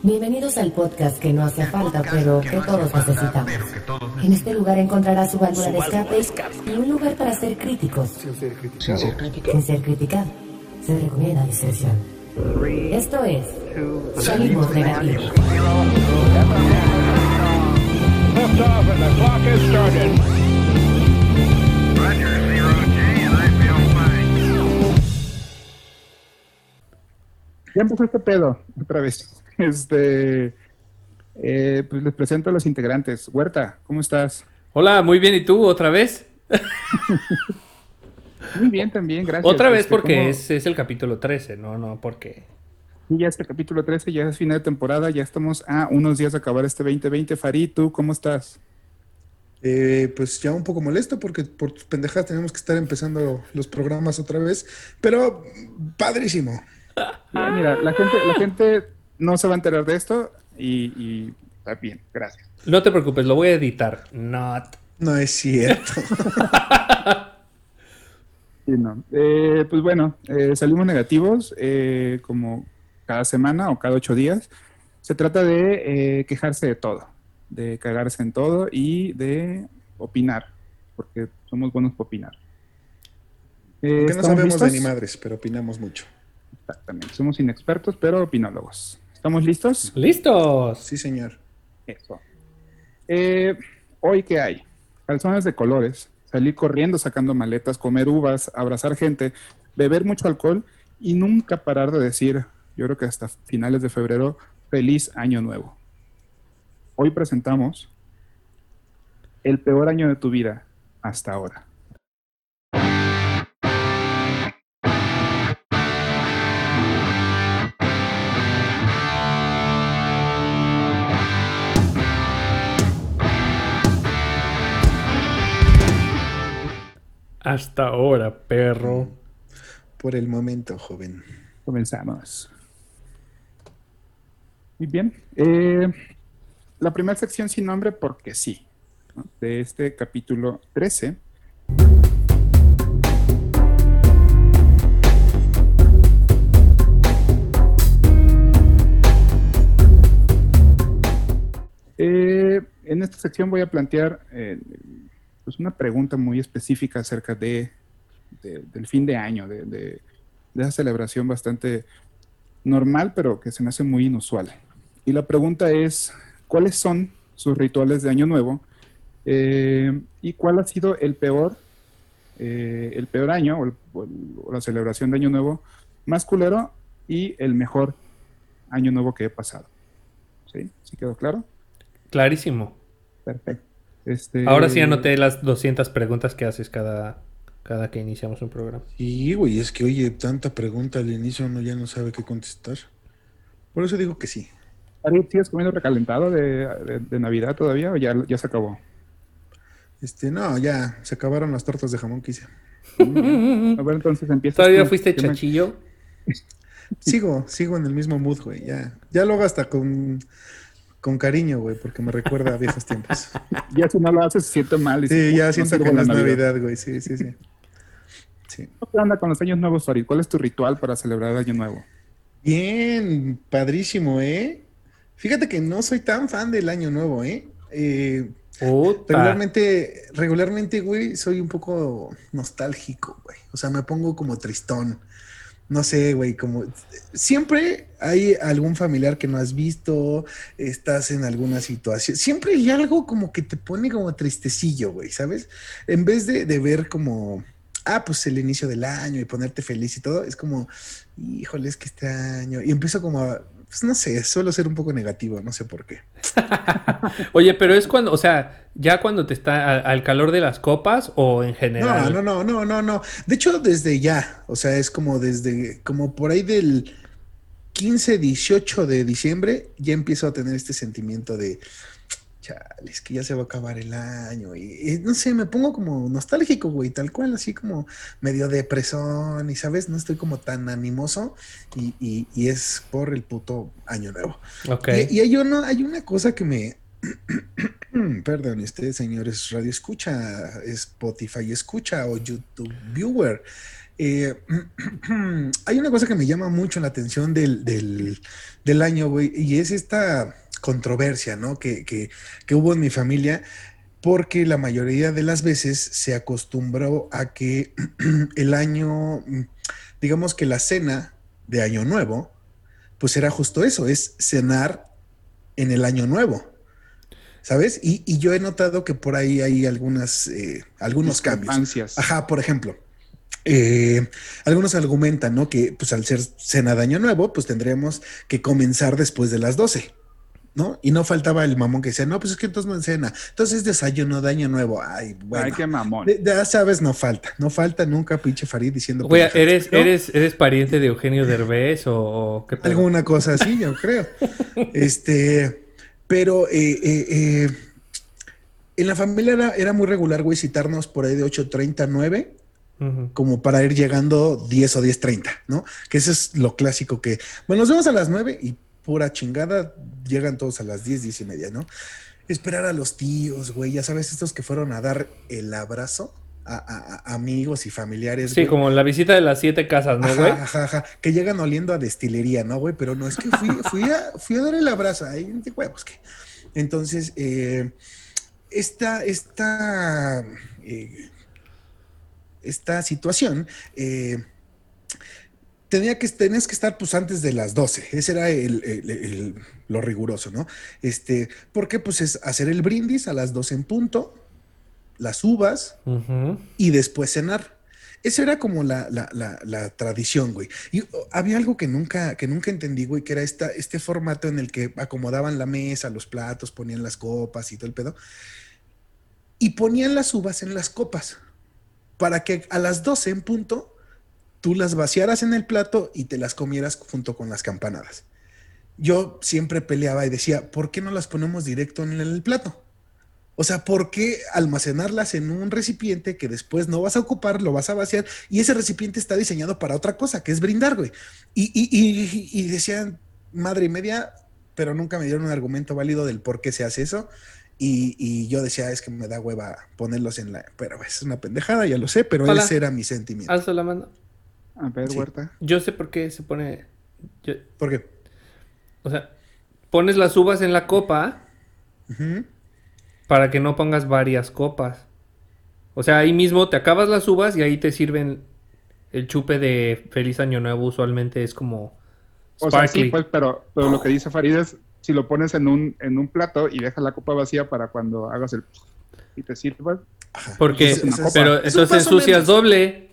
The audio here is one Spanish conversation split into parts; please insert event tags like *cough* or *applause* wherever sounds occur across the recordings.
Bienvenidos al podcast que no hace falta, pero que todos necesitamos. En este lugar encontrarás su válvula de escape y un lugar para ser críticos. Sin ser criticado. Sin ser criticado. Se recomienda discreción. Esto es Salimos Negativos. Ya empezó este pedo, otra vez. *laughs* Este, eh, pues les presento a los integrantes. Huerta, ¿cómo estás? Hola, muy bien. ¿Y tú otra vez? *laughs* muy bien también, gracias. Otra vez este, porque es, es, el capítulo 13, no, no, porque... Ya es el capítulo 13, ya es final de temporada, ya estamos a unos días de acabar este 2020. Farid, ¿tú cómo estás? Eh, pues ya un poco molesto porque por tus pendejadas tenemos que estar empezando los programas otra vez, pero padrísimo. mira, la gente, la gente no se va a enterar de esto y, está bien, gracias. No te preocupes, lo voy a editar. Not. No es cierto. *laughs* Eh, pues bueno, eh, salimos negativos eh, como cada semana o cada ocho días. Se trata de quejarse de todo, de cagarse en todo y de opinar, porque somos buenos para opinar. que no sabemos de ni madres, pero opinamos mucho. Exactamente, somos inexpertos, pero opinólogos. ¿Estamos listos? ¡Listos! Sí, señor. Eso. Eh, hoy, ¿qué hay? Calzones de colores, salir corriendo sacando maletas, comer uvas, abrazar gente, beber mucho alcohol y nunca parar de decir, yo creo que hasta finales de febrero, feliz año nuevo. Hoy presentamos el peor año de tu vida hasta ahora. Hasta ahora, perro. Por el momento, joven. Comenzamos. Muy bien. Eh, la primera sección sin nombre, porque sí, de este capítulo 13. Eh, en esta sección voy a plantear eh, pues una pregunta muy específica acerca de, del fin de año, de, de, esa celebración bastante normal, pero que se me hace muy inusual. Y la pregunta es, ¿cuáles son sus rituales de año nuevo? Eh, ¿Y cuál ha sido el peor, eh, el peor año o, o, la celebración de año nuevo más culero y el mejor año nuevo que he pasado? ¿Sí? ¿Sí quedó claro? Clarísimo. Perfecto. Este... Ahora sí anoté las 200 preguntas que haces cada, cada que iniciamos un programa. Y, güey, es que oye, tanta pregunta al inicio uno ya no sabe qué contestar. Por eso digo que sí. ¿Sigues comiendo recalentado de, de, Navidad todavía o ya, ya se acabó? Este, no, ya, se acabaron las tortas de jamón que hice. *laughs* A ver, entonces empieza. ¿Todavía fuiste chachillo? *laughs* *laughs* sigo, sigo en el mismo mood, güey. Ya, ya luego hasta con con cariño, güey, porque me recuerda a viejos tiempos. *laughs* ya si no lo haces, siento mal. sí, ya siento que no es Navidad. güey. Sí, sí, sí. sí. ¿Qué onda con los años nuevos, Farid? ¿Cuál es tu ritual para celebrar el año nuevo? Bien, padrísimo, ¿eh? Fíjate que no soy tan fan del año nuevo, ¿eh? eh regularmente, regularmente, güey, soy un poco nostálgico, güey. O sea, me pongo como tristón no sé, güey, como siempre hay algún familiar que no has visto, estás en alguna situación, siempre hay algo como que te pone como tristecillo, güey, ¿sabes? En vez de, de ver como, ah, pues el inicio del año y ponerte feliz y todo, es como, híjole, es que este año, y empiezo como a pues no sé, suelo ser un poco negativo, no sé por qué. *laughs* Oye, pero es cuando, o sea, ya cuando te está al, calor de las copas o en general. No, no, no, no, no, no. De hecho, desde ya, o sea, es como desde, como por ahí del 15, 18 de diciembre, ya empiezo a tener este sentimiento de, es que ya se va a acabar el año. Y, no sé, me pongo como nostálgico, güey, tal cual, así como medio depresón y, ¿sabes? No estoy como tan animoso y, es por el puto año nuevo. Y, hay, uno, hay una cosa que me... *clears throat* Perdón, este señor es radio escucha, Spotify escucha o YouTube viewer. Eh, *clears throat* hay una cosa que me llama mucho la atención del, del, año, güey, y es esta controversia, ¿no? Que, que, que hubo en mi familia porque la mayoría de las veces se acostumbró a que *clears throat* el año, digamos que la cena de Año Nuevo, pues era justo eso, es cenar en el Año Nuevo. ¿Sabes? Y, yo he notado que por ahí hay algunas, eh, algunos cambios. Ajá, por ejemplo. Eh, algunos argumentan, ¿no? Que pues al ser cena de año nuevo, pues tendríamos que comenzar después de las 12. ¿No? Y no faltaba el mamón que decía, no, pues es que entonces no en cena, entonces desayuno de año nuevo. Ay, bueno. Ay, qué mamón. Ya sabes, no falta, no falta nunca pinche Farid diciendo. Güey, ¿eres, eres, ¿eres pariente de Eugenio Derbez o, qué Alguna cosa así, yo creo. *laughs* este, pero eh, eh, eh, en la familia era, muy regular, güey, citarnos por ahí de 8.30, 9. Como para ir llegando 10 o 10.30, ¿no? Que eso es lo clásico que, bueno, nos vemos a las 9 y pura chingada, llegan todos a las 10, 10 y media, ¿no? Esperar a los tíos, güey, ya sabes, estos que fueron a dar el abrazo. A, amigos y familiares. Sí, como la visita de las siete casas, ¿no, güey? Ajá, ajá, que llegan oliendo a destilería, ¿no, güey? Pero no, es que fui, fui, a, fui a dar el abrazo. Ahí, huevos, que. Entonces, eh, esta, esta, eh, esta situación eh, tenía que, tenías que estar pues antes de las 12, ese era el, lo riguroso, ¿no? Este, porque pues es hacer el brindis a las 12 en punto, las uvas y después cenar. Esa era como la, tradición, güey. Y oh, había algo que nunca, que nunca entendí, güey, que era esta, este formato en el que acomodaban la mesa, los platos, ponían las copas y todo el pedo. Y ponían las uvas en las copas para que a las 12 en punto tú las vaciaras en el plato y te las comieras junto con las campanadas. Yo siempre peleaba y decía, ¿por qué no las ponemos directo en el plato? O sea, ¿por qué almacenarlas en un recipiente que después no vas a ocupar, lo vas a vaciar y ese recipiente está diseñado para otra cosa, que es brindar, güey? Y, y, decían, madre y media, pero nunca me dieron un argumento válido del por qué se hace eso. Y, yo decía, es que me da hueva ponerlos en la... Pero es una pendejada, ya lo sé, pero ese era mi sentimiento. Alzo la mano. A ver, Huerta. Yo sé por qué se pone. ¿Por qué? O sea, pones las uvas en la copa para que no pongas varias copas. O sea, ahí mismo te acabas las uvas y ahí te sirven el chupe de Feliz Año Nuevo. Usualmente es como. O sea, sí, pues, pero, pero lo que dice Farid es: si lo pones en un, en un plato y dejas la copa vacía para cuando hagas el. y te sirvas. Porque, pero eso se ensucias doble.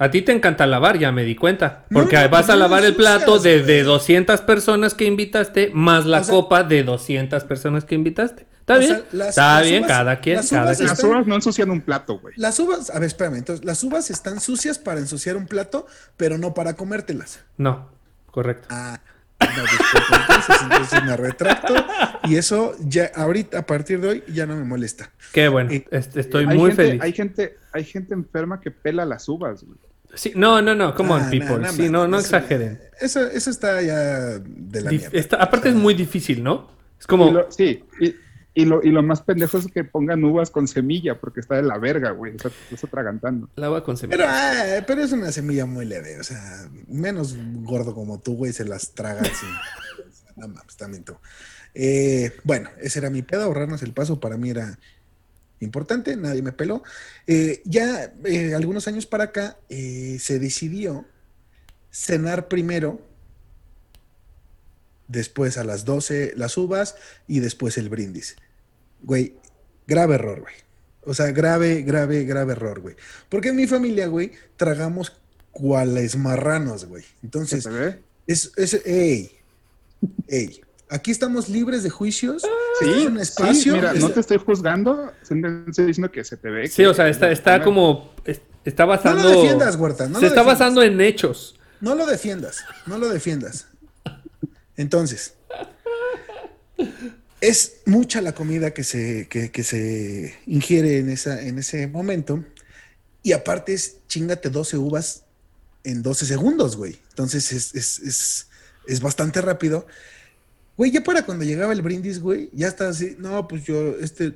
A ti te encanta lavar, ya me di cuenta. Porque vas a lavar el plato de, de, 200 personas que invitaste, más la copa de 200 personas que invitaste. ¿Está bien? Está bien, cada quien. Las, cada uvas, las uvas no ensucian un plato, güey. Las uvas, a ver, espérame. Entonces, las uvas están sucias para ensuciar un plato, pero no para comértelas. No, correcto. Ah, no, entonces, entonces me retracto y eso ya ahorita a partir de hoy ya no me molesta. Qué bueno, eh, estoy muy feliz. Hay gente, hay gente enferma que pela las uvas, güey. Sí, no, no, no, come on, ah, people. sí, no, no exageren. Eso, eso está ya de la mierda. aparte es muy difícil, ¿no? Es como. sí, y, lo, y lo más pendejo es que pongan uvas con semilla, porque está de la verga, güey. Está, está atragantando. La uva con semilla. Pero, ah, pero es una semilla muy leve, o sea, menos gordo como tú, güey, se las traga así. *laughs* no mames, también tú. Eh, bueno, ese era mi pedo, ahorrarnos el paso para mí era importante, nadie me peló. Eh, ya eh, algunos años para acá eh, se decidió cenar primero, después a las 12 las uvas y después el brindis. Güey, grave error, güey. O sea, grave, grave, grave error, güey. Porque en mi familia, güey, tragamos cuales marranos, güey. Entonces, es, es, ey, ey, Aquí estamos libres de juicios. Sí, un espacio. mira, no te estoy juzgando, estoy diciendo que se te ve. Sí, o sea, está, está como. Está basando. No lo defiendas, Huerta. se está basando en hechos. No lo defiendas. No lo defiendas. Entonces. Es mucha la comida que se, que, se ingiere en, esa, en ese momento. Y aparte es chingate 12 uvas en 12 segundos, güey. Entonces es, es, es, es bastante rápido. Güey, ya para cuando llegaba el brindis, güey, ya está así. No, pues yo, este.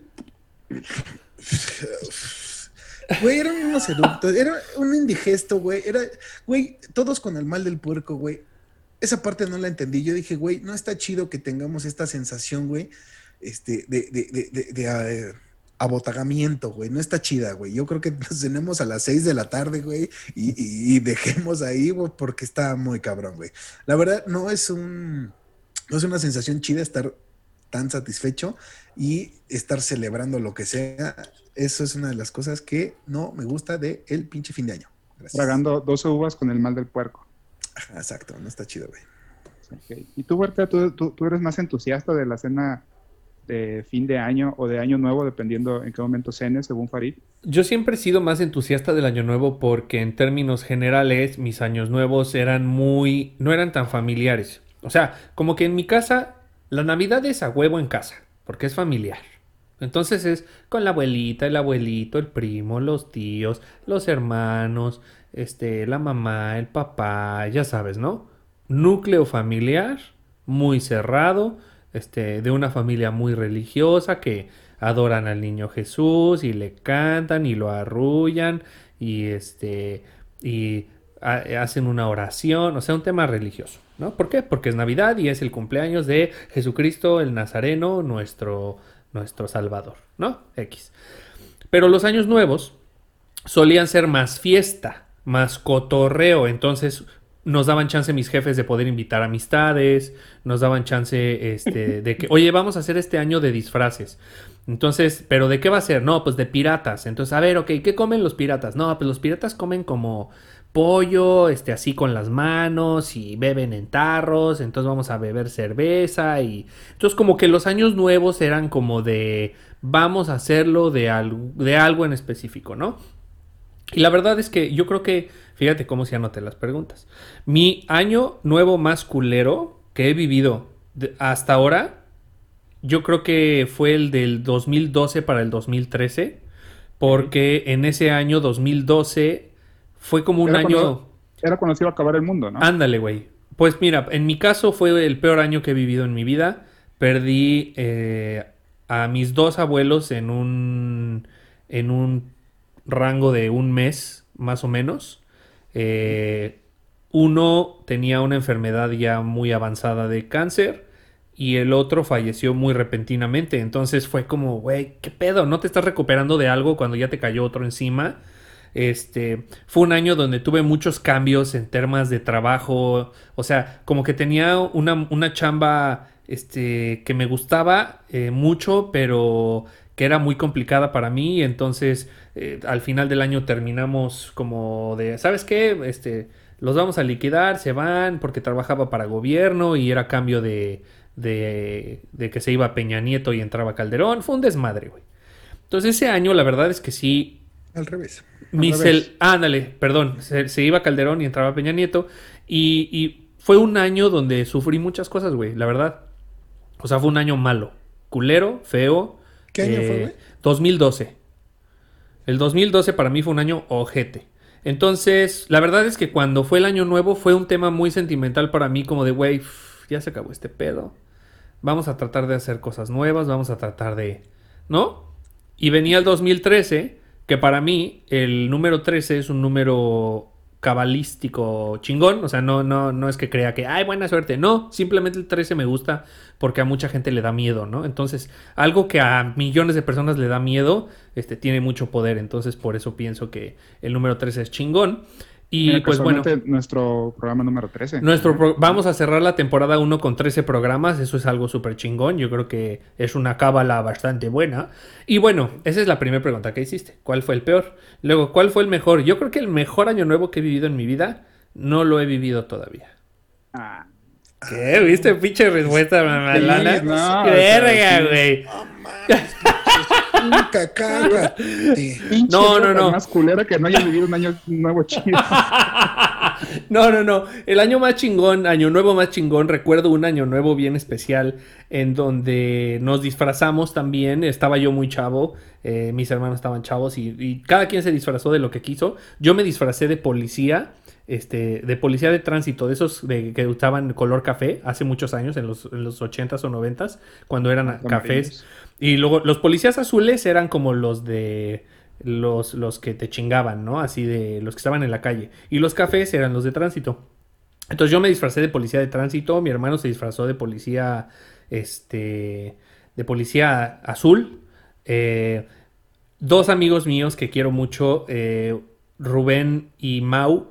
Güey, eran unos eructos, era un indigesto, güey. Era, güey, todos con el mal del puerco, güey. Esa parte no la entendí. Yo dije, güey, no está chido que tengamos esta sensación, güey, este, de, de, de, de, abotagamiento, güey. No está chida, güey. Yo creo que *laughs* nos tenemos a las seis de la tarde, güey, y, y, dejemos ahí, güey, porque está muy cabrón, güey. La verdad, no es un, no es una sensación chida estar tan satisfecho y estar celebrando lo que sea. Eso es una de las cosas que no me gusta de el pinche fin de año. Gracias. Tragando 12 uvas con el mal del puerco. Exacto, no está chido, güey. ¿Y tú, Huerta, tú, tú, eres más entusiasta de la cena de fin de año o de año nuevo, dependiendo en qué momento cenes, según Farid? Yo siempre he sido más entusiasta del año nuevo porque en términos generales mis años nuevos eran muy, no eran tan familiares. O sea, como que en mi casa, la Navidad es a huevo en casa, porque es familiar. Entonces es con la abuelita, el abuelito, el primo, los tíos, los hermanos, este, la mamá, el papá, ya sabes, ¿no? Núcleo familiar, muy cerrado, este, de una familia muy religiosa que adoran al niño Jesús y le cantan y lo arrullan y este y hacen una oración, o sea, un tema religioso, ¿no? ¿Por qué? Porque es Navidad y es el cumpleaños de Jesucristo el Nazareno, nuestro nuestro Salvador, ¿no? X. Pero los años nuevos solían ser más fiesta, más cotorreo, entonces nos daban chance mis jefes de poder invitar amistades, nos daban chance este, de que, oye, vamos a hacer este año de disfraces. Entonces, ¿pero de qué va a ser? No, pues de piratas. Entonces, a ver, ok, ¿qué comen los piratas? No, pues los piratas comen como pollo, este, así con las manos y beben en tarros, entonces vamos a beber cerveza y entonces como que los años nuevos eran como de vamos a hacerlo de algo, de algo en específico, ¿no? Y la verdad es que yo creo que, fíjate cómo se anoté las preguntas. Mi año nuevo más culero que he vivido hasta ahora, yo creo que fue el del 2012 para el 2013, porque en ese año 2012 fue como un año... era cuando se iba a acabar el mundo, ¿no? Ándale, güey. Pues mira, en mi caso fue el peor año que he vivido en mi vida. Perdí eh, a mis dos abuelos en un, en un rango de un mes, más o menos. Eh, uno tenía una enfermedad ya muy avanzada de cáncer y el otro falleció muy repentinamente. Entonces fue como, güey, ¿qué pedo? ¿No te estás recuperando de algo cuando ya te cayó otro encima? Este, fue un año donde tuve muchos cambios en temas de trabajo. O sea, como que tenía una, chamba este, que me gustaba eh, mucho, pero que era muy complicada para mí. Entonces, eh, al final del año terminamos como de, ¿sabes qué? Este, los vamos a liquidar, se van, porque trabajaba para gobierno y era cambio de, de, de que se iba Peña Nieto y entraba Calderón. Fue un desmadre, güey. Entonces, ese año, la verdad es que sí. Al revés. Misel, ándale, perdón, se, iba Calderón y entraba Peña Nieto. Y, fue un año donde sufrí muchas cosas, güey, la verdad. O sea, fue un año malo. Culero, feo. ¿Qué año fue, güey? 2012. El 2012 para mí fue un año ojete. Entonces, la verdad es que cuando fue el año nuevo fue un tema muy sentimental para mí, como de, güey, ya se acabó este pedo. Vamos a tratar de hacer cosas nuevas, vamos a tratar de... ¿No? Y venía el 2013 que para mí el número 13 es un número cabalístico chingón, o sea, no, no, no es que crea que, ay, buena suerte, no, simplemente el 13 me gusta porque a mucha gente le da miedo, ¿no? Entonces, algo que a millones de personas le da miedo, este, tiene mucho poder, entonces por eso pienso que el número 13 es chingón. Y pues bueno. Nuestro programa número 13. Nuestro vamos a cerrar la temporada 1 con 13 programas. Eso es algo súper chingón. Yo creo que es una cábala bastante buena. Y bueno, esa es la primera pregunta que hiciste. ¿Cuál fue el peor? Luego, ¿cuál fue el mejor? Yo creo que el mejor año nuevo que he vivido en mi vida no lo he vivido todavía. Ah. ¿Qué? ¿Viste? Pinche respuesta, mamalana. no, Verga, güey. Nunca No, no, no. Más culera que no haya vivido un año nuevo chido. *laughs* no, no, no. El año más chingón, año nuevo más chingón. Recuerdo un año nuevo bien especial en donde nos disfrazamos también. Estaba yo muy chavo, eh, mis hermanos estaban chavos y, cada quien se disfrazó de lo que quiso. Yo me disfracé de policía. Este, de policía de tránsito, de esos de, que usaban color café hace muchos años, en los, en los 80s o 90s, cuando eran cafés. Y luego los policías azules eran como los de los, los que te chingaban, ¿no? Así de los que estaban en la calle. Y los cafés eran los de tránsito. Entonces yo me disfracé de policía de tránsito, mi hermano se disfrazó de policía, este, de policía azul. Eh, dos amigos míos que quiero mucho, eh, Rubén y Mau,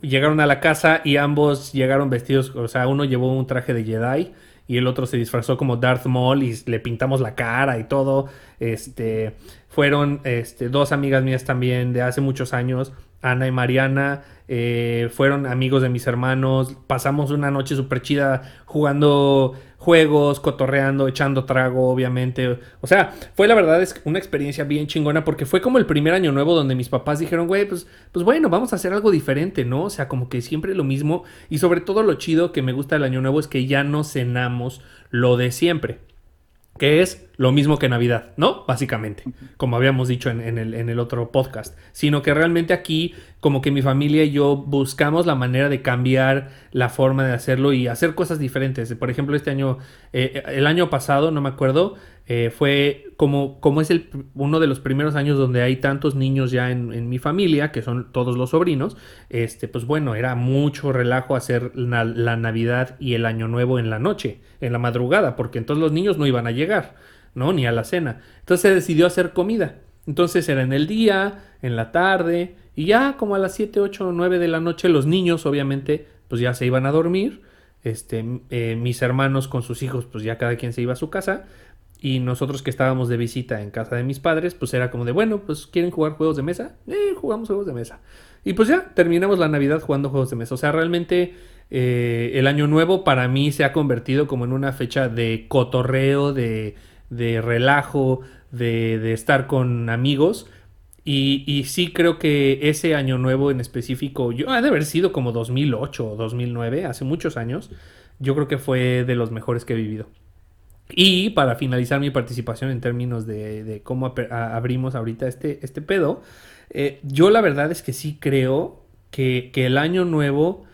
llegaron a la casa y ambos llegaron vestidos, o sea, uno llevó un traje de Jedi y el otro se disfrazó como Darth Maul y le pintamos la cara y todo. Este, fueron este, dos amigas mías también de hace muchos años, Ana y Mariana, eh, fueron amigos de mis hermanos, pasamos una noche súper chida jugando juegos, cotorreando, echando trago, obviamente. O sea, fue la verdad es una experiencia bien chingona porque fue como el primer año nuevo donde mis papás dijeron, güey, pues, pues bueno, vamos a hacer algo diferente, ¿no? O sea, como que siempre lo mismo. Y sobre todo lo chido que me gusta del año nuevo es que ya no cenamos lo de siempre que es lo mismo que Navidad, ¿no? Básicamente, como habíamos dicho en, el, otro podcast, sino que realmente aquí como que mi familia y yo buscamos la manera de cambiar la forma de hacerlo y hacer cosas diferentes. Por ejemplo, este año, eh, el año pasado, no me acuerdo, eh, fue como, como es el, uno de los primeros años donde hay tantos niños ya en, mi familia, que son todos los sobrinos, este, pues bueno, era mucho relajo hacer la, Navidad y el Año Nuevo en la noche, en la madrugada, porque entonces los niños no iban a llegar, ¿no? Ni a la cena. Entonces se decidió hacer comida. Entonces era en el día, en la tarde, y ya como a las 7, 8 o 9 de la noche los niños obviamente pues ya se iban a dormir. Este, eh, mis hermanos con sus hijos pues ya cada quien se iba a su casa y nosotros que estábamos de visita en casa de mis padres, pues era como de, bueno, pues quieren jugar juegos de mesa, eh, jugamos juegos de mesa. Y pues ya, terminamos la Navidad jugando juegos de mesa. O sea, realmente eh, el año nuevo para mí se ha convertido como en una fecha de cotorreo, de, de relajo, de, de, estar con amigos. Y, y, sí creo que ese año nuevo en específico, yo ha de haber sido como 2008 o 2009, hace muchos años, yo creo que fue de los mejores que he vivido. Y para finalizar mi participación en términos de, cómo abrimos ahorita este, este pedo, eh, yo la verdad es que sí creo que, el año nuevo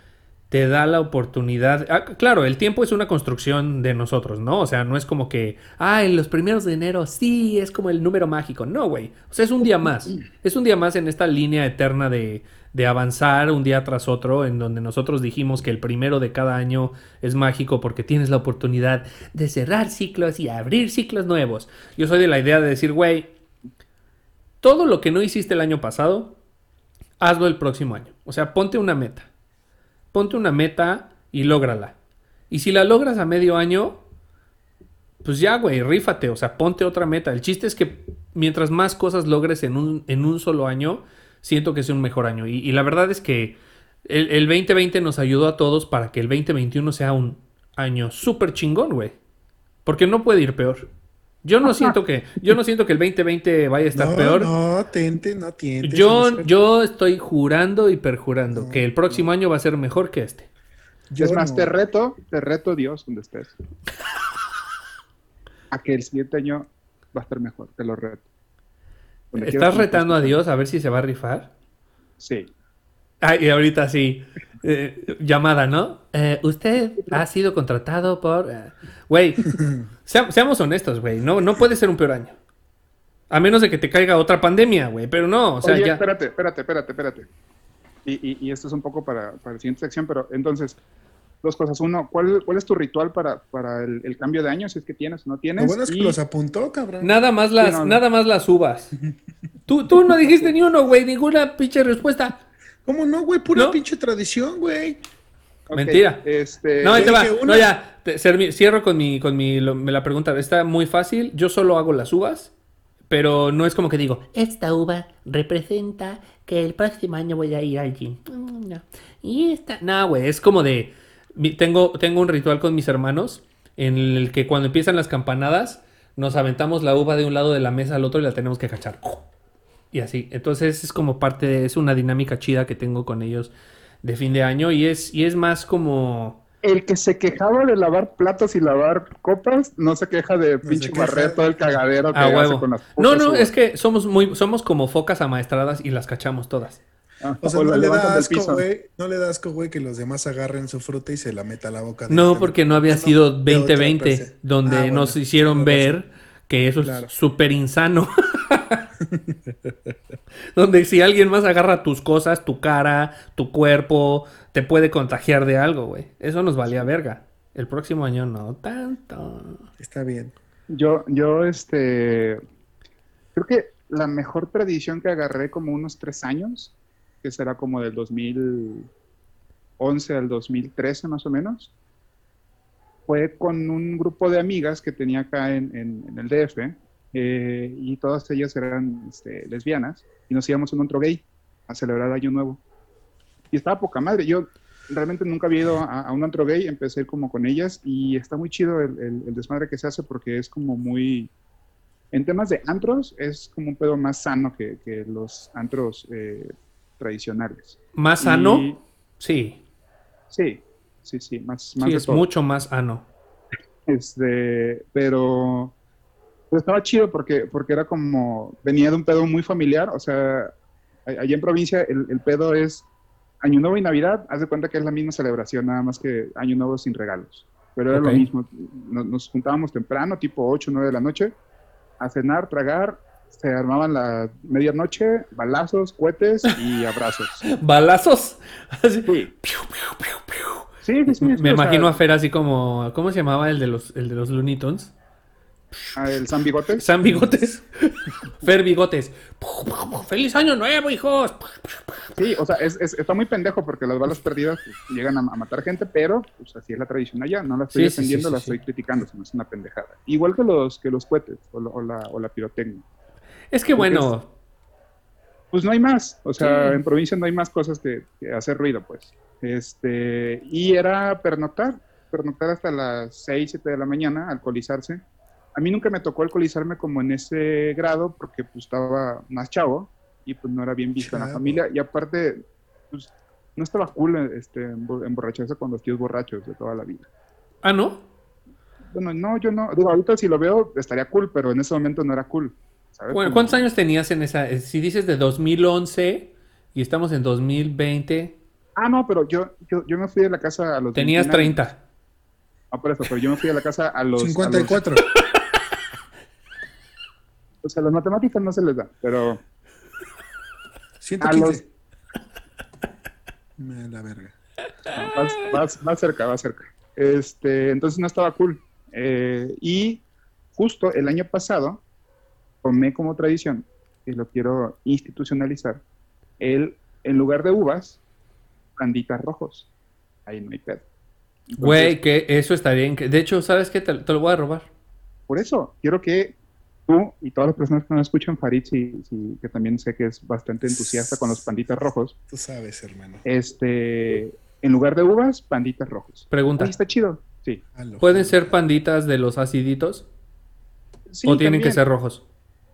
te da la oportunidad. Ah, claro, el tiempo es una construcción de nosotros, ¿no? O sea, no es como que, ah, en los primeros de enero sí es como el número mágico. No, güey. O sea, es un día más. Es un día más en esta línea eterna de, de avanzar un día tras otro, en donde nosotros dijimos que el primero de cada año es mágico porque tienes la oportunidad de cerrar ciclos y abrir ciclos nuevos. Yo soy de la idea de decir, güey, todo lo que no hiciste el año pasado, hazlo el próximo año. O sea, ponte una meta. Ponte una meta y lógrala. Y si la logras a medio año, pues ya, güey, rífate. O sea, ponte otra meta. El chiste es que mientras más cosas logres en un, en un solo año, siento que es un mejor año. Y, la verdad es que el, 2020 nos ayudó a todos para que el 2021 sea un año súper chingón, güey. Porque no puede ir peor. Yo no siento que, yo no siento que el 2020 vaya a estar peor. No, tente, no tiente. Yo, yo estoy jurando y perjurando que el próximo año va a ser mejor que este. es más, te reto, te reto Dios donde estés. *laughs* a que el siguiente año va a estar mejor, te lo reto. ¿Estás retando a Dios a ver si se va a rifar? Sí. Ay, y ahorita sí. Eh, llamada, ¿no? Eh, usted ha sido contratado por. Eh, güey, *laughs* seamos honestos, güey. No, no puede ser un peor año. A menos de que te caiga otra pandemia, güey. Pero no, o sea, ya. Espérate, espérate, espérate, espérate. Y, y, esto es un poco para, para la siguiente sección, pero entonces, dos cosas. Uno, ¿cuál, cuál es tu ritual para, para el, cambio de año? Si es que tienes o no tienes. Lo bueno es que los apuntó, cabrón. Nada más las, nada más las uvas. tú, tú no dijiste ni uno, güey, ninguna pinche respuesta. ¿Cómo no, güey? Pura pinche tradición, güey. Mentira. Este... No, ahí te va. No, ya. cierro con mi, con mi, la pregunta. Está muy fácil. Yo solo hago las uvas. Pero no es como que digo, esta uva representa que el próximo año voy a ir al gym. Mm, y esta. No, güey. Es como de tengo, tengo un ritual con mis hermanos en el que cuando empiezan las campanadas nos aventamos la uva de un lado de la mesa al otro y la tenemos que cachar. Y así. Entonces es como parte de, es una dinámica chida que tengo con ellos de fin de año y es, y es más como... El que se quejaba de lavar platos y lavar copas, no se queja de pinche barrer todo el cagadero que hace con las No, no, es que somos muy, somos como focas amaestradas y las cachamos todas. Ah, o sea, no le, da asco, güey, no le da asco, güey, que los demás agarren su fruta y se la meta a la boca. no, porque no había sido 2020, donde ah, nos hicieron ver que eso es súper insano. *laughs* *laughs* Donde si alguien más agarra tus cosas, tu cara, tu cuerpo, te puede contagiar de algo, güey. Eso nos valía verga. El próximo año no tanto. Está bien. Yo, yo, este, creo que la mejor tradición que agarré como unos tres años, que será como del 2011 al 2013 más o menos, fue con un grupo de amigas que tenía acá en, el DF, eh, y todas ellas eran este, lesbianas, y nos íbamos a un otro gay a celebrar Año Nuevo. Y estaba poca madre. Yo realmente nunca había ido a, un antro gay, empecé como con ellas, y está muy chido el, desmadre que se hace porque es como muy... En temas de antros, es como un pedo más sano que, los antros eh, tradicionales. ¿Más sano? sí. Sí, sí, sí, más, sí, es mucho más ano. Este, pero, estaba chido porque, porque era como, venía de un pedo muy familiar, o sea, allá en provincia el, pedo es Año Nuevo y Navidad, haz de cuenta que es la misma celebración, nada más que Año Nuevo sin regalos. Pero era lo mismo, nos, juntábamos temprano, tipo 8 o 9 de la noche, a cenar, tragar, se armaban la medianoche, balazos, cohetes y *laughs* abrazos. ¿Balazos? Sí. Sí, sí, Me imagino a Fer así como. ¿Cómo se llamaba el de los, el de los Looney Tunes? Ah, ¿El San Bigotes? San Bigotes. *laughs* Fer Bigotes. ¡Feliz año nuevo, hijos! Sí, o sea, es, está muy pendejo porque las balas perdidas pues, llegan a, matar gente, pero pues así es la tradición allá. No la estoy defendiendo, la estoy criticando, sino es una pendejada. Igual que los, que los cohetes o, la, o la pirotecnia. Es que bueno. pues no hay más. O sea, en provincia no hay más cosas que, hacer ruido, pues. Este, y era pernoctar, pernoctar hasta las 6, 7 de la mañana, alcoholizarse. A mí nunca me tocó alcoholizarme como en ese grado porque pues estaba más chavo y pues no era bien visto en la familia. Y aparte, pues no estaba cool este, emborracharse con los tíos borrachos de toda la vida. Ah, ¿no? Bueno, no, yo no. Digo, ahorita si lo veo estaría cool, pero en ese momento no era cool. Bueno, ¿cuántos años tenías en esa? Eh, si dices de 2011 y estamos en 2020. Ah, no, pero yo, yo, me fui de la casa a los. Tenías 30. Ah, por eso, pero yo me fui de la casa a los. 54. *laughs* o sea, las matemáticas no se les da, pero. 115. Me la verga. va cerca, va cerca. Este, entonces no estaba cool. Eh, y justo el año pasado tomé como tradición, y lo quiero institucionalizar, el, en lugar de uvas, panditas rojos. Ahí no hay pedo. Güey, que eso está bien. De hecho, ¿sabes qué? Te, lo voy a robar. Por eso, quiero que tú y todas las personas que nos escuchan, Farid, si, que también sé que es bastante entusiasta con los panditas rojos. Tú sabes, hermano. Este, en lugar de uvas, panditas rojos. Pregunta. está chido. Sí. ¿Pueden ser panditas de los aciditos? Sí, ¿O tienen que ser rojos?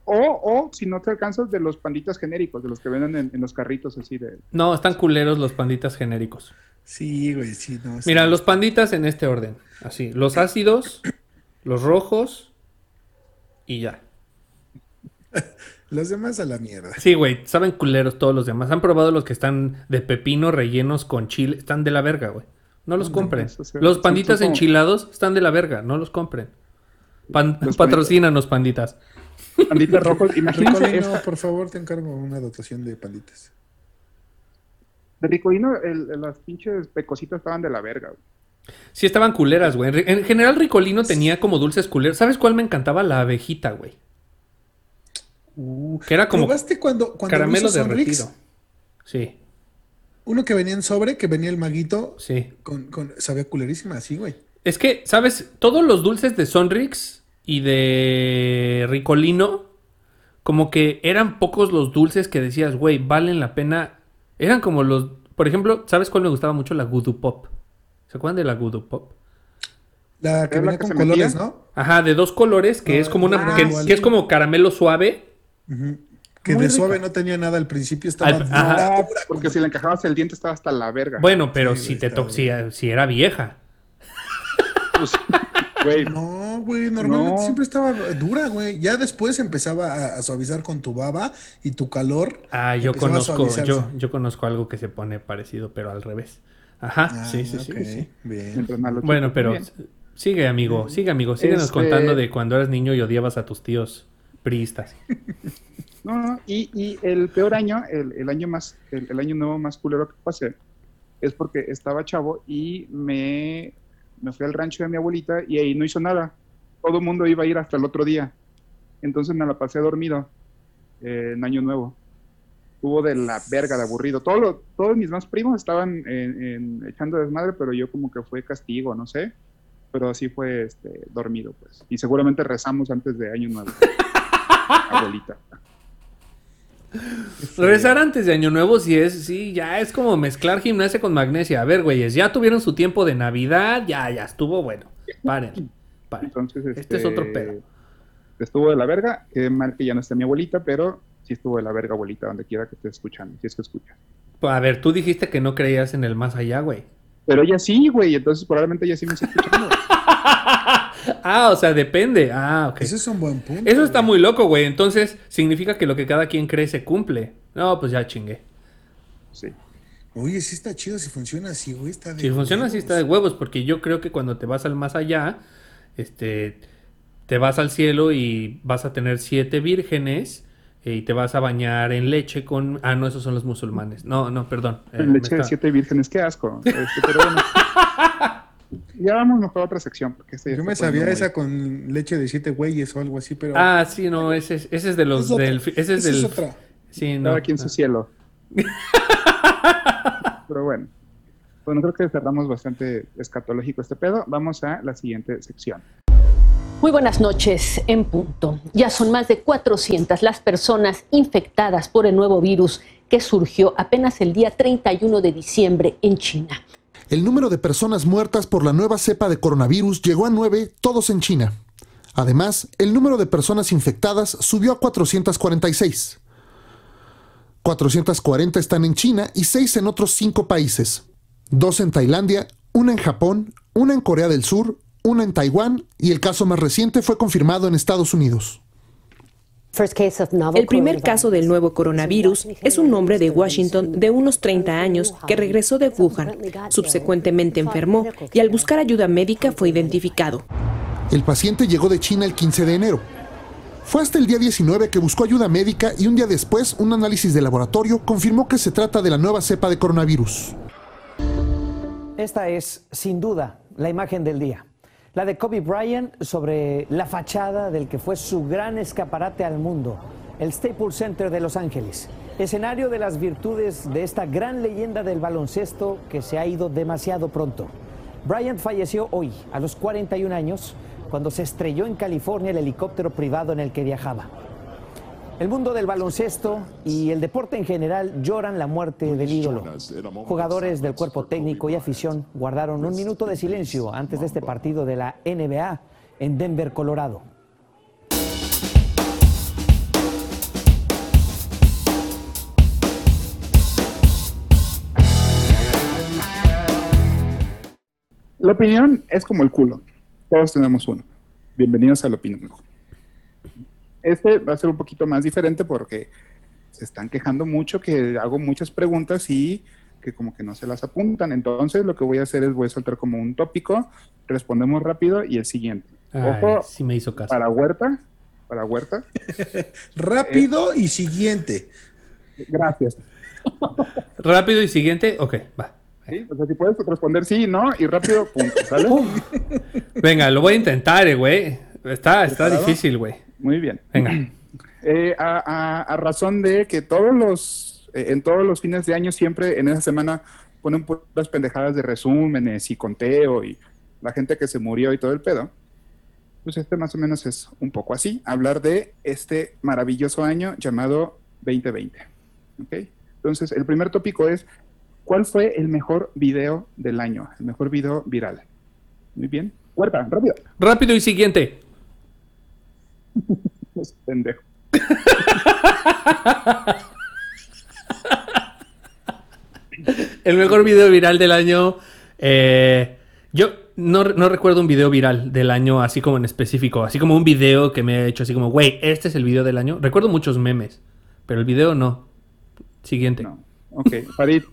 O, o si no te alcanzas de los panditas genéricos, de los que venden en, los carritos así de... No, están culeros los panditas genéricos. Sí, güey, sí, no. Mira, los panditas en este orden. Así, los ácidos, los rojos y ya. *laughs* los demás a la mierda. Sí, güey, saben culeros todos los demás. Han probado los que están de pepino rellenos con chile. Están de la verga, güey. No los compren. los panditas enchilados están de la verga. No los compren. patrocínanos, panditas. Panditas *laughs* rojos. Imagínate. por favor, te encargo una dotación de panditas. De Ricolino, las pinches pecositas estaban de la verga, güey. Sí, estaban culeras, güey. En general, Ricolino tenía como dulces culeras. ¿Sabes cuál me encantaba? La abejita, güey. Uh, que era como cuando, cuando caramelo derretido. Sí. Uno que venía en sobre, que venía el maguito. Sí. Con, con, sabía culerísima, así, güey. Es que, ¿sabes? Todos los dulces de Sonrix y de Ricolino, como que eran pocos los dulces que decías, güey, valen la pena. Eran como los, por ejemplo, ¿sabes cuál me gustaba mucho? La Gudu Pop. ¿Se acuerdan de la Gudu Pop? La que venía con colores, ¿no? Ajá, de dos colores, que es como una, que, es como caramelo suave. Que de suave no tenía nada al principio, estaba ajá. porque si le encajabas el diente estaba hasta la verga. Bueno, pero si te si, si, era vieja. Pues, no, güey, normalmente siempre estaba dura, güey. Ya después empezaba a, suavizar con tu baba y tu calor. Ah, yo conozco, yo, yo conozco algo que se pone parecido, pero al revés. Ajá, ah, sí, sí, sí, Bien. Bueno, pero sigue, amigo, sigue, amigo. Síguenos este contando de cuando eras niño y odiabas a tus tíos priistas. *laughs* No, y, y el peor año, el, el año más, el, el, año nuevo más culero que pasé, es porque estaba chavo y me, me fui al rancho de mi abuelita y ahí no hizo nada. Todo el mundo iba a ir hasta el otro día. Entonces me la pasé dormido eh, en Año Nuevo. Tuvo de la verga de aburrido. Todo todos mis más primos estaban en, echando desmadre, pero yo como que fue castigo, no sé. Pero así fue este, dormido, pues. Y seguramente rezamos antes de Año Nuevo. *laughs* Abuelita. Rezar antes de Año Nuevo sí es, sí, ya es como mezclar gimnasia con magnesia. A ver, güeyes, ya tuvieron su tiempo de Navidad, ya, ya estuvo bueno. Paren, paren. Entonces, este, este, es otro pedo. Estuvo de la verga, qué mal que ya no esté mi abuelita, pero sí estuvo de la verga, abuelita, donde quiera que esté escuchando, si es que escucha. Pues, a ver, tú dijiste que no creías en el más allá, güey. Pero ella sí, güey, entonces probablemente ella sí me está escuchando. *laughs* ah, o sea, depende. Ah, ok. Ese es un buen punto. Eso está muy loco, güey. Entonces, significa que lo que cada quien cree se cumple. No, pues ya chingué. Sí. Oye, sí está chido si funciona así, güey. Está si funciona así está de huevos, porque yo creo que cuando te vas al más allá, este, te vas al cielo y vas a tener siete vírgenes eh, y te vas a bañar en leche con... Ah, no, esos son los musulmanes. No, no, perdón. Eh, leche de siete vírgenes, qué asco. Este, pero *laughs* ya vamos mejor a otra sección. Porque este Yo me sabía esa con leche de siete güeyes o algo así, pero. Ah, sí, no, ese es, ese es de los. del, ese es, del, otra. Sí, no. aquí en su cielo. *laughs* pero bueno. Bueno, creo que cerramos bastante escatológico este pedo. Vamos a la siguiente sección. Muy buenas noches, en punto. Ya son más de 400 las personas infectadas por el nuevo virus que surgió apenas el día 31 de diciembre en China. El número de personas muertas por la nueva cepa de coronavirus llegó a 9, todos en China. Además, el número de personas infectadas subió a 446. 440 están en China y 6 en otros 5 países. Dos en Tailandia, una en Japón, una en Corea del Sur, una en Taiwán y el caso más reciente fue confirmado en Estados Unidos. El primer caso del nuevo coronavirus es un hombre de Washington de unos 30 años que regresó de Wuhan. Subsecuentemente enfermó y al buscar ayuda médica fue identificado. El paciente llegó de China el 15 de enero. Fue hasta el día 19 que buscó ayuda médica y un día después un análisis de laboratorio confirmó que se trata de la nueva cepa de coronavirus. Esta es, sin duda, la imagen del día la de Kobe Bryant sobre la fachada del que fue su gran escaparate al mundo, el Staples Center de Los Ángeles, escenario de las virtudes de esta gran leyenda del baloncesto que se ha ido demasiado pronto. Bryant falleció hoy, a los 41 años, cuando se estrelló en California el helicóptero privado en el que viajaba. El mundo del baloncesto y el deporte en general lloran la muerte del ídolo. Jugadores del cuerpo técnico y afición guardaron un minuto de silencio antes de este partido de la NBA en Denver, Colorado. La opinión es como el culo. Todos tenemos uno. Bienvenidos a la opinión. Este va a ser un poquito más diferente porque se están quejando mucho que hago muchas preguntas y que como que no se las apuntan. Entonces lo que voy a hacer es voy a soltar como un tópico, respondemos rápido y el siguiente. Ojo, sí me hizo caso. Para Huerta, para Huerta. *laughs* rápido y siguiente. Gracias. *laughs* rápido y siguiente, ok, va. ¿Sí? O sea, si puedes responder sí, no, y rápido, punto, ¿sale? *laughs* Venga, lo voy a intentar, eh, güey. Está, está difícil, güey. Muy bien. Venga. *clears throat* Eh, a, razón de que todos los, eh, en todos los fines de año siempre en esa semana ponen puras pendejadas de resúmenes y conteo y la gente que se murió y todo el pedo. Pues este más o menos es un poco así, hablar de este maravilloso año llamado 2020. ¿Ok? Entonces, el primer tópico es, ¿cuál fue el mejor video del año? El mejor video viral. Muy bien. Huerta, rápido. Rápido y siguiente. *laughs* es pendejo. El mejor video viral del año. Eh, yo no, recuerdo un video viral del año así como en específico. Así como un video que me ha hecho así como, güey, este es el video del año. Recuerdo muchos memes, pero el video no. Siguiente. No. Ok, Farid.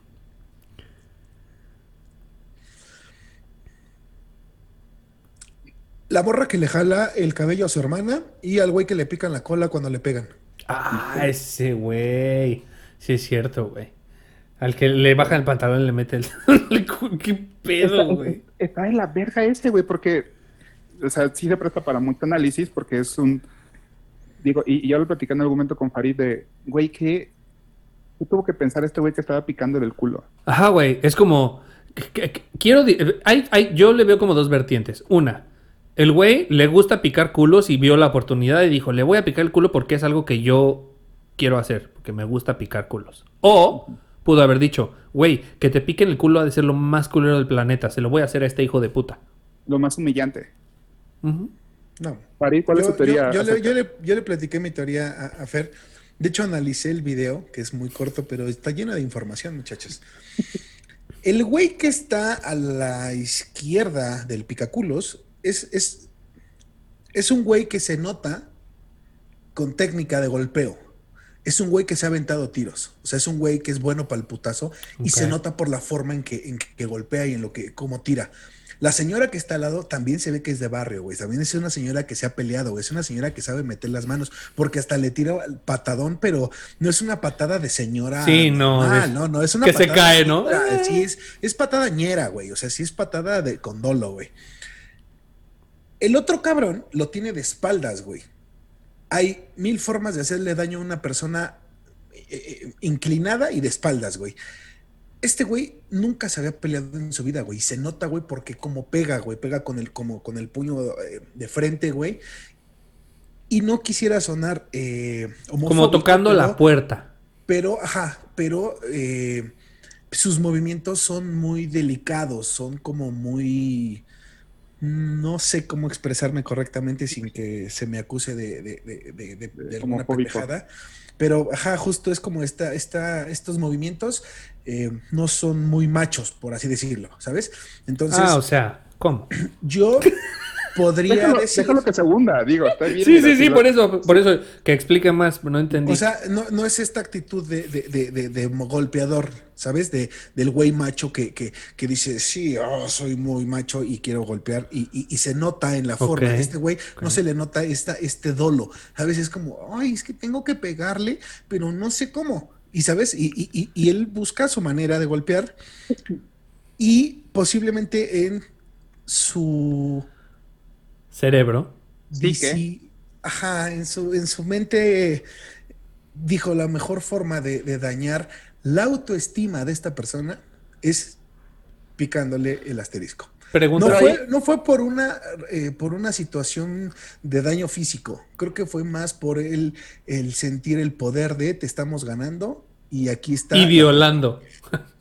La borra que le jala el cabello a su hermana y al güey que le pican la cola cuando le pegan. Ah, ese güey. Sí, es cierto, güey. Al que le baja el pantalón y le mete el. *laughs* ¿Qué pedo, güey? Está, en la verga este, güey, porque. O sea, sí se presta para mucho análisis porque es un. Digo, y, y yo lo platicé en algún momento con Farid de, güey, ¿qué, ¿qué tuvo que pensar este güey que estaba picando del culo? Ajá, güey. Es como. Quiero. Hay, hay, yo le veo como dos vertientes. Una, el güey le gusta picar culos y vio la oportunidad y dijo, le voy a picar el culo porque es algo que yo quiero hacer, porque me gusta picar culos. O pudo haber dicho, güey, que te piquen el culo ha de ser lo más culero del planeta, se lo voy a hacer a este hijo de puta. Lo más humillante. No. ¿cuál es tu teoría? Yo, le, platiqué mi teoría a, a, Fer. De hecho, analicé el video, que es muy corto, pero está lleno de información, muchachos. El güey que está a la izquierda del picaculos es, es, un güey que se nota con técnica de golpeo. Es un güey que se ha aventado tiros. O sea, es un güey que es bueno para el putazo y se nota por la forma en que, en que golpea y en lo que, cómo tira. La señora que está al lado también se ve que es de barrio, güey. También es una señora que se ha peleado, güey. Es una señora que sabe meter las manos, porque hasta le tira el patadón, pero no es una patada de señora. Sí, no. no, no, es una que se cae, ¿no? Sí, es, es patada ñera, güey. O sea, sí es patada de condolo, güey. El otro cabrón lo tiene de espaldas, güey. Hay mil formas de hacerle daño a una persona eh, eh, inclinada y de espaldas, güey. Este güey nunca se había peleado en su vida, güey. Se nota, güey, porque como pega, güey, pega con el, como, con el puño eh, de frente, güey. Y no quisiera sonar Como tocando la puerta. Pero, ajá, pero sus movimientos son muy delicados, son como muy no sé cómo expresarme correctamente sin que se me acuse de, de, alguna pendejada. Pero, ajá, justo es como esta, esta, estos movimientos eh, no son muy machos, por así decirlo, ¿sabes? Entonces. Ah, o sea, ¿cómo? Yo *laughs* podría déjalo, decir. Déjalo que segunda, digo, está bien. Sí, sí, sí, por eso, por eso que explique más, no entendí. O sea, no, no es esta actitud de, de, de, de golpeador, ¿sabes? De, del güey macho que, que, que dice, sí, oh, soy muy macho y quiero golpear. Y, y, se nota en la forma. Este güey no se le nota esta, este dolo. A veces es como, ay, es que tengo que pegarle, pero no sé cómo. Y sabes, y, y, y él busca su manera de golpear y posiblemente en su cerebro. Sí, ajá, en su, en su mente dijo la mejor forma de, dañar la autoestima de esta persona es picándole el asterisco. no, fue, no fue, por una, eh, por una situación de daño físico, creo que fue más por el, el sentir el poder de te estamos ganando y aquí está. Y violando.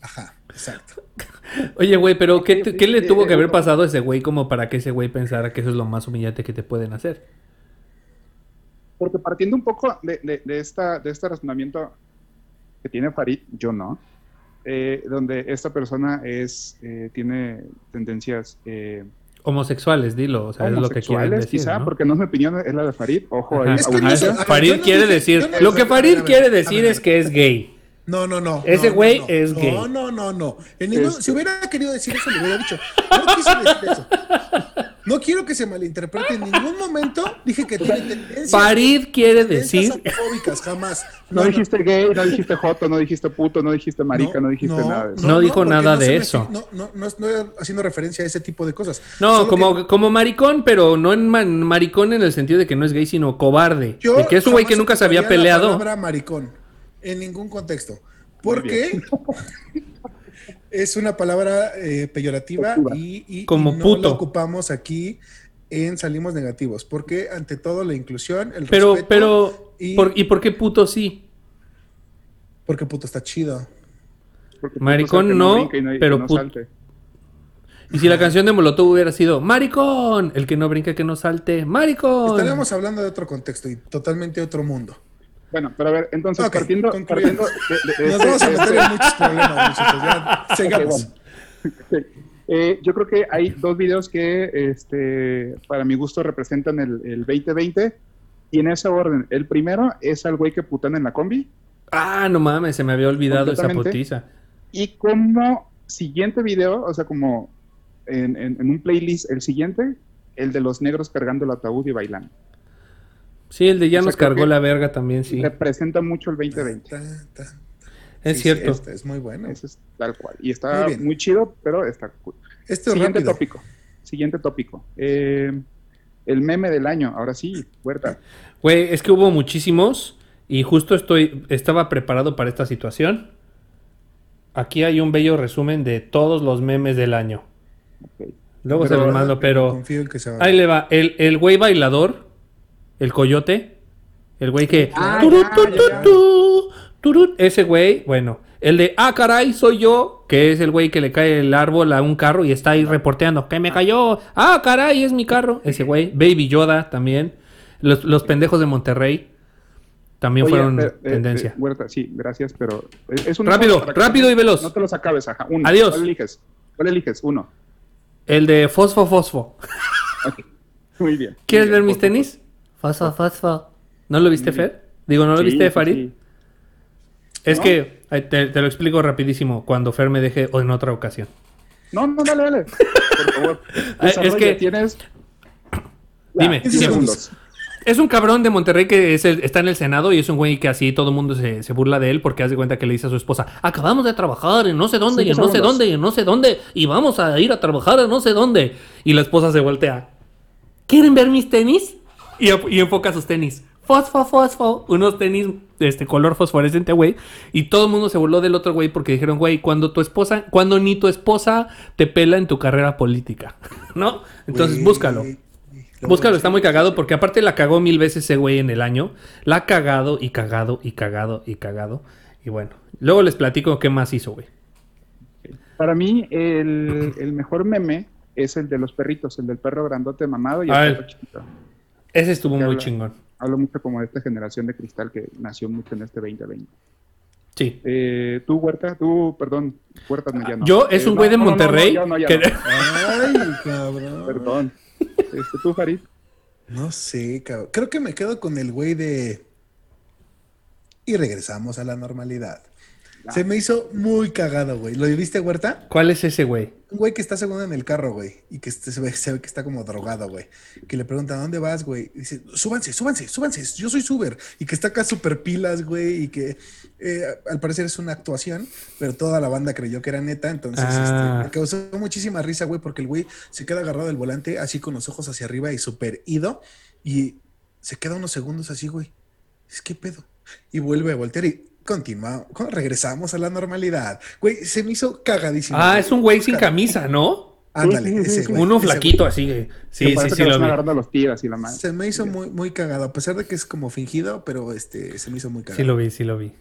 Ajá, exacto. Oye, güey, pero ¿qué, le tuvo que haber pasado a ese güey como para que ese güey pensara que eso es lo más humillante que te pueden hacer? Porque partiendo un poco de, esta, de este razonamiento que tiene Farid, yo no, eh, donde esta persona es eh, tiene tendencias... Eh, homosexuales, dilo, o sea, es lo que quiere decir. Quizá, porque no es mi opinión, es la de Farid. Ojo ahí. Farid quiere decir, lo que Farid quiere decir es que es gay. No, no, no. Ese güey es gay. No, no, no, no. Si hubiera querido decir eso, le hubiera dicho. No quise decir eso. No quiero que se malinterprete. En ningún momento dije que tiene tendencias. Farid quiere decir. jamás. No, dijiste gay, no dijiste joto, no dijiste puto, no dijiste marica, no, dijiste nada de eso. No, dijo nada de eso. No, no, no, estoy haciendo referencia a ese tipo de cosas. No, como, como maricón, pero no en maricón en el sentido de que no es gay, sino cobarde. de que es un güey que nunca se había peleado. La maricón en ningún contexto. Porque *laughs* es una palabra eh, peyorativa y, Como no la ocupamos aquí en salimos negativos. Porque ante todo la inclusión, el pero, respeto. Pero, y, ¿y por qué puto sí? Porque puto está chido. Maricón no, pero puto. Y si la canción de Molotov hubiera sido Maricón, el que no brinca que no salte, Maricón. Estaríamos hablando de otro contexto y totalmente otro mundo. Bueno, pero a ver, entonces partiendo, partiendo Nos vamos a meter en muchos problemas, muchachos. Ya, *laughs* eh, yo creo que hay dos videos que, este, para mi gusto, representan el, el 2020 y en ese orden. El primero es al güey que putan en la combi. Ah, no mames, se me había olvidado esa putiza. Y como siguiente video, o sea, como en, en, en un playlist, el siguiente, el de los negros cargando el ataúd y bailando. Sí, el de ya nos cargó la verga también, sí. Representa mucho el 2020. Es cierto. Este es muy bueno. es tal cual. Y está muy, chido, pero está cool. Siguiente tópico. Siguiente tópico. Eh, el meme del año. Ahora sí, Huerta. Güey, es que hubo muchísimos y justo estoy, estaba preparado para esta situación. Aquí hay un bello resumen de todos los memes del año. Luego se los mando, pero ahí le va. El, el güey bailador, el coyote, el güey que... Ah, ese güey, bueno, el de, ah, caray, soy yo, que es el güey que le cae el árbol a un carro y está ahí reporteando, que me cayó, ah, caray, es mi carro, ese güey, Baby Yoda también, los, pendejos de Monterrey. También fueron eh, tendencia. Eh, Huerta, sí, gracias, pero es un rápido, rápido y veloz. No te los acabes, ajá. Uno. Adiós. ¿Cuál eliges? ¿Cuál eliges? Uno. El de Fosfo Fosfo. Muy bien. ¿Quieres ver mis tenis? Fosfo Fosfo. ¿No lo viste, Fer? Digo, ¿no lo viste, Farid? Es que te, lo explico rapidísimo cuando Fer me deje o en otra ocasión. No, no, dale, dale. Por favor. *laughs* es que tienes. Dime, segundos. Es un cabrón de Monterrey que es está en el Senado y es un güey que así todo el mundo se, burla de él porque hace cuenta que le dice a su esposa, acabamos de trabajar en no sé dónde y en no sé dónde y en no sé dónde y vamos a ir a trabajar en no sé dónde. Y la esposa se voltea. ¿Quieren ver mis tenis? Y, y enfoca sus tenis fosfo, fosfo, unos tenis de este color fosforescente, güey. Y todo el mundo se burló del otro güey porque dijeron, güey, cuando tu esposa, cuando ni tu esposa te pela en tu carrera política, *laughs* ¿no? Entonces búscalo. Búscalo, está muy cagado porque aparte la cagó mil veces ese güey en el año. La ha cagado y cagado y cagado y cagado. Y bueno, luego les platico qué más hizo, güey. Para mí, el, mejor meme es el de los perritos, el del perro grandote mamado y el perro chiquito. Ese estuvo muy chingón hablo mucho como de esta generación de cristal que nació mucho en este 2020. Sí. Eh, tú, Huerta, tú, perdón, Huerta mediano. Yo, es un güey de Monterrey. *laughs* Ay, cabrón. Perdón. Este, tú, Farid. No sé, cabrón. Creo que me quedo con el güey de. Y regresamos a la normalidad. Se me hizo muy cagado, güey. ¿Lo viste, Huerta? ¿Cuál es ese güey? Un güey que está segundo en el carro, güey. Y que se ve, que está como drogado, güey. Que le pregunta, ¿dónde vas, güey? Y dice, súbanse, súbanse, súbanse. Yo soy Suber. Y que está acá super pilas, güey. Y que eh, al parecer es una actuación, pero toda la banda creyó que era neta. Entonces, este, ah. me causó muchísima risa, güey, porque el güey se queda agarrado del volante, así con los ojos hacia arriba y súper ido. Y se queda unos segundos así, güey. Es que pedo. Y vuelve a voltear y continuamos, regresamos a la normalidad. Güey, se me hizo cagadísimo. Ah, es un güey sin camisa, ¿no? Ándale, ese güey. Uno flaquito así. Sí, sí, sí, lo vi. Los y la Se me hizo muy, muy cagado, a pesar de que es como fingido, pero este, se me hizo muy cagado. Sí lo vi, sí lo vi.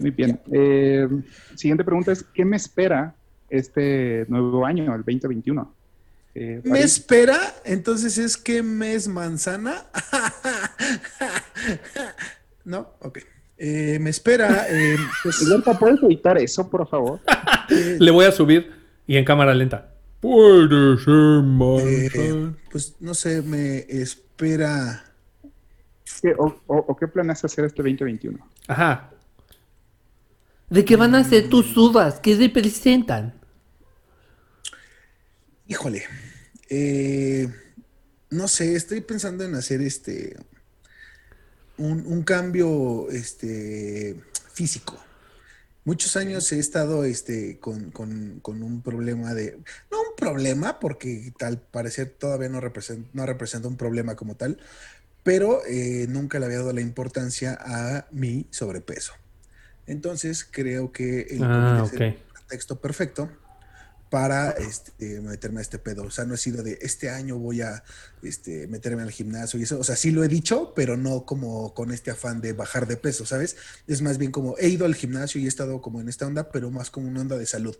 Muy bien. Eh, siguiente pregunta es, ¿qué me espera este nuevo año, el 2021? Eh, ¿Me espera? Entonces es que mes manzana. *laughs* ¿No? Ok. Eh, me espera. Eh, pues, *laughs* ¿puedes editar eso, por favor? *laughs* Le voy a subir y en cámara lenta. Puede ser más. Eh, pues no sé, me espera. o, qué planeas hacer este 2021? Ajá. ¿De qué van a ser tus uvas? ¿Qué representan? Híjole. no sé, estoy pensando en hacer este un, cambio este, físico. Muchos años he estado este, con, un problema de, no un problema, porque tal parecer todavía no representa, no representa un problema como tal, pero eh, nunca le había dado la importancia a mi sobrepeso. Entonces creo que el ah, texto perfecto para este, meterme a este pedo. O sea, no he sido de este año voy a este, meterme al gimnasio y eso. O sea, sí lo he dicho, pero no como con este afán de bajar de peso, ¿sabes? Es más bien como he ido al gimnasio y he estado como en esta onda, pero más como una onda de salud,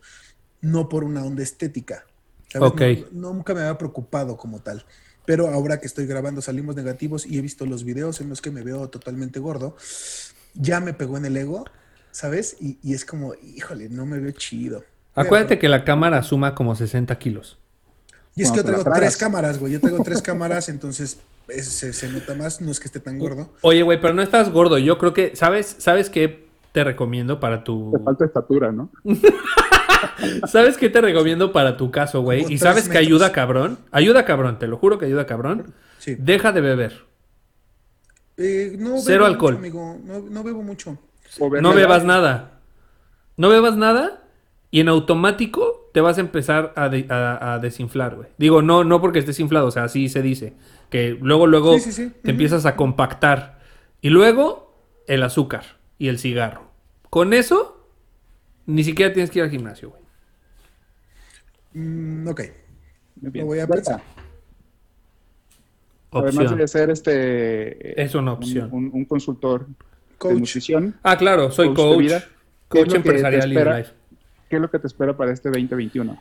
no por una onda estética. ¿sabes? nunca me había preocupado como tal. Pero ahora que estoy grabando salimos negativos y he visto los videos en los que me veo totalmente gordo, ya me pegó en el ego, ¿sabes? Y, y es como, híjole, no me veo chido. Acuérdate que la cámara suma como 60 kilos. Y es que yo tengo tres cámaras, güey. Yo tengo tres *laughs* cámaras, entonces se, nota más. No es que esté tan gordo. Oye, güey, pero no estás gordo. Yo creo que, ¿sabes, ¿sabes qué te recomiendo para tu. Te falta estatura, ¿no? *laughs* ¿Sabes qué te recomiendo para tu caso, güey? ¿Y sabes que ayuda cabrón? Ayuda cabrón, te lo juro que ayuda cabrón. Sí. Deja de beber. Eh, no Cero alcohol. amigo. No, bebo mucho. No bebas nada. No bebas nada y en automático te vas a empezar a, desinflar, güey. Digo, no, no porque estés inflado, o sea, así se dice. Que luego, luego te empiezas a compactar. Y luego el azúcar y el cigarro. Con eso, ni siquiera tienes que ir al gimnasio, güey. Mm, ok. Me voy a pensar. Además de ser este... Es una opción. Un, consultor de nutrición. Ah, claro, soy coach. Coach, empresarial y life. ¿Qué es lo que te espera para este 2021?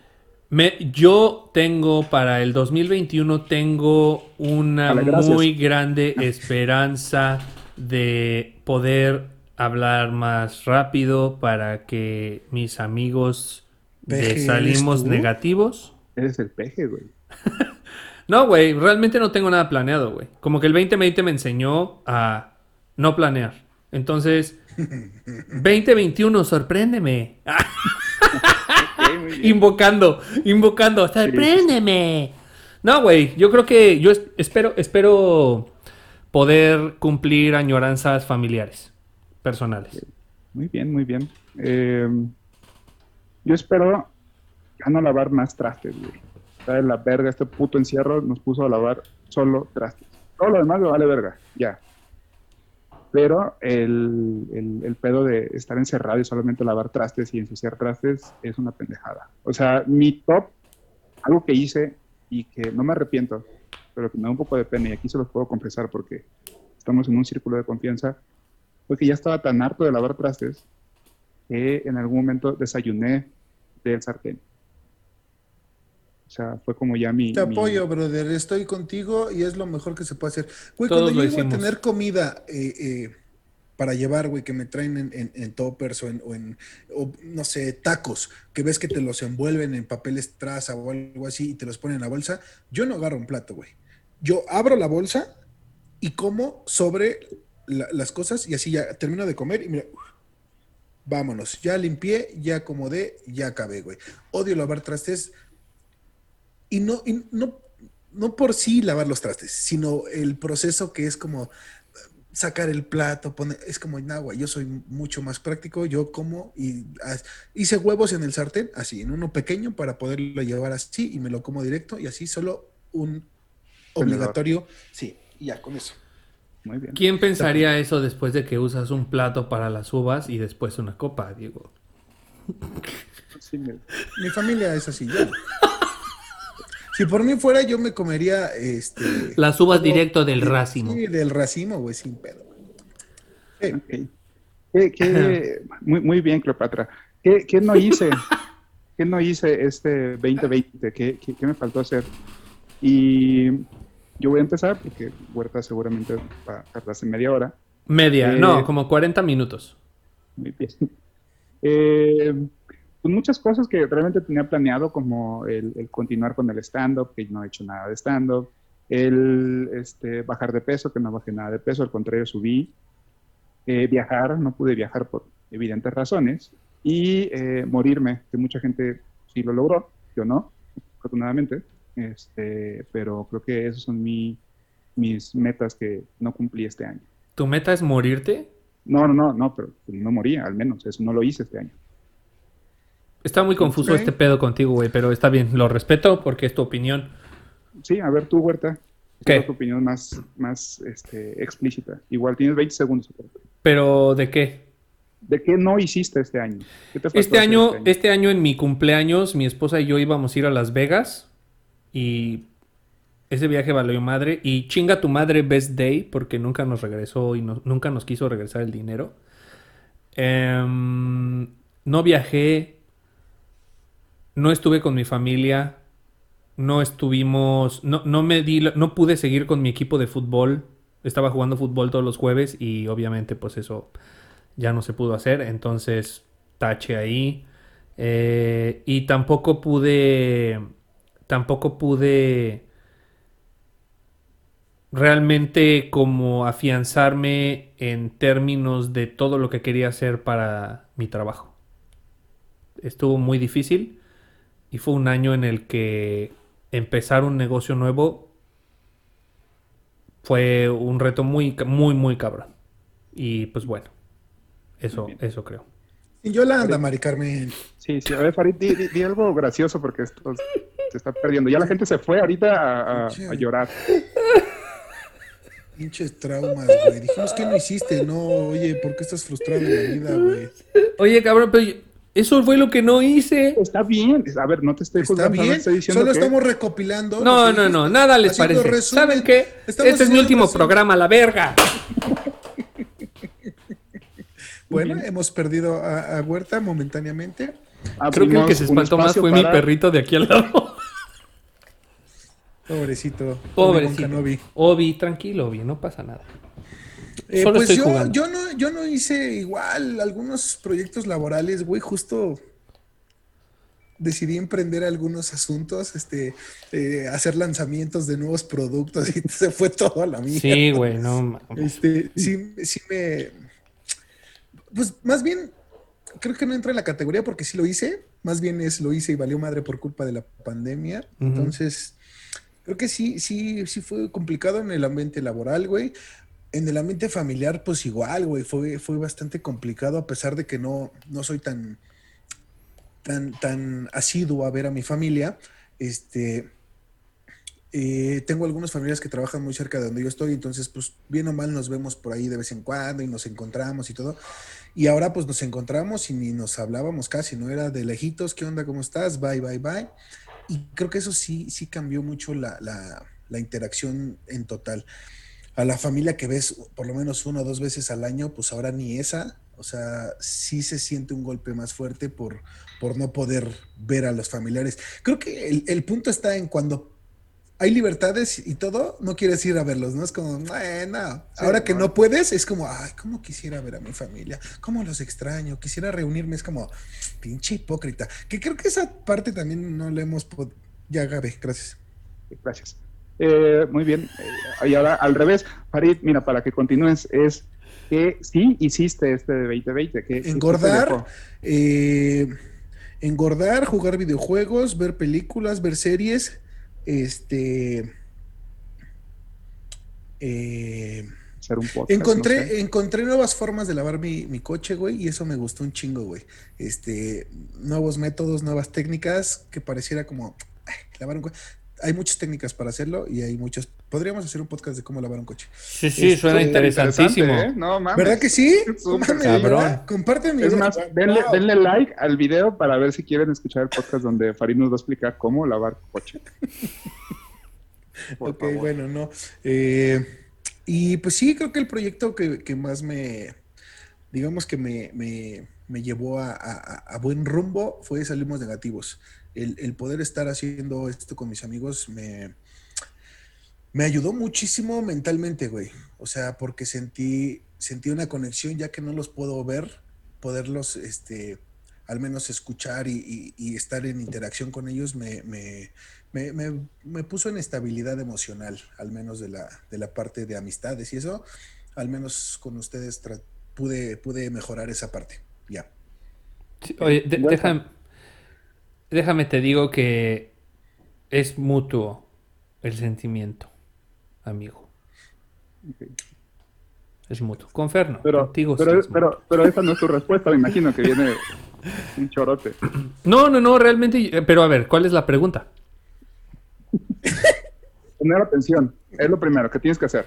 Me, yo tengo para el 2021 tengo una muy grande esperanza de poder hablar más rápido para que mis amigos salimos negativos. Eres el peje, güey. *laughs* no, güey, realmente no tengo nada planeado, güey. Como que el 2020 me enseñó a no planear. Entonces, *laughs* 2021, sorpréndeme. *laughs* invocando, invocando, sorpréndeme. No, güey, yo creo que yo espero, espero poder cumplir añoranzas familiares, personales. Muy bien, muy bien. Eh, yo espero ya no lavar más trastes, güey. La verga, este puto encierro nos puso a lavar solo trastes. Todo lo demás lo vale verga, ya. Pero el, el, pedo de estar encerrado y solamente lavar trastes y ensuciar trastes es una pendejada. O sea, mi top, algo que hice y que no me arrepiento, pero que me da un poco de pena y aquí se los puedo confesar porque estamos en un círculo de confianza, fue que ya estaba tan harto de lavar trastes que en algún momento desayuné del sartén. O sea, fue como ya mi... Te apoyo, brother. Estoy contigo y es lo mejor que se puede hacer. Güey, cuando yo iba a tener comida eh, eh, para llevar, güey, que me traen en, en, toppers o en, o en no sé, tacos, que ves que te los envuelven en papeles traza o algo así y te los ponen en la bolsa, yo no agarro un plato, güey. Yo abro la bolsa y como sobre las cosas y así ya termino de comer y mira, vámonos, ya limpié, ya acomodé, ya acabé, güey. Odio lavar trastes y no, no, no por sí lavar los trastes, sino el proceso que es como sacar el plato, poner, es como en agua. Yo soy mucho más práctico, yo como y hice huevos en el sartén, así, en uno pequeño para poderlo llevar así y me lo como directo y así solo un obligatorio, sí, ya con eso. Muy bien. ¿Quién pensaría eso después de que usas un plato para las uvas y después una copa, Diego? mi familia es así, ya. Si por mí fuera, yo me comería este. Las uvas directo del racimo. Sí, del racimo, güey, sin pedo. *laughs* muy, muy bien, Cleopatra. ¿Qué, qué no hice? *laughs* ¿Qué no hice este 2020? ¿Qué, qué, qué me faltó hacer? Y yo voy a empezar porque Huerta seguramente va a tardarse media hora. Media, no, eh, como 40 minutos. Muy bien. *laughs* Eh, pues muchas cosas que realmente tenía planeado, como el, continuar con el stand-up, que no he hecho nada de stand-up, el este, bajar de peso, que no bajé nada de peso, al contrario, subí, eh, viajar, no pude viajar por evidentes razones, y eh, morirme, que mucha gente sí lo logró, yo no, afortunadamente, este, pero creo que esas son mi, mis metas que no cumplí este año. ¿Tu meta es morirte? No, no, no, no, pero no moría, al menos, eso no lo hice este año. Está muy confuso este pedo contigo, güey, pero está bien, lo respeto porque es tu opinión. Sí, a ver tú, Huerta. ¿Qué? Es tu opinión más, más este, explícita. Igual tienes 20 segundos. ¿Pero de qué? ¿De qué no hiciste este año? este, año este, este año, en mi cumpleaños, mi esposa y yo íbamos a ir a Las Vegas y ese viaje valió madre. Y chinga tu madre Best Day porque nunca nos regresó y nunca nos quiso regresar el dinero. Em, no viajé, no estuve con mi familia, no estuvimos, no, no me di, no pude seguir con mi equipo de fútbol. Estaba jugando fútbol todos los jueves y obviamente pues eso ya no se pudo hacer. Entonces tache ahí. Eh, y tampoco pude, tampoco pude realmente como afianzarme en términos de todo lo que quería hacer para mi trabajo. Estuvo muy difícil y fue un año en el que empezar un negocio nuevo fue un reto muy, muy, muy cabrón. Y pues bueno, eso, eso creo. Y Yolanda, Mari Carmen. Sí, sí, a ver, Farid, di, algo gracioso porque esto se está perdiendo. Ya la gente se fue ahorita a, llorar. Pinches traumas, güey. Dijimos que no hiciste, no, oye, ¿por qué estás frustrado en la vida, güey? Oye, cabrón, pero eso fue lo que no hice. Está bien. A ver, no te estoy Está bien. Solo estamos recopilando. No, no, no, nada les parece. ¿Saben qué? Este es mi último programa, la verga. bueno, hemos perdido a, Huerta momentáneamente. Creo que el que se espantó más fue mi perrito de aquí al lado. Pobrecito. Pobrecito. Obi, tranquilo, Obi, no pasa nada. Eh, pues yo, yo, no, yo no hice igual algunos proyectos laborales, güey, justo decidí emprender algunos asuntos, este, eh, hacer lanzamientos de nuevos productos y *laughs* se fue todo a la mía. Sí, güey, no. Este, sí, sí me, pues más bien, creo que no entra en la categoría porque sí lo hice, más bien es lo hice y valió madre por culpa de la pandemia, entonces creo que sí, sí, sí fue complicado en el ambiente laboral, güey en el ambiente familiar, pues igual, güey, fue, fue bastante complicado, a pesar de que no, no soy tan, tan, tan asiduo a ver a mi familia. Este, eh, tengo algunas familias que trabajan muy cerca de donde yo estoy, entonces, pues, bien o mal nos vemos por ahí de vez en cuando y nos encontramos y todo. Y ahora, pues, nos encontramos y ni nos hablábamos casi, ¿no? Era de lejitos, ¿qué onda? ¿Cómo estás? Bye, bye, bye. Y creo que eso sí, sí cambió mucho la, la, la interacción en total a la familia que ves por lo menos una o dos veces al año, pues ahora ni esa. O sea, sí se siente un golpe más fuerte por, por no poder ver a los familiares. Creo que el, punto está en cuando hay libertades y todo, no quieres ir a verlos, ¿no? Es como, no. Ahora que no puedes, es como, ay, ¿cómo quisiera ver a mi familia? ¿Cómo los extraño? Quisiera reunirme, es como, pinche hipócrita. Que creo que esa parte también no la hemos podido. Ya, Gabe, gracias. Gracias. Eh, muy bien. Eh, y ahora al revés, Farid, mira, para que continúes, es que sí hiciste este de 2020. Que, engordar, eh, engordar, jugar videojuegos, ver películas, ver series, este... Hacer un podcast, encontré, encontré nuevas formas de lavar mi, mi, coche, güey, y eso me gustó un chingo, güey. Este, nuevos métodos, nuevas técnicas que pareciera como lavar un coche hay muchas técnicas para hacerlo y hay muchas. Podríamos hacer un podcast de cómo lavar un coche. Sí, sí, suena interesantísimo. ¿eh? No, mames. ¿Verdad que sí? Comparte mi Es más, denle, like al video para ver si quieren escuchar el podcast donde Farid nos va a explicar cómo lavar coche. ok, bueno, no. Eh, y pues sí, creo que el proyecto que, más me, digamos que me, me, llevó a, a, buen rumbo fue Salimos Negativos el, poder estar haciendo esto con mis amigos me, me ayudó muchísimo mentalmente, güey. O sea, porque sentí, sentí una conexión, ya que no los puedo ver, poderlos, este, al menos escuchar y, estar en interacción con ellos me, me, puso en estabilidad emocional, al menos de la, de la parte de amistades y eso, al menos con ustedes pude, pude mejorar esa parte. Ya. oye, déjame déjame te digo que es mutuo el sentimiento, amigo. Es mutuo. Con Ferno, pero, contigo pero, pero, pero, esa no es tu respuesta, me imagino que viene un chorote. No, no, no, realmente. Pero a ver, ¿cuál es la pregunta? Poner atención, es lo primero que tienes que hacer.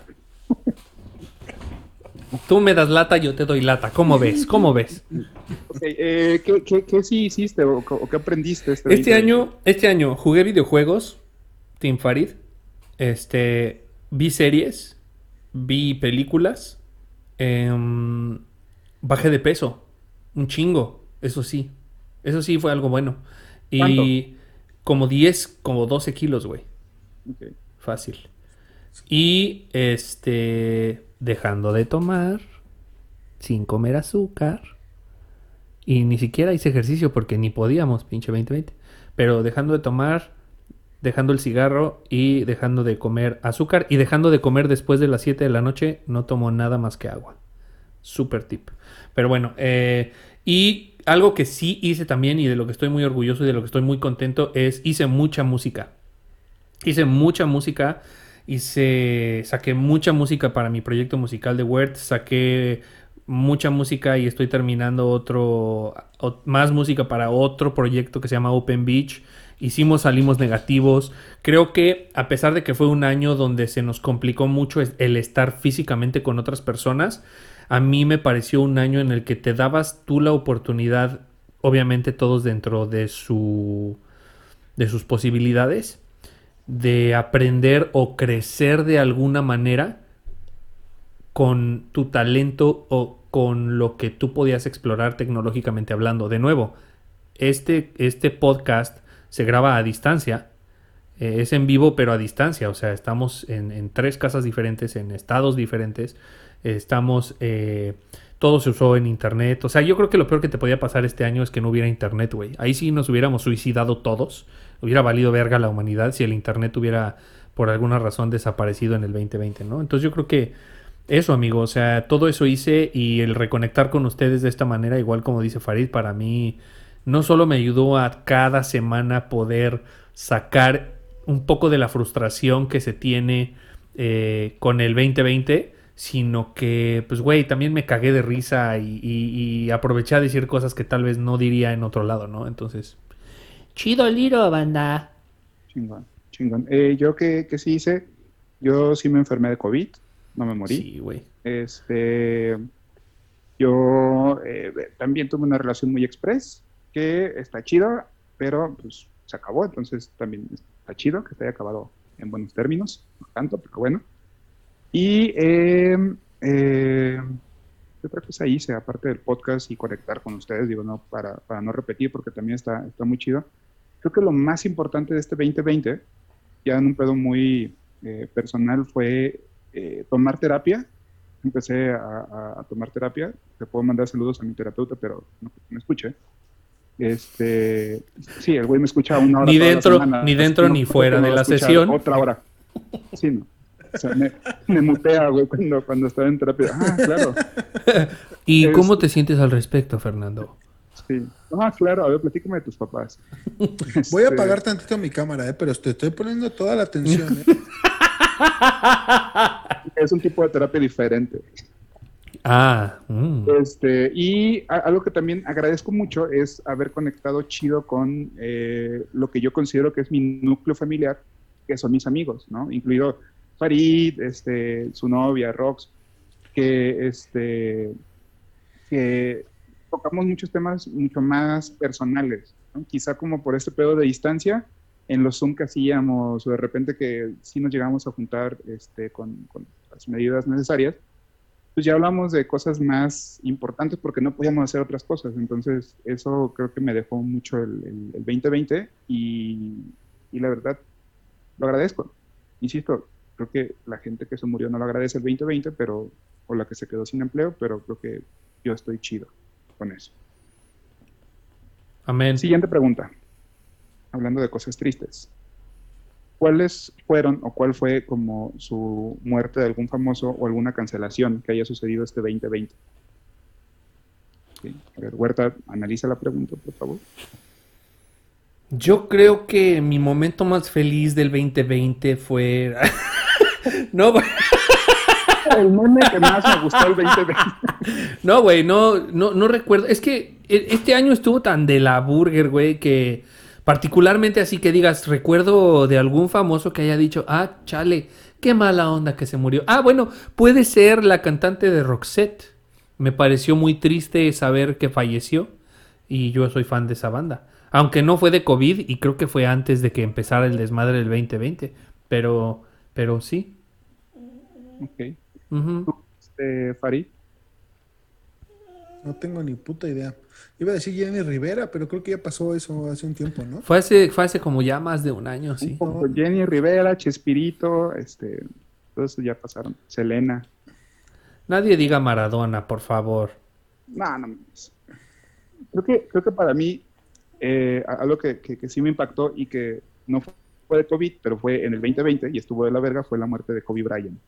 Tú me das lata, yo te doy lata. ¿Cómo ves? ¿Cómo ves? Eh, ¿qué, sí hiciste o, qué aprendiste este, este año? Este año jugué videojuegos, Team Farid. Este, vi series, vi películas, em, bajé de peso, un chingo, eso sí. Eso sí fue algo bueno. Y como 10, como 12 kilos, güey. Fácil. Y este dejando de tomar, sin comer azúcar. Y ni siquiera hice ejercicio porque ni podíamos, pinche 2020. Pero dejando de tomar, dejando el cigarro y dejando de comer azúcar y dejando de comer después de las 7 de la noche, no tomo nada más que agua. Super tip. Pero bueno, eh, y algo que sí hice también y de lo que estoy muy orgulloso y de lo que estoy muy contento es hice mucha música. Hice mucha música hice, saqué mucha música para mi proyecto musical de Word, saqué mucha música y estoy terminando otro, más música para otro proyecto que se llama Open Beach. Hicimos, salimos negativos. Creo que a pesar de que fue un año donde se nos complicó mucho el estar físicamente con otras personas, a mí me pareció un año en el que te dabas tú la oportunidad, obviamente todos dentro de su de sus posibilidades, de aprender o crecer de alguna manera con tu talento o con lo que tú podías explorar tecnológicamente hablando. De nuevo, este, este podcast se graba a distancia. Eh, es en vivo, pero a distancia. O sea, estamos en, tres casas diferentes, en estados diferentes. estamos. Eh, todo se usó en internet. O sea, yo creo que lo peor que te podía pasar este año es que no hubiera internet, güey. Ahí sí nos hubiéramos suicidado todos. Hubiera valido verga la humanidad si el internet hubiera, por alguna razón, desaparecido en el 2020, ¿no? Entonces yo creo que eso, amigo, o sea, todo eso hice y el reconectar con ustedes de esta manera, igual como dice Farid, para mí no solo me ayudó a cada semana poder sacar un poco de la frustración que se tiene eh, con el 2020, sino que, pues, güey, también me cagué de risa y, aproveché a decir cosas que tal vez no diría en otro lado, ¿no? Entonces, chido liro, banda. Chingón, chingón. Eh, yo que, que sí hice, yo sí me enfermé de COVID no me morí. Sí, güey. Este, yo eh, también tuve una relación muy express, que está chida, pero pues se acabó, entonces también está chido que se haya acabado en buenos términos, no tanto, pero bueno. Y eh, eh, otra cosa hice, aparte del podcast y conectar con ustedes, digo, no, para, para no repetir, porque también está, está muy chido. Creo que lo más importante de este 2020, ya en un pedo muy eh, personal, fue eh, tomar terapia. Empecé a, tomar terapia. Te puedo mandar saludos a mi terapeuta, pero no me escuche. Este, sí, el güey me escucha una hora. Ni dentro, ni dentro ni fuera de la sesión. Otra hora. Sí, no. *laughs* O sea, me, mutea, güey, cuando, cuando estaba en terapia. Ah, claro. *laughs* ¿Y cómo te sientes al respecto, Fernando? Sí. Ah, claro, a ver, platícame de tus papás. *laughs* Voy a este apagar tantito mi cámara, ¿eh? pero te estoy poniendo toda la atención. ¿eh? es un tipo de terapia diferente. Ah. Mm. Este, y algo que también agradezco mucho es haber conectado chido con eh, lo que yo considero que es mi núcleo familiar, que son mis amigos, ¿no? Incluido Farid, este, su novia, Rox, que, este, que tocamos muchos temas mucho más personales, quizá como por este pedo de distancia, en los Zoom que hacíamos o de repente que sí nos llegamos a juntar este, con, las medidas necesarias, pues ya hablamos de cosas más importantes porque no podíamos hacer otras cosas. Entonces eso creo que me dejó mucho el, 2020 y, y, la verdad lo agradezco. Insisto, creo que la gente que se murió no lo agradece el 2020, pero o la que se quedó sin empleo, pero creo que yo estoy chido con eso. Amén. Siguiente pregunta hablando de cosas tristes, ¿cuáles fueron o cuál fue como su muerte de algún famoso o alguna cancelación que haya sucedido este 2020? A ver, Huerta, analiza la pregunta, por favor. Yo creo que mi momento más feliz del 2020 fue... *laughs* no, el meme que más me gustó el 2020. *laughs* No, güey, no, no, no recuerdo. Es que e, este año estuvo tan de la burger, güey, que Particularmente así que digas, recuerdo de algún famoso que haya dicho, ah, chale, qué mala onda que se murió. Ah, bueno, puede ser la cantante de Roxette. Me pareció muy triste saber que falleció y yo soy fan de esa banda. Aunque no fue de COVID y creo que fue antes de que empezara el desmadre del 2020. Pero, pero sí. Ok. Este, Farid. No tengo ni puta idea. Iba a decir Jenny Rivera, pero creo que ya pasó eso hace un tiempo, ¿no? Fue hace, fue hace como ya más de un año, sí. Jenny Rivera, Chespirito, este, todo eso ya pasaron. Selena. Nadie diga Maradona, por favor. No, no. Creo que, creo que para mí, eh, algo que, que, sí me impactó y que no fue de COVID, pero fue en el 2020 y estuvo de la verga, fue la muerte de Kobe Bryant.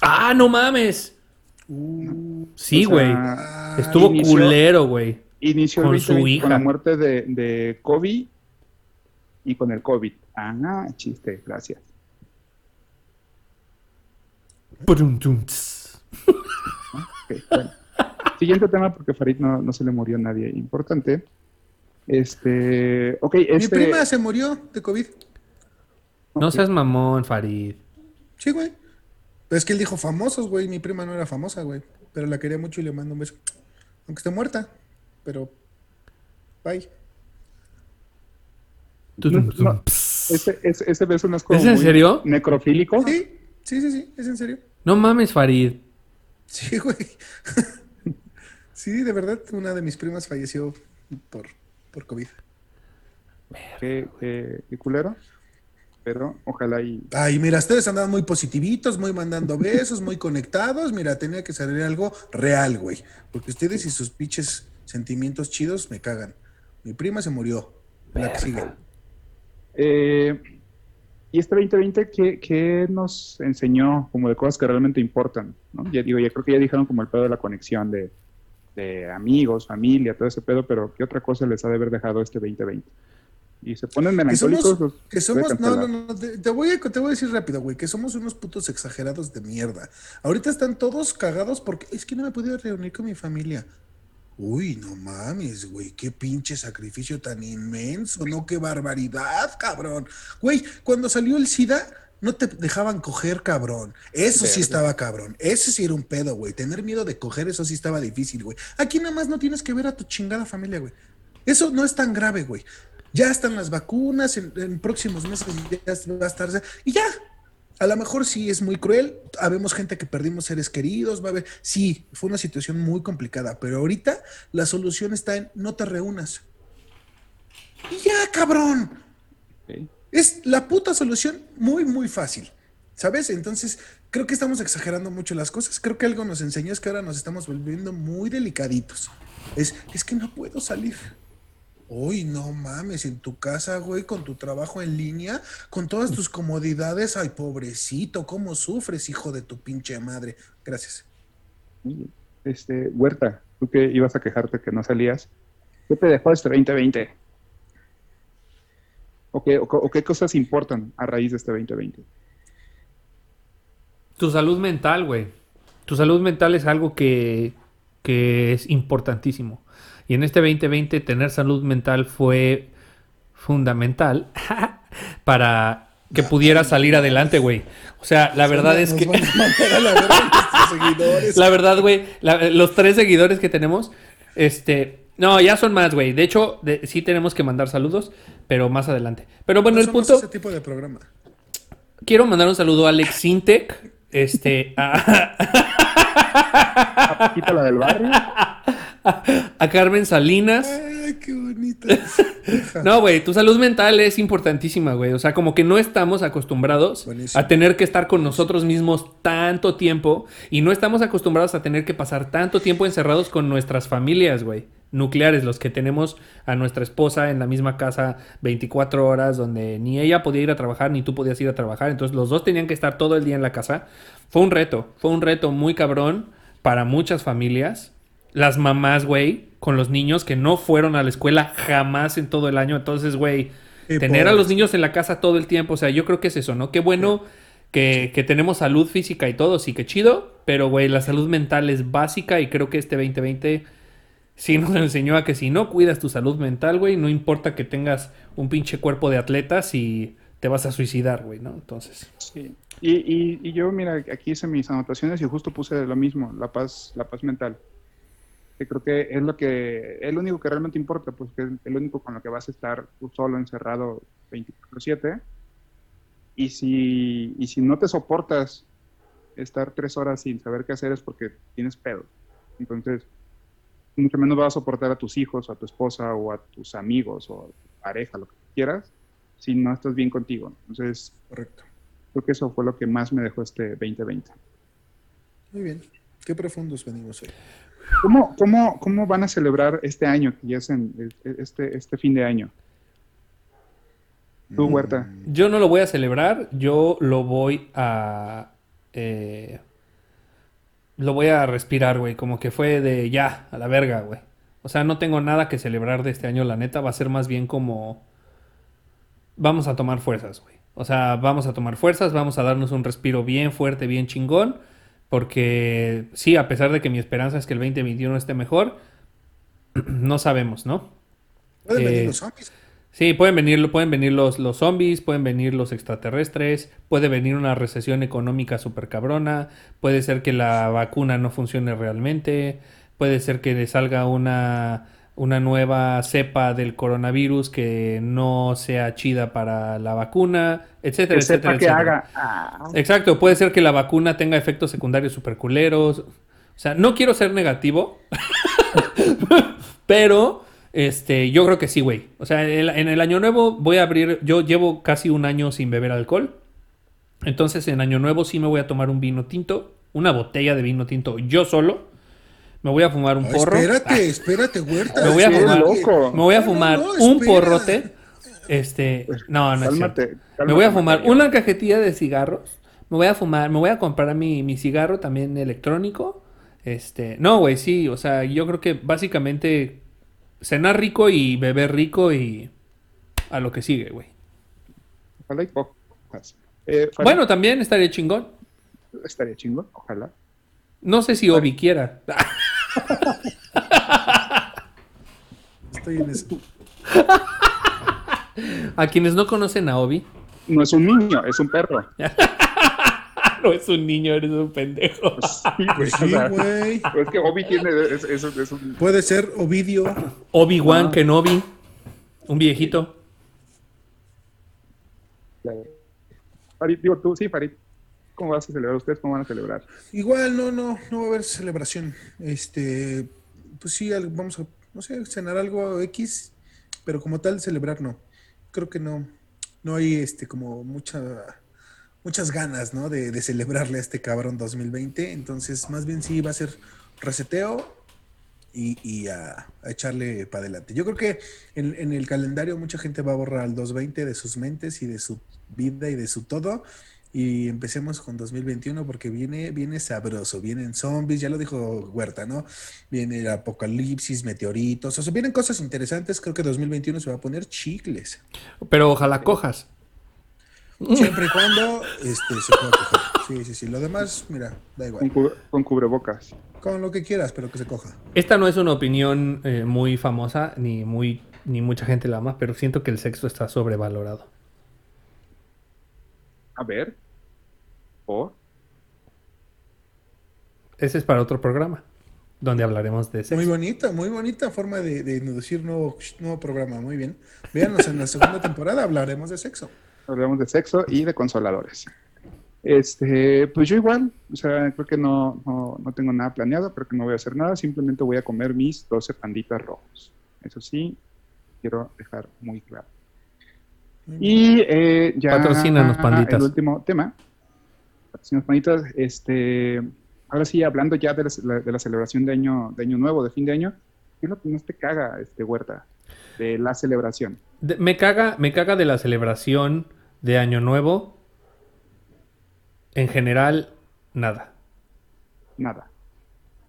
¡Ah, no mames! Uh, sí, güey. Estuvo culero, güey. Inició con su hija. Con la muerte de, de Kobe y con el COVID. Ah, chiste, gracias. Siguiente tema, porque Farid no, no se le murió a nadie importante. Este, ok, Mi este prima se murió de COVID. No seas mamón, Farid. Sí, güey. Es que él dijo famosos, güey. Mi prima no era famosa, güey. Pero la quería mucho y le mando un beso. Aunque esté muerta. Pero. Bye. ese, beso no es como. ¿Es en serio? Necrofílico. Sí, sí, sí, sí. Es en serio. No mames, Farid. Sí, *laughs* güey. sí, de verdad, una de mis primas falleció por, por COVID. ¿Qué, qué culero? Pero ojalá y... Ay, mira, ustedes andan muy positivitos, muy mandando besos, muy conectados. Mira, tenía que salir algo real, güey. Porque ustedes y sus pinches sentimientos chidos me cagan. Mi prima se murió. La que sigue. Eh, y este 2020, ¿qué, ¿qué, nos enseñó como de cosas que realmente importan? ¿no? Ya digo, ya creo que ya dijeron como el pedo de la conexión de, de amigos, familia, todo ese pedo, pero ¿qué otra cosa les ha de haber dejado este 2020? Y se ponen melancólicos. Que somos, no, no, no, te, voy a, te voy a decir rápido, güey, que somos unos putos exagerados de mierda. Ahorita están todos cagados porque es que no me he podido reunir con mi familia. Uy, no mames, güey, qué pinche sacrificio tan inmenso, ¿no? Qué barbaridad, cabrón. Güey, cuando salió el SIDA, no te dejaban coger, cabrón. Eso sí estaba cabrón. Eso sí era un pedo, güey. Tener miedo de coger, eso sí estaba difícil, güey. Aquí nada más no tienes que ver a tu chingada familia, güey. Eso no es tan grave, güey. Ya están las vacunas, en, próximos meses ya va a estar. Y ya, a lo mejor sí es muy cruel. Habemos gente que perdimos seres queridos. Va a haber. Sí, fue una situación muy complicada. Pero ahorita la solución está en no te reúnas. Y ya, cabrón. Es la puta solución muy, muy fácil. ¿Sabes? Entonces, creo que estamos exagerando mucho las cosas. Creo que algo nos enseñó es que ahora nos estamos volviendo muy delicaditos. Es, es que no puedo salir. Uy, no mames, en tu casa, güey, con tu trabajo en línea, con todas tus comodidades. Ay, pobrecito, ¿cómo sufres, hijo de tu pinche madre? Gracias. Este, Huerta, tú que ibas a quejarte que no salías, ¿qué te dejó este 2020? ¿O qué, o qué cosas importan a raíz de este 2020? Tu salud mental, güey. Tu salud mental es algo que, que es importantísimo. Y en este 2020 tener salud mental fue fundamental *laughs* para que pudiera salir adelante, güey. O sea, la verdad es que... *laughs* la verdad, güey, los tres seguidores que tenemos, este... No, ya son más, güey. De hecho, sí tenemos que mandar saludos, pero más adelante. Pero bueno, el punto... Ese tipo de programa. Quiero mandar un saludo a Alex Sintec, este... A... *laughs* ¿A la del barrio? *laughs* a Carmen Salinas. Ay, qué bonita. *laughs* no, güey, tu salud mental es importantísima, güey. O sea, como que no estamos acostumbrados a tener que estar con nosotros mismos tanto tiempo y no estamos acostumbrados a tener que pasar tanto tiempo encerrados con nuestras familias, güey. Nucleares, los que tenemos a nuestra esposa en la misma casa 24 horas, donde ni ella podía ir a trabajar ni tú podías ir a trabajar. Entonces los dos tenían que estar todo el día en la casa. Fue un reto, fue un reto muy cabrón para muchas familias las mamás, güey, con los niños que no fueron a la escuela jamás en todo el año. Entonces, güey, tener a los niños en la casa todo el tiempo, o sea, yo creo que es eso, ¿no? Qué bueno que, que, tenemos salud física y todo, sí, qué chido, pero, güey, la salud mental es básica y creo que este 2020 sí nos enseñó a que si no cuidas tu salud mental, güey, no importa que tengas un pinche cuerpo de atleta si te vas a suicidar, güey, ¿no? Entonces. Sí. Y, y, y, yo, mira, aquí hice mis anotaciones y justo puse lo mismo, la paz, la paz mental que creo que es lo que es lo único que realmente importa, pues que es el único con lo que vas a estar tú solo encerrado 24/7. Y si, y si no te soportas estar tres horas sin saber qué hacer es porque tienes pedo. Entonces, mucho menos vas a soportar a tus hijos, o a tu esposa, o a tus amigos, o a tu pareja, lo que quieras, si no estás bien contigo. Entonces, correcto. Creo que eso fue lo que más me dejó este 2020. Muy bien. Qué profundos venimos hoy. ¿Cómo, cómo, cómo van a celebrar este año, que ya es en este, este fin de año? Tú, Huerta. Mm. Yo no lo voy a celebrar, yo lo voy a... Eh, lo voy a respirar, güey, como que fue de ya, a la verga, güey. O sea, no tengo nada que celebrar de este año, la neta, va a ser más bien como... Vamos a tomar fuerzas, güey. O sea, vamos a tomar fuerzas, vamos a darnos un respiro bien fuerte, bien chingón Porque sí, a pesar de que mi esperanza es que el 2021 esté mejor, *clears throat* no sabemos, ¿no? Pueden venir eh, los zombies. Sí, pueden venir, pueden venir los, los zombies, pueden venir los extraterrestres, puede venir una recesión económica súper cabrona, puede ser que la vacuna no funcione realmente, puede ser que salga una, una nueva cepa del coronavirus que no sea chida para la vacuna, etcétera, etcétera, que Haga. Ah. Exacto, puede ser que la vacuna tenga efectos secundarios super culeros. O sea, no quiero ser negativo, *laughs* pero este, yo creo que sí, güey. O sea, en el año nuevo voy a abrir. Yo llevo casi un año sin beber alcohol. Entonces, en año nuevo sí me voy a tomar un vino tinto, una botella de vino tinto yo solo. Me voy a fumar un porro. Espérate, espérate, huerta. Me voy a fumar, Me voy a fumar un porrote. Este, pues, no, no es Me voy a fumar una cajetilla de cigarros. Me voy a fumar, me voy a comprar mi, mi cigarro también electrónico. Este, no, güey, sí, o sea, yo creo que básicamente cenar rico y beber rico y a lo que sigue, güey. Eh, bueno, también estaría chingón. Estaría chingón, ojalá. No sé si Obi quiera. Estoy en eso. A quienes no conocen a Obi. No es un niño, es un perro. *laughs* no es un niño, eres un pendejo. *laughs* Pues sí, güey. es que Obi tiene. Puede ser Ovidio. Obi-Wan ah. Kenobi. Un viejito. Farid, digo tú, sí, Farid. ¿Cómo vas a celebrar? ¿Ustedes cómo van a celebrar? Igual, no, no, no va a haber celebración. Este, pues sí, vamos a, no sé, cenar algo X, pero como tal celebrar no. Creo que no, no hay este como mucha muchas ganas, ¿no? De, celebrarle a este cabrón 2020. Entonces, más bien sí va a ser reseteo y, a, echarle para adelante. Yo creo que en, el calendario mucha gente va a borrar el 2020 de sus mentes y de su vida y de su todo. Y empecemos con 2021 porque viene, viene sabroso. Vienen zombies, ya lo dijo Huerta, ¿no? Viene el apocalipsis, meteoritos. O sea, vienen cosas interesantes. Creo que 2021 se va a poner chicles. Pero ojalá cojas. Siempre y cuando este, se pueda coger. Sí, sí, sí. Lo demás, mira, da igual. Con, cubrebocas. Con lo que quieras, pero que se coja. Esta no es una opinión eh, muy famosa, ni muy ni mucha gente la ama, pero siento que el sexo está sobrevalorado. A ver. ¿O? Ese es para otro programa, donde hablaremos de sexo. Muy bonita, muy bonita forma de, de introducir nuevo, nuevo programa. Muy bien. Véanos en la segunda *laughs* temporada, hablaremos de sexo hablamos de sexo y de consoladores. Este, pues yo igual, o sea, creo que no, no, tengo nada planeado, creo que no voy a hacer nada, simplemente voy a comer mis 12 panditas rojos. Eso sí, quiero dejar muy claro. Y eh, ya. Patrocínanos, panditas. El último tema. Patrocínanos, panditas. Este, ahora sí, hablando ya de la, celebración de año, de año nuevo, de fin de año, ¿qué es lo que más te caga, este, Huerta? De la celebración. me, caga, me caga de la celebración de Año Nuevo, en general, nada. Nada.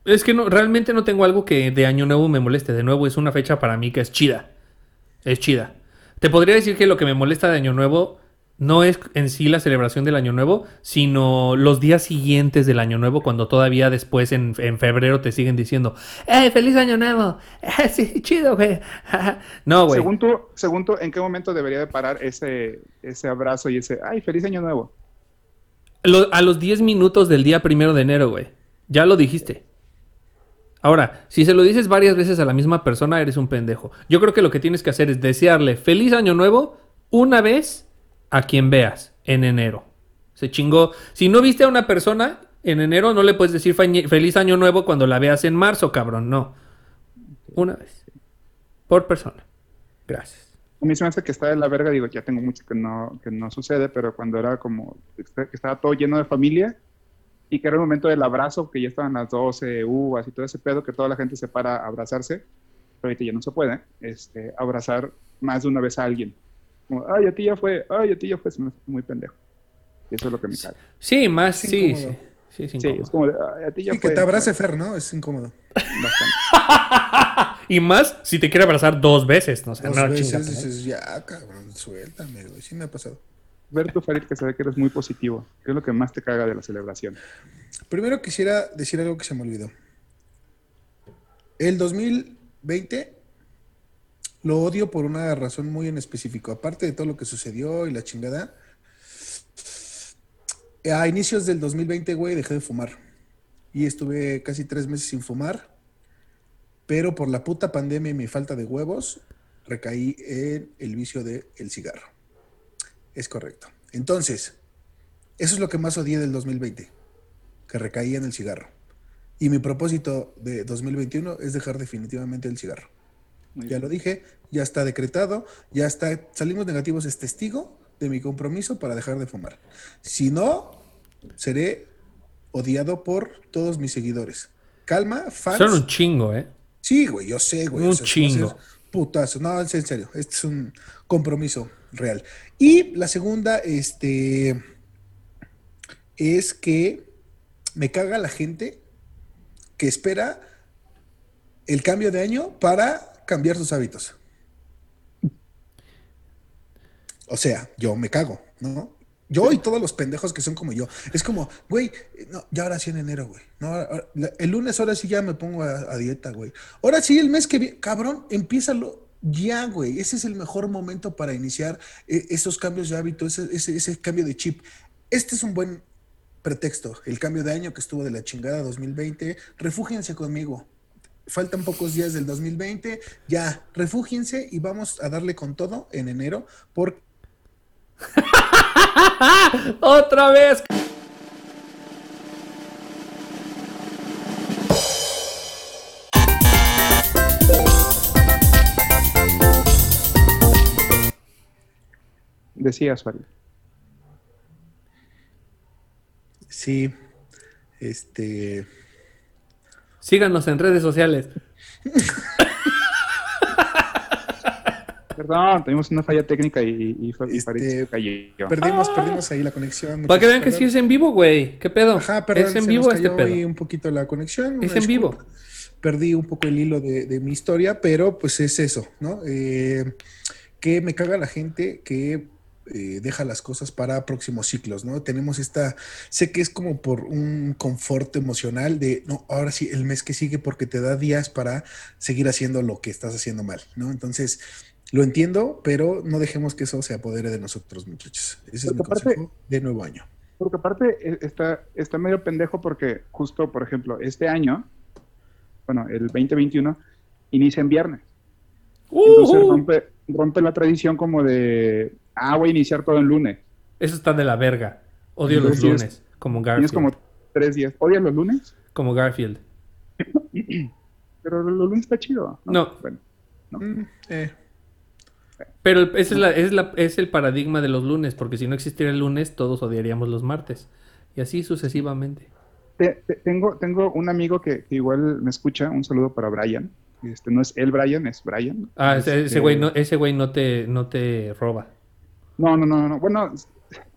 Es que no, realmente no tengo algo que de Año Nuevo me moleste. De nuevo, es una fecha para mí que es chida. Es chida. Te podría decir que lo que me molesta de Año Nuevo no es en sí la celebración del Año Nuevo, sino los días siguientes del Año Nuevo, cuando todavía después en, febrero te siguen diciendo, ¡Eh, feliz Año Nuevo! *laughs* ¡Eh, sí, chido, güey! *laughs* no, güey. Según tú, ¿en qué momento debería de parar ese, ese abrazo y ese, ¡ay, feliz Año Nuevo! a los 10 minutos del día primero de enero, güey. Ya lo dijiste. Ahora, si se lo dices varias veces a la misma persona, eres un pendejo. Yo creo que lo que tienes que hacer es desearle feliz año nuevo una vez a quien veas en enero. Se chingó. Si no viste a una persona en enero, no le puedes decir feliz año nuevo cuando la veas en marzo, cabrón. No. Una vez. Por persona. Gracias. A mí que está de la verga, digo, ya tengo mucho que no, que no sucede, pero cuando era como, que estaba todo lleno de familia y que era el momento del abrazo, que ya estaban las 12 uvas y todo ese pedo, que toda la gente se para a abrazarse, pero ahorita ya no se puede, este, abrazar más de una vez a alguien ay, a ti ya fue, ay, a ti ya fue, me muy pendejo. Y eso es lo que me cae. Sí, más, sí, sí. Sí, es, sí, es como a ti ya que te abrace Fer, ¿no? Es incómodo. *laughs* y más si te quiere abrazar dos veces, ¿no? dos veces dices, ya, cabrón, suéltame, güey. Sí me ha pasado. Ver tu Farid, que se ve que eres muy positivo. ¿Qué es lo que más te caga de la celebración? Primero quisiera decir algo que se me olvidó. El 2020 lo odio por una razón muy en específico. Aparte de todo lo que sucedió y la chingada. A inicios del 2020, güey, dejé de fumar. Y estuve casi tres meses sin fumar. Pero por la puta pandemia y mi falta de huevos, recaí en el vicio del el cigarro. Es correcto. Entonces, eso es lo que más odié del 2020, que recaí en el cigarro. Y mi propósito de 2021 es dejar definitivamente el cigarro. ya lo dije, ya está decretado, ya está, salimos negativos, es testigo de mi compromiso para dejar de fumar. Si no, seré odiado por todos mis seguidores. Calma, fans. Son un chingo, ¿eh? Sí, güey, yo sé, güey. Un chingo. Putazo. No, en serio, este es un compromiso real. Y la segunda, este, es que me caga la gente que espera el cambio de año para cambiar sus hábitos. O sea, yo me cago, ¿no? Yo y todos los pendejos que son como yo. Es como, güey, no, ya ahora sí en enero, güey. No, el lunes ahora sí ya me pongo a, dieta, güey. Ahora sí, el mes que viene, cabrón, empiézalo ya, güey. Ese es el mejor momento para iniciar eh, esos cambios de hábito, ese, cambio de chip. Este es un buen pretexto. El cambio de año que estuvo de la chingada 2020. Refúgiense conmigo. Faltan pocos días del 2020. Ya, refúgiense y vamos a darle con todo en enero porque *laughs* Otra vez. Decías, Farid. Sí, este. Síganos en redes sociales. Perdón, tuvimos una falla técnica y, y, este, Perdimos, ah. perdimos ahí la conexión. Para que vean que sí es en vivo, güey. ¿Qué pedo? Ajá, perdón, es en vivo este pedo. un poquito la conexión. Es en vivo. Perdí un poco el hilo de, mi historia, pero pues es eso, ¿no? Eh, que me caga la gente que eh, deja las cosas para próximos ciclos, ¿no? Tenemos esta, sé que es como por un confort emocional de, no, ahora sí, el mes que sigue porque te da días para seguir haciendo lo que estás haciendo mal, ¿no? Entonces, lo entiendo, pero no dejemos que eso se apodere de nosotros, muchachos. Ese es mi consejo de nuevo año. Porque aparte eh, está, está medio pendejo porque justo, por ejemplo, este año, bueno, el 2021, inicia en viernes. Entonces rompe, rompe la tradición como de, ah, voy a iniciar todo en lunes. Eso está de la verga. Odio los lunes, como Garfield. Tienes como tres días. ¿Odias los lunes? Como Garfield. Pero los lunes está chido. No. Bueno, no. Mm, eh. Pero ese es, la, es, el paradigma de los lunes, porque si no existiera el lunes, todos odiaríamos los martes. Y así sucesivamente. tengo, tengo un amigo que, igual me escucha, un saludo para Brian. Este, no es el Brian, es Brian. Ah, ese, este, güey no, ese güey no te, no te roba. No, no, no, no. Bueno,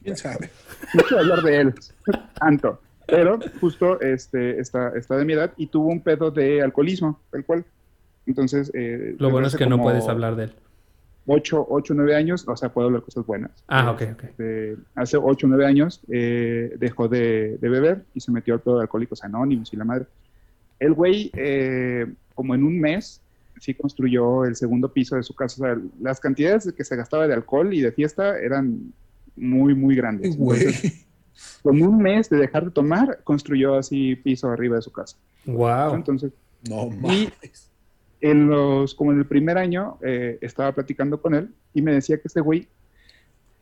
quién sabe. No quiero hablar de él *laughs* tanto. Pero justo este, está, está de mi edad y tuvo un pedo de alcoholismo, el cual. Entonces. Eh, Lo bueno es que no puedes hablar de él. 8, 8, 9 años, o sea, puedo hablar cosas buenas. Ah, ok, ok. Este, hace 8, 9 años eh, dejó de, de, beber y se metió al pedo de Alcohólicos Anónimos y la madre. El güey, eh, como en un mes, sí construyó el segundo piso de su casa. O sea, las cantidades que se gastaba de alcohol y de fiesta eran muy, muy grandes. Entonces, con un mes de dejar de tomar, construyó así piso arriba de su casa. Wow. Entonces, no mames en los, como en el primer año, eh, estaba platicando con él y me decía que este güey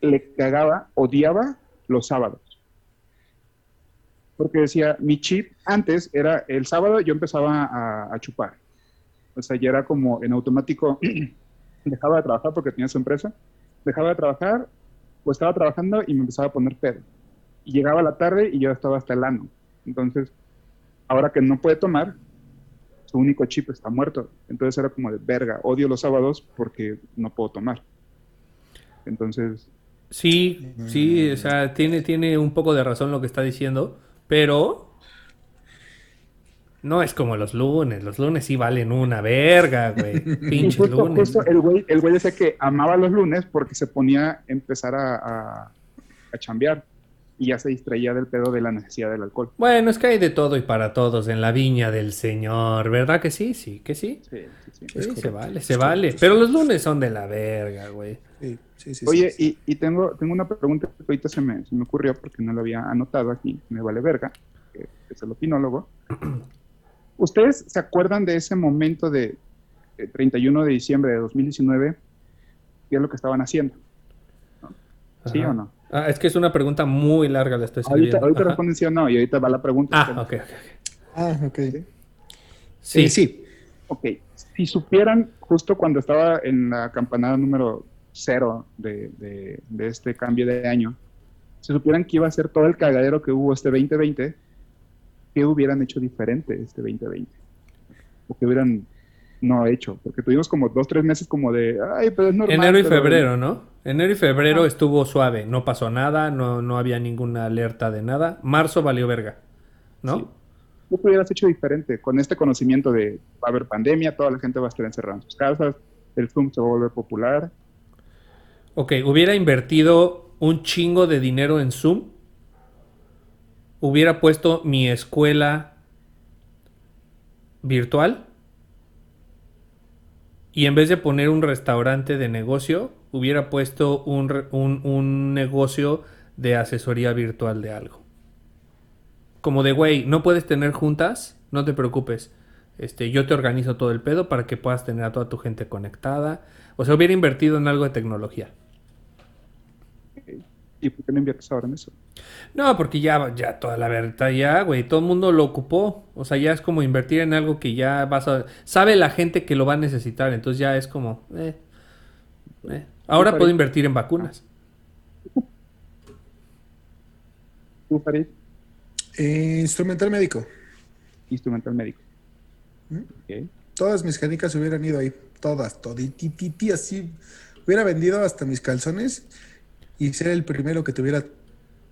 le cagaba, odiaba los sábados. Porque decía, mi chip antes era el sábado yo empezaba a, chupar. O sea, ya era como en automático, *clears throat* dejaba de trabajar porque tenía su empresa, dejaba de trabajar, pues estaba trabajando y me empezaba a poner pedo. Y llegaba la tarde y yo estaba hasta el ano. Entonces, ahora que no puede tomar, su único chip está muerto. Entonces era como de verga, odio los sábados porque no puedo tomar. Entonces... Sí, sí, o sea, tiene, tiene un poco de razón lo que está diciendo, pero no es como los lunes. Los lunes sí valen una verga, güey. *laughs* Pinches lunes. el güey, el güey decía que amaba los lunes porque se ponía a empezar a, a chambear y ya se distraía del pedo de la necesidad del alcohol. Bueno, es que hay de todo y para todos en la viña del Señor, ¿verdad que sí? Sí, que sí. Sí, sí, sí. se vale, se vale. Pero los lunes son de la verga, güey. Sí, sí, sí. Oye, y, y, tengo, tengo una pregunta que ahorita se me, se me ocurrió porque no lo había anotado aquí, me vale verga, que es el opinólogo. *clears throat* ¿Ustedes se acuerdan de ese momento de, 31 de diciembre de 2019? ¿Qué es lo que estaban haciendo? ¿Sí o no? Ah, es que es una pregunta muy larga, la estoy escribiendo. Ahorita, ahorita responden sí o no, y ahorita va la pregunta. Ah, ok, ok. Ah, ok. Sí, sí. Ok, si supieran justo cuando estaba en la campanada número cero de, de, este cambio de año, si supieran que iba a ser todo el cagadero que hubo este 2020, ¿qué hubieran hecho diferente este 2020? ¿O qué hubieran no hecho? Porque tuvimos como dos, tres meses como de, ay, pero es normal. Enero y febrero, ¿no? Enero y febrero estuvo suave, no pasó nada, no, no había ninguna alerta de nada. Marzo valió verga, ¿no? Sí. ¿Qué hubieras hecho diferente con este conocimiento de va a haber pandemia, toda la gente va a estar encerrada en sus casas, el Zoom se va a volver popular? Ok, hubiera invertido un chingo de dinero en Zoom. Hubiera puesto mi escuela virtual. Y en vez de poner un restaurante de negocio, hubiera puesto un, negocio de asesoría virtual de algo. Como de, güey, no puedes tener juntas, no te preocupes. Este, yo te organizo todo el pedo para que puedas tener a toda tu gente conectada. O sea, hubiera invertido en algo de tecnología. ¿Y por qué no inviertes ahora en eso? No, porque ya, ya toda la verdad, ya, güey, todo el mundo lo ocupó. O sea, ya es como invertir en algo que ya vas a... Sabe la gente que lo va a necesitar, entonces ya es como... Eh, eh. Ahora puedo invertir en vacunas. *laughs* ¿Tú, Farid? Eh, instrumental médico. Instrumental médico. ¿Mm? Todas mis canicas hubieran ido ahí. Todas, toditititi, así. Hubiera vendido hasta mis calzones y ser el primero que tuviera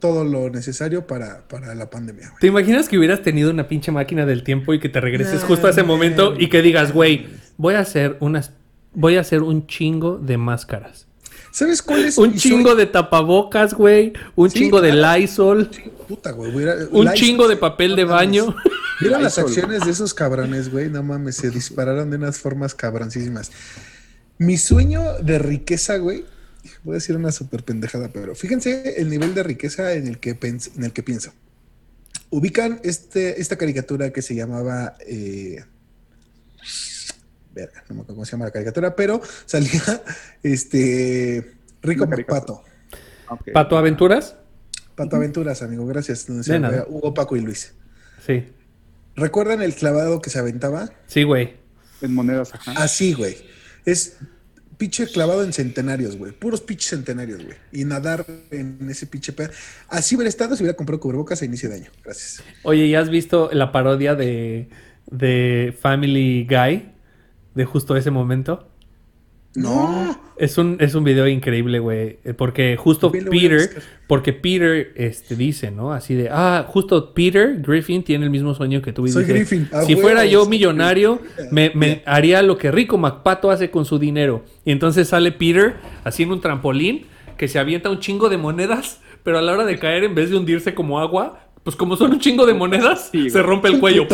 todo lo necesario para, la pandemia. ¿Te imaginas que hubieras tenido una pinche máquina del tiempo y que te regreses justo a ese momento y que digas, güey, voy a hacer unas voy a hacer un chingo de máscaras. ¿Sabes cuál es? Un chingo de tapabocas, güey. Un chingo de Lysol. Puta, güey. un chingo de papel de baño. Mira las acciones de esos cabrones, güey. No mames, se dispararon de unas formas cabroncísimas. Mi sueño de riqueza, güey. Voy a decir una súper pendejada, pero fíjense el nivel de riqueza en el que, en el que pienso. Ubican este, esta caricatura que se llamaba eh, verga, no me acuerdo cómo se llama la caricatura, pero salía *laughs* este Rico Pato. ¿Pato Aventuras? Pato Aventuras, amigo, gracias. Hugo, Paco y Luis. Sí. ¿Recuerdan el clavado que se aventaba? Sí, güey. En monedas, ajá. Así, güey. Es pinche clavado en centenarios, güey. Puros pinches centenarios, güey. Y nadar en ese pinche pedo. Así hubiera estado si hubiera comprado cubrebocas a inicio de año. Gracias. Oye, ¿ya has visto la parodia de, de Family Guy? de justo ese momento? No. Es un, es un video increíble, güey. Eh, porque justo Peter, porque Peter este, dice, ¿no? Así de, ah, justo Peter Griffin tiene el mismo sueño que tú. Soy Griffin. si fuera yo millonario, *laughs* me, me haría lo que Rico MacPato hace con su dinero. Y entonces sale Peter haciendo un trampolín que se avienta un chingo de monedas, pero a la hora de caer, en vez de hundirse como agua, pues como son un chingo de monedas, se rompe el cuello.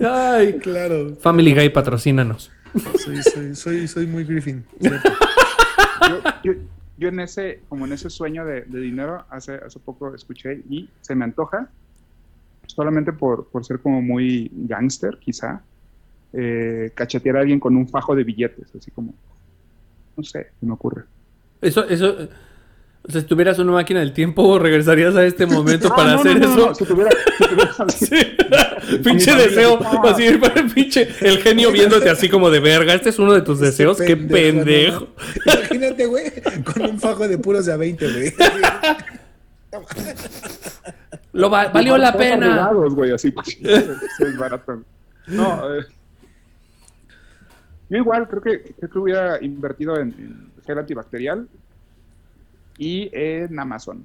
Ay, claro. Family Guy, patrocínanos. Soy, soy, soy, soy muy Griffin. Yo, en ese, como en ese sueño de, dinero, hace, hace poco escuché y se me antoja, solamente por, por ser como muy gangster, quizá, eh, cachetear a alguien con un fajo de billetes, así como, no sé, se me ocurre. Eso, eso, o sea, si tuvieras una máquina del tiempo, *laughs* regresarías a este momento para hacer eso. Si tuviera, *laughs* *laughs* pinche deseo, así, pinche, el genio viéndote así como de verga. Este es uno de tus deseos, qué pendejo. Imagínate, güey, con un fajo de puros de a 20, güey. Lo valió la pena. güey, así, es barato. No, eh, yo igual creo que, creo que hubiera invertido en, en gel antibacterial y en Amazon.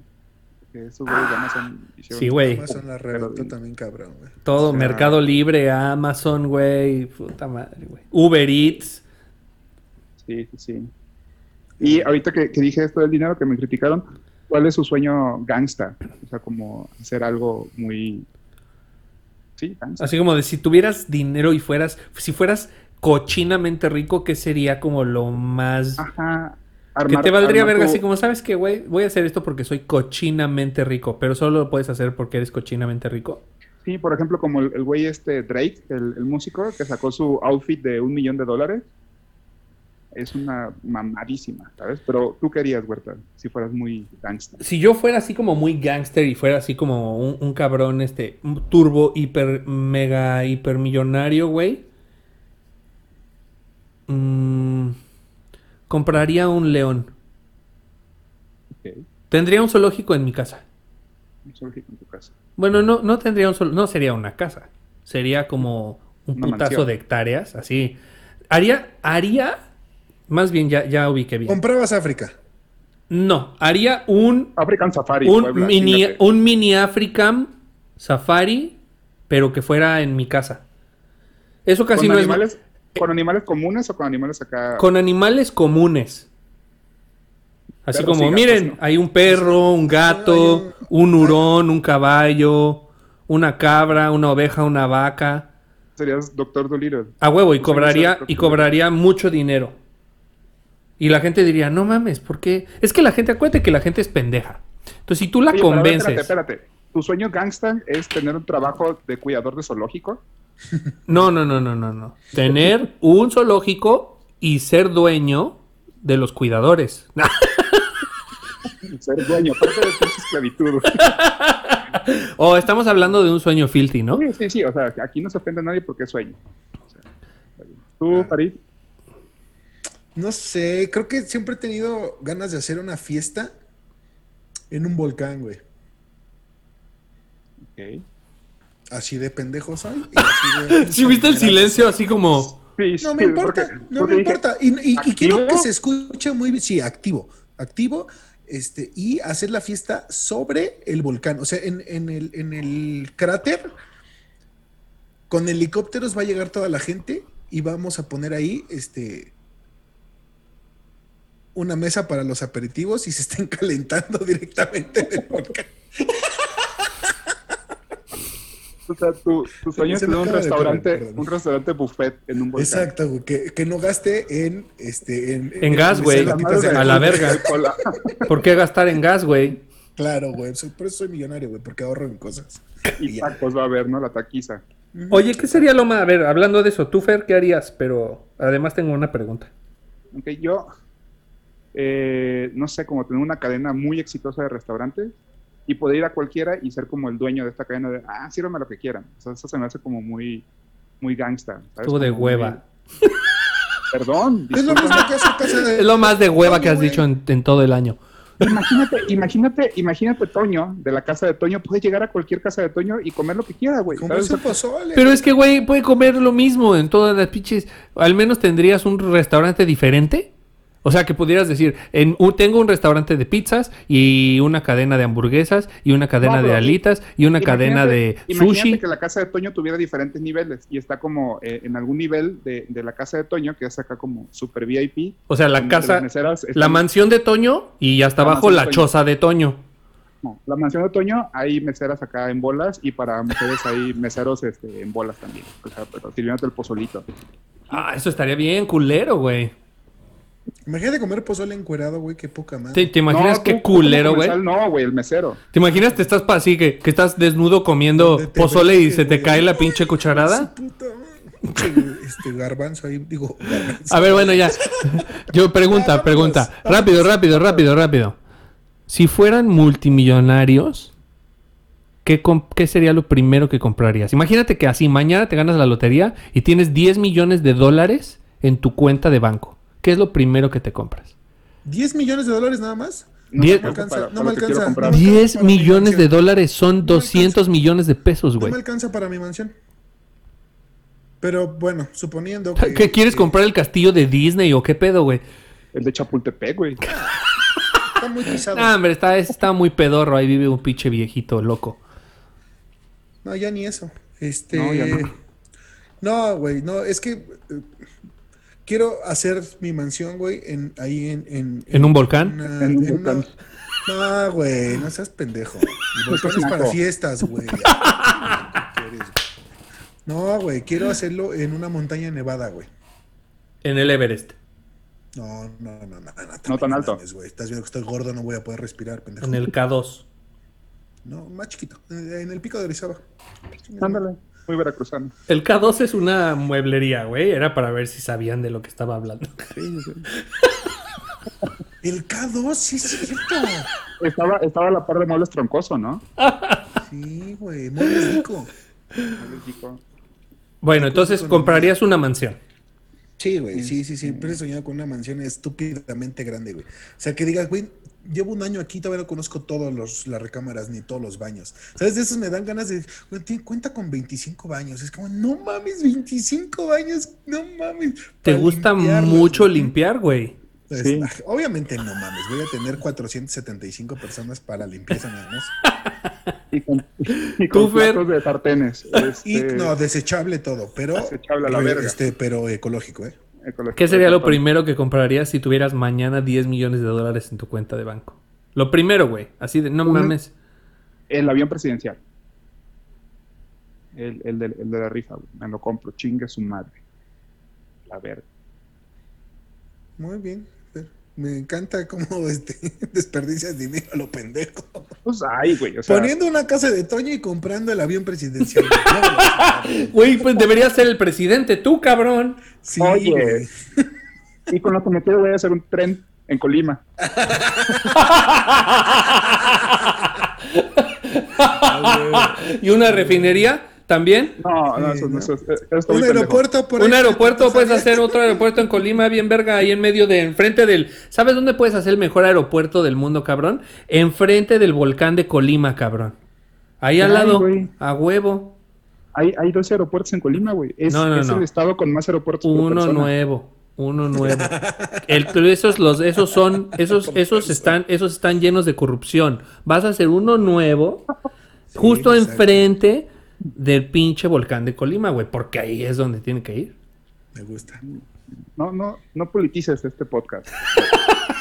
Esos güeyes de Amazon Sí, güey. Amazon la reventó también cabrón, güey. Todo, Mercado Libre, Amazon, güey. Puta madre, güey. Uber Eats. Sí, sí, sí. Y ahorita que, dije esto del dinero que me criticaron, ¿cuál es su sueño gangsta? O sea, como hacer algo muy... Sí, gangsta. Así como de si tuvieras dinero y fueras, si fueras cochinamente rico, ¿qué sería como lo más... Ajá. Que te valdría verga así como, ¿sabes qué, güey? Voy a hacer esto porque soy cochinamente rico, pero solo lo puedes hacer porque eres cochinamente rico. Sí, por ejemplo, como el, güey este Drake, el, músico, que sacó su outfit de un millón de dólares. Es una mamadísima, ¿sabes? Pero tú querías, Huerta, si fueras muy gangster. Si yo fuera así como muy gangster y fuera así como un, cabrón, este, turbo, hiper, mega, hiper millonario, güey. Mm, compraría un león. Tendría un zoológico en mi casa. Un zoológico en tu casa. Bueno, no, no tendría un solo, no sería una casa. Sería como un putazo de hectáreas, así. Haría, haría, más bien ya, ya ubiqué bien. ¿Comprabas África? No, haría un... African Safari. Un mini, un mini African Safari, pero que fuera en mi casa. Eso casi no es... ¿Con animales comunes o con animales acá? Con animales comunes. Así como, miren, hay un perro, un gato, un hurón, un caballo, una cabra, una oveja, una vaca. Serías doctor Dolittle. A huevo, y cobraría, y cobraría mucho dinero. Y la gente diría, no mames, ¿por qué? Es que la gente, acuérdate que la gente es pendeja. Entonces, si tú la convences. espérate, espérate. ¿Tu sueño gangsta es tener un trabajo de cuidador de zoológico? No, no, no, no, no, no. Tener un zoológico y ser dueño de los cuidadores. ser dueño, parte de esclavitud. *laughs* o estamos hablando de un sueño filthy, ¿no? Sí, sí, sí, o sea, aquí no se ofende a nadie porque es sueño. ¿Tú, Farid? No sé, creo que siempre he tenido ganas de hacer una fiesta en un volcán, güey. Ok. Así de pendejo soy. Si viste el silencio así como... no me importa, no me importa. Y, quiero que se escuche muy bien. Sí, activo. Activo este, y hacer la fiesta sobre el volcán. O sea, en, el, en el cráter, con helicópteros va a llegar toda la gente y vamos a poner ahí este, una mesa para los aperitivos y se estén *laughs* calentando directamente en el volcán. O sea, tu, sueño es tener un restaurante, un restaurante buffet en un volcán. Exacto, güey, que, no gaste en este en, gas, güey. A la verga. *laughs* ¿Por qué gastar en gas, güey? Claro, güey. Por eso soy millonario, güey, porque ahorro en cosas. Y, tacos va a haber, ¿no? La taquiza. Oye, ¿qué sería lo más? A ver, hablando de eso, tú, Fer, ¿qué harías? Pero además tengo una pregunta. Ok, yo. Eh, no sé, como tener una cadena muy exitosa de restaurantes y poder ir a cualquiera y ser como el dueño de esta cadena de, ah, sírvame lo que quieran. O sea, eso se me hace como muy, muy gangsta. Tú de hueva. *laughs* Perdón. Es lo, de... es lo más de hueva que has dicho en, todo el año. Imagínate, imagínate, imagínate Toño, de la casa de Toño, puede llegar a cualquier casa de Toño y comer lo que quiera, güey. Pero es que, güey, puede comer lo mismo en todas las pinches. Al menos tendrías un restaurante diferente. O sea, que pudieras decir, en, tengo un restaurante de pizzas y una cadena de hamburguesas y una cadena de alitas y una cadena de sushi. Que la casa de Toño tuviera diferentes niveles y está como eh, en algún nivel de, la casa de Toño, que es acá como super VIP. O sea, la casa, la mansión de Toño y hasta abajo la choza de Toño. No, la mansión de Toño hay meseras acá en bolas y para mujeres hay meseros este, en bolas también. O sea, pero sirviéndote el pozolito. Ah, eso estaría bien culero, güey. Imagínate comer pozole encuerado, güey, qué poca madre. ¿Te, imaginas qué culero, güey? No, güey, el mesero. ¿Te imaginas te estás así que, que estás desnudo comiendo pozole y se te cae la pinche cucharada? este garbanzo ahí, digo, A ver, bueno, ya. *laughs* Yo pregunta, pregunta. Rápido, rápido, rápido, rápido. Si fueran multimillonarios, ¿qué, ¿qué sería lo primero que comprarías? Imagínate que así mañana te ganas la lotería y tienes 10 millones de dólares en tu cuenta de banco. ¿Qué es lo primero que te compras? ¿10 millones de dólares nada más? No, me alcanza, no me alcanza. 10 millones de dólares son 200 millones de pesos, güey. No me alcanza para mi mansión. Pero bueno, suponiendo que... ¿Qué quieres comprar el castillo de Disney o qué pedo, güey? El de Chapultepec, güey. está muy pisado. No, hombre, está, está muy pedorro. Ahí vive un pinche viejito loco. No, ya ni eso. Este... No, güey, no. no, es que... Quiero hacer mi mansión, güey, en, ahí en, en, ¿En un volcán. en un volcán. No, güey, no seas pendejo. *laughs* El volcán es para fiestas, güey. *laughs* No, güey, quiero hacerlo en una montaña nevada, güey. En el Everest. No, no, no, no. No, no tan alto. Estás viendo que estoy gordo, no voy a poder respirar, pendejo. En el K2. No, más chiquito. En el pico de Orizaba. Ándale. Muy veracruzano. El K2 es una mueblería, güey. Era para ver si sabían de lo que estaba hablando. Sí, sí. *laughs* El K2, sí es cierto. Estaba, estaba a la par de muebles troncoso, ¿no? Sí, güey. Muebles rico. Bueno, entonces comprarías una mansión. Sí, güey, sí, sí, siempre he soñado con una mansión estúpidamente grande, güey. O sea, que digas, güey, llevo un año aquí, todavía no conozco todas las recámaras ni todos los baños. ¿Sabes? De esos me dan ganas de, cuenta con 25 baños. Es como, no mames, 25 baños, no mames. ¿Te gusta mucho limpiar, güey? Pues, sí. Obviamente no mames, voy a tener 475 personas para limpieza nada más. y con, y con de sartenes. Y este, no, desechable todo, pero desechable a la verga. Este, pero ecológico, ¿eh? ¿Qué sería lo primero que comprarías si tuvieras mañana 10 millones de dólares en tu cuenta de banco? Lo primero, güey. Así de, no mames. El avión presidencial. El, el, de, el de la rifa, güey. Me lo compro. Chingue su madre. La verga. Muy bien. Me encanta cómo *laughs* este, desperdicias dinero a lo pendejo. Pues ay, güey. Poniendo una casa de Toño y comprando el avión presidencial. *laughs* Güey, pues deberías ser el presidente tú, cabrón. Sí, Oye. Y con lo que me quedo voy a hacer un tren en Colima. *laughs* ¿Y una refinería? ¿También? No, no, eso, no, eso, Un aeropuerto por Un aeropuerto, puedes hacer otro aeropuerto en Colima, bien verga, ahí en medio de, enfrente del... ¿Sabes dónde puedes hacer el mejor aeropuerto del mundo, cabrón? Enfrente del volcán de Colima, cabrón. Ahí al lado, a huevo. Hay, hay dos aeropuertos en Colima, güey. Es, el estado con más aeropuertos. Uno nuevo. Uno *laughs* nuevo. El, esos, los, esos son, esos, esos están, esos están llenos de corrupción. Vas a hacer uno nuevo, *laughs* justo enfrente del pinche volcán de Colima, güey, porque ahí es donde tiene que ir. Me gusta. No, no, no politices este podcast.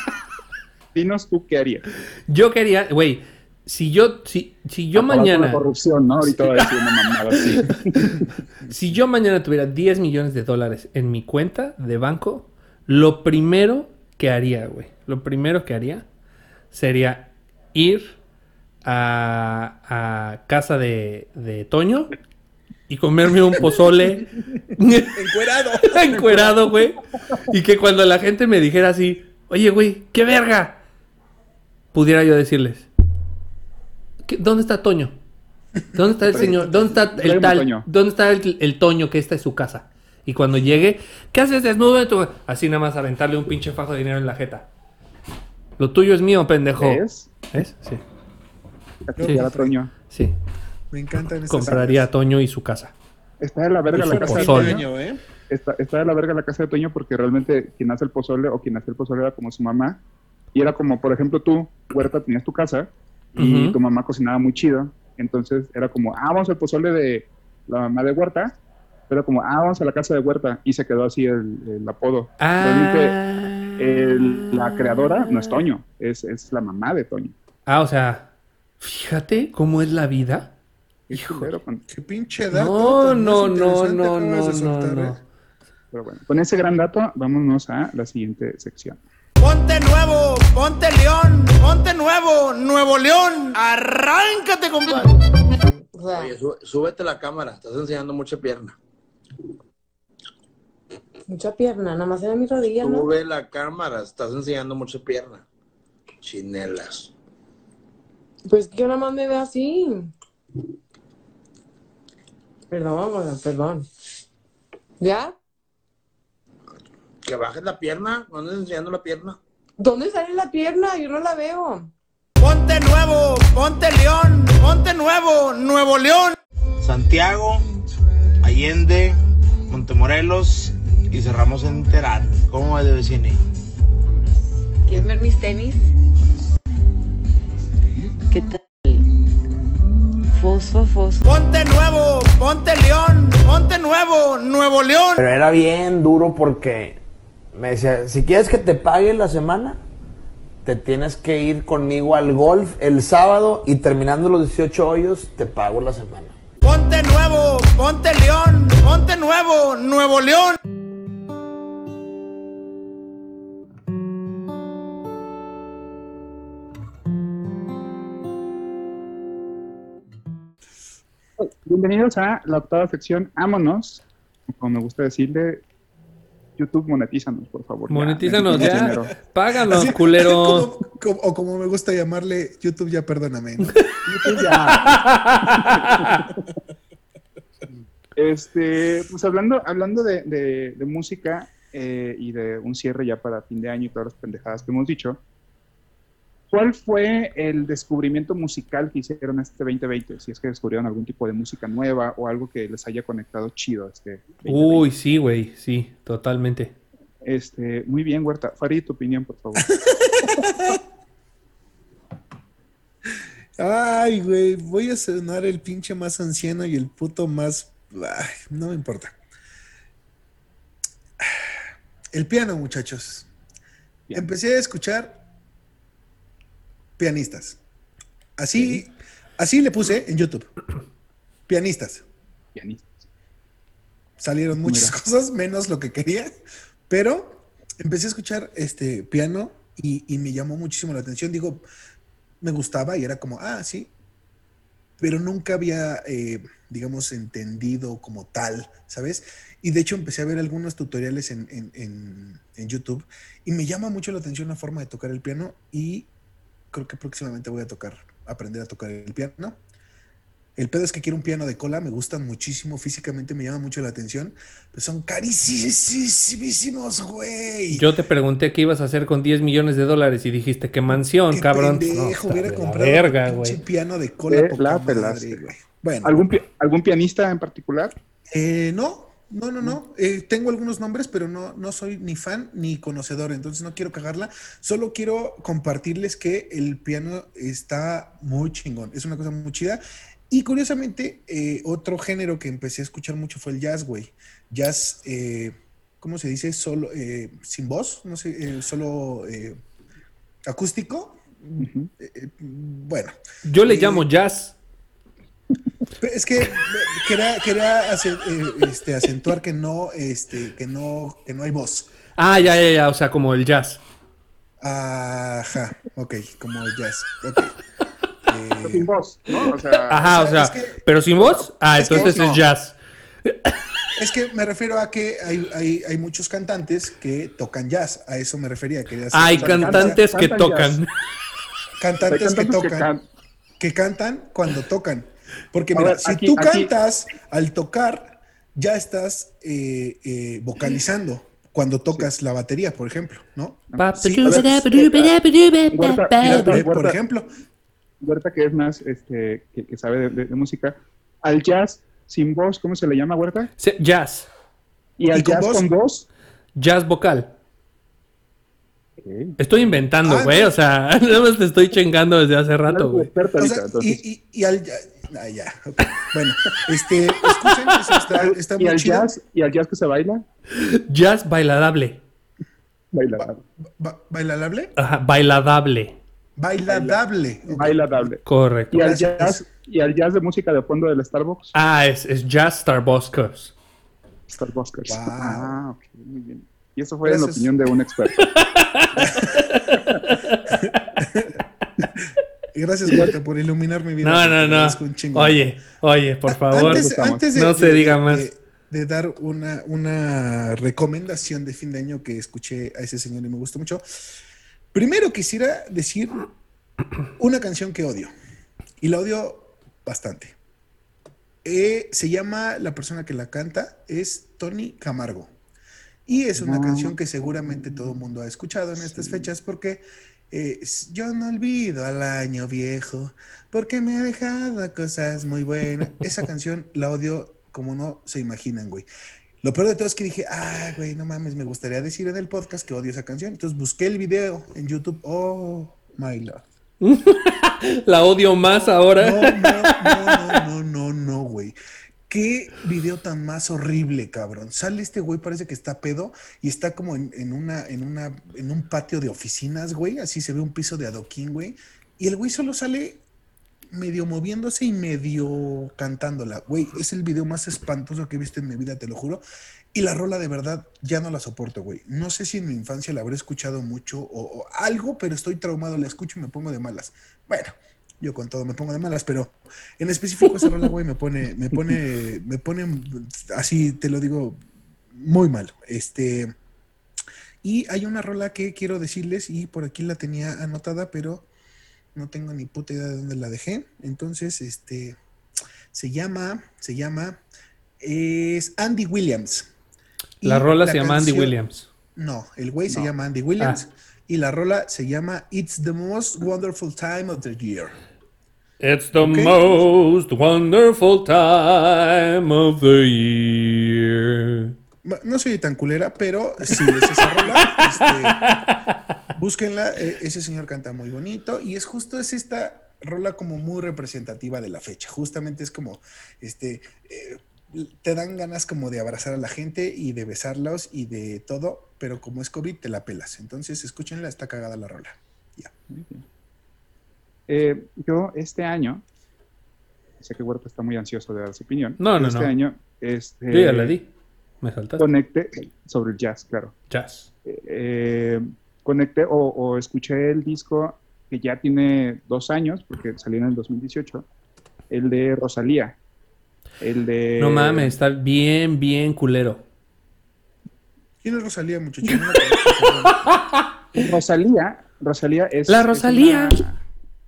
*laughs* Dinos tú qué harías. Yo quería, güey, si yo, si, si yo mañana. corrupción, ¿no? Ahorita voy a decir una mamada así. *laughs* si yo mañana tuviera 10 millones de dólares en mi cuenta de banco, lo primero que haría, güey, lo primero que haría sería ir a, casa de, de, Toño y comerme un pozole. Encuerado. *laughs* Encuerado, güey. Y que cuando la gente me dijera así, oye, güey, qué verga, pudiera yo decirles, ¿dónde está Toño? ¿Dónde está el señor? ¿Dónde está el tal? ¿Dónde está el, Toño que esta es su casa? Y cuando llegue, ¿qué haces desnudo? Así nada más aventarle un pinche fajo de dinero en la jeta. Lo tuyo es mío, pendejo. ¿Es? ¿Es? Sí. Sí, a Toño. Sí. Me encanta. Compraría a Toño y su casa. Está de la verga la casa de Toño, ¿eh? Está, está, de la verga la casa de Toño porque realmente quien hace el pozole o quien hace el pozole era como su mamá. Y era como, por ejemplo, tú, Huerta, tenías tu casa y tu mamá cocinaba muy chido. Entonces era como, ah, vamos al pozole de la mamá de Huerta. Pero como, ah, vamos a la casa de Huerta. Y se quedó así el, apodo. Ah. Realmente la creadora no es Toño, es, es la mamá de Toño. Ah, o sea, Fíjate cómo es la vida. Hijo, qué pinche dato. No, no, no, no, no, no, ¿eh? Pero bueno, con ese gran dato, vámonos a la siguiente sección. Ponte nuevo, ponte león, ponte nuevo, Nuevo León, arráncate, compadre. Oye, súbete la cámara, estás enseñando mucha pierna. Mucha pierna, nada más era mi rodilla, ¿no? Sube la cámara, estás enseñando mucha pierna. Chinelas. Pues que nada más me ve así. Perdón, perdón. ¿Ya? Que bajes la pierna. ¿Dónde estás enseñando la pierna? ¿Dónde sale la pierna? Yo no la veo. Ponte nuevo, ponte león, ponte nuevo, Nuevo León. Santiago, Allende, Montemorelos y cerramos en Terán. ¿Cómo va de vecino? ¿Quieres ver mis tenis? Fosfo, fosfo. Ponte nuevo, ponte león, ponte nuevo, Nuevo León. Pero era bien duro porque Me decía, si quieres que te pague la semana, te tienes que ir conmigo al golf el sábado y terminando los 18 hoyos, te pago la semana. Ponte nuevo, ponte león, ponte nuevo, Nuevo León. Bienvenidos a la octava sección Ámonos, como me gusta decirle, YouTube, monetízanos, por favor. Monetízanos ya. Páganos, culero. o como me gusta llamarle, YouTube ya perdóname. *laughs* YouTube ya. este, pues hablando, hablando de, música eh, y de un cierre ya para fin de año y todas las pendejadas que hemos dicho, ¿Cuál fue el descubrimiento musical que hicieron este 2020? Si es que descubrieron algún tipo de música nueva o algo que les haya conectado chido este Uy, sí, güey, sí, totalmente. Este, muy bien, Huerta. Farid, tu opinión, por favor. Ay, güey, voy a sonar el pinche más anciano y el puto más... no me importa. El piano, muchachos. Empecé a escuchar pianistas. Así, así le puse en YouTube. Pianistas. Pianistas. Salieron muchas *laughs* cosas, menos lo que quería, pero empecé a escuchar este piano y, me llamó muchísimo la atención. Digo, me gustaba y era como, ah, sí, pero nunca había, eh, digamos, entendido como tal, ¿sabes? Y de hecho empecé a ver algunos tutoriales en, en, YouTube y me llama mucho la atención la forma de tocar el piano y creo que próximamente voy a tocar, aprender a tocar el piano. El pedo es que quiero un piano de cola, me gustan muchísimo, físicamente me llama mucho la atención, pero son carísimos, güey. Yo te pregunté qué ibas a hacer con 10 millones de dólares y dijiste que mansión, cabrón. Pendejo, hubiera comprado un piano de cola. bueno. ¿Algún, ¿Algún pianista en particular? Eh, no, no, no, no. Eh, tengo algunos nombres, pero no, no soy ni fan ni conocedor, entonces no quiero cagarla. Solo quiero compartirles que el piano está muy chingón. Es una cosa muy chida. Y curiosamente, eh, otro género que empecé a escuchar mucho fue el jazz, güey. Jazz, eh, ¿cómo se dice? Solo, sin voz, no sé, solo acústico. bueno. Yo le llamo jazz. Es que quería, quería hacer, eh, este, acentuar que no, este, que no, que no hay voz. Ah, ya, ya, ya, o sea, como el jazz. Ajá, ok, como el jazz. Okay. Sin voz, ¿no? O sea, Ajá, o sea, pero sin voz. Ah, entonces es jazz. Es que me refiero a que hay, hay, hay, muchos cantantes que tocan jazz. A eso me refería. Quería hay cantantes que tocan. Cantantes que tocan. Que cantan cuando tocan. Porque mira, si tú cantas al tocar, ya estás eh, eh, vocalizando cuando tocas la batería, por ejemplo, ¿no? Sí, por ejemplo. Huerta, que es más, este, que, sabe de, música, al jazz sin voz, ¿cómo se le llama, Huerta? jazz. ¿Y al jazz con voz? Jazz vocal. Estoy inventando, ah, güey. o sea, *laughs* nada más te estoy chingando desde hace rato, güey. y, y, al, Ah, ya. Bueno, este, escuchen, está, *laughs* está muy ¿Y al Jazz, ¿Y al jazz que se baila? Jazz bailadable. Bailadable. ¿Bailadable? Ajá, bailadable. Bailadable. Bailadable. Correcto. ¿Y al, jazz, ¿Y al jazz de música de fondo del Starbucks? Ah, es, es Jazz Starbucks. Starbucks. Wow. Ah, ok, muy bien. Y eso fue la opinión de un experto. *laughs* *laughs* Gracias, Marta, por iluminar mi vida. No, no, no. Oye, oye, por favor. Antes, de, no se diga más. De, dar una, una recomendación de fin de año que escuché a ese señor y me gustó mucho. Primero quisiera decir una canción que odio. Y la odio bastante. Eh, se llama, la persona que la canta es Tony Camargo. Y es una canción que seguramente todo el mundo ha escuchado en estas fechas porque yo no olvido al año viejo porque me ha dejado cosas muy buenas. Esa canción la odio como no se imaginan, güey. Lo peor de todo es que dije, ah, güey, no mames, me gustaría decir en el podcast que odio esa canción. Entonces busqué el video en YouTube. Oh, my love. *laughs* la odio más ahora. No, no, no, no, no, no, güey. Qué video tan más horrible, cabrón. Sale este güey, parece que está pedo y está como en, una, en, una, en un patio de oficinas, güey. Así se ve un piso de adoquín, güey. Y el güey solo sale medio moviéndose y medio cantándola. Güey, es el video más espantoso que he visto en mi vida, te lo juro. Y la rola de verdad ya no la soporto, güey. No sé si en mi infancia la habré escuchado mucho o, o algo, pero estoy traumado, la escucho y me pongo de malas. Bueno, yo con todo me pongo de malas, pero en específico esa rola, güey, me pone, me pone, me pone, así te lo digo, muy mal. Este, y hay una rola que quiero decirles y por aquí la tenía anotada, pero no tengo ni puta idea de dónde la dejé. Entonces, este, se llama, se llama, es Andy Williams. La rola se llama Andy Williams. No, el güey se llama Andy Williams. Ah. Y la rola se llama It's the Most Wonderful Time of the Year. It's the most wonderful time of the year. No soy tan culera, pero sí es esa rola. *laughs* Este, búsquenla, e, ese señor canta muy bonito y es justo es esta rola como muy representativa de la fecha. Justamente es como, este, eh, te dan ganas como de abrazar a la gente y de besarlos y de todo, pero como es COVID te la pelas. Entonces escúchenla, está cagada la rola. Ya. Eh, yo este año, sé que Huerta está muy ansioso de dar su opinión. No, no, este año, este, yo ya le di. Me saltaste. Conecté sobre el jazz, claro. Jazz. Eh, conecté o, escuché el disco que ya tiene dos años, porque salió en el 2018, el de Rosalía. El de. No mames, está bien, bien culero. ¿Quién es Rosalía, muchachos? *laughs* Rosalía, Rosalía es. La Rosalía.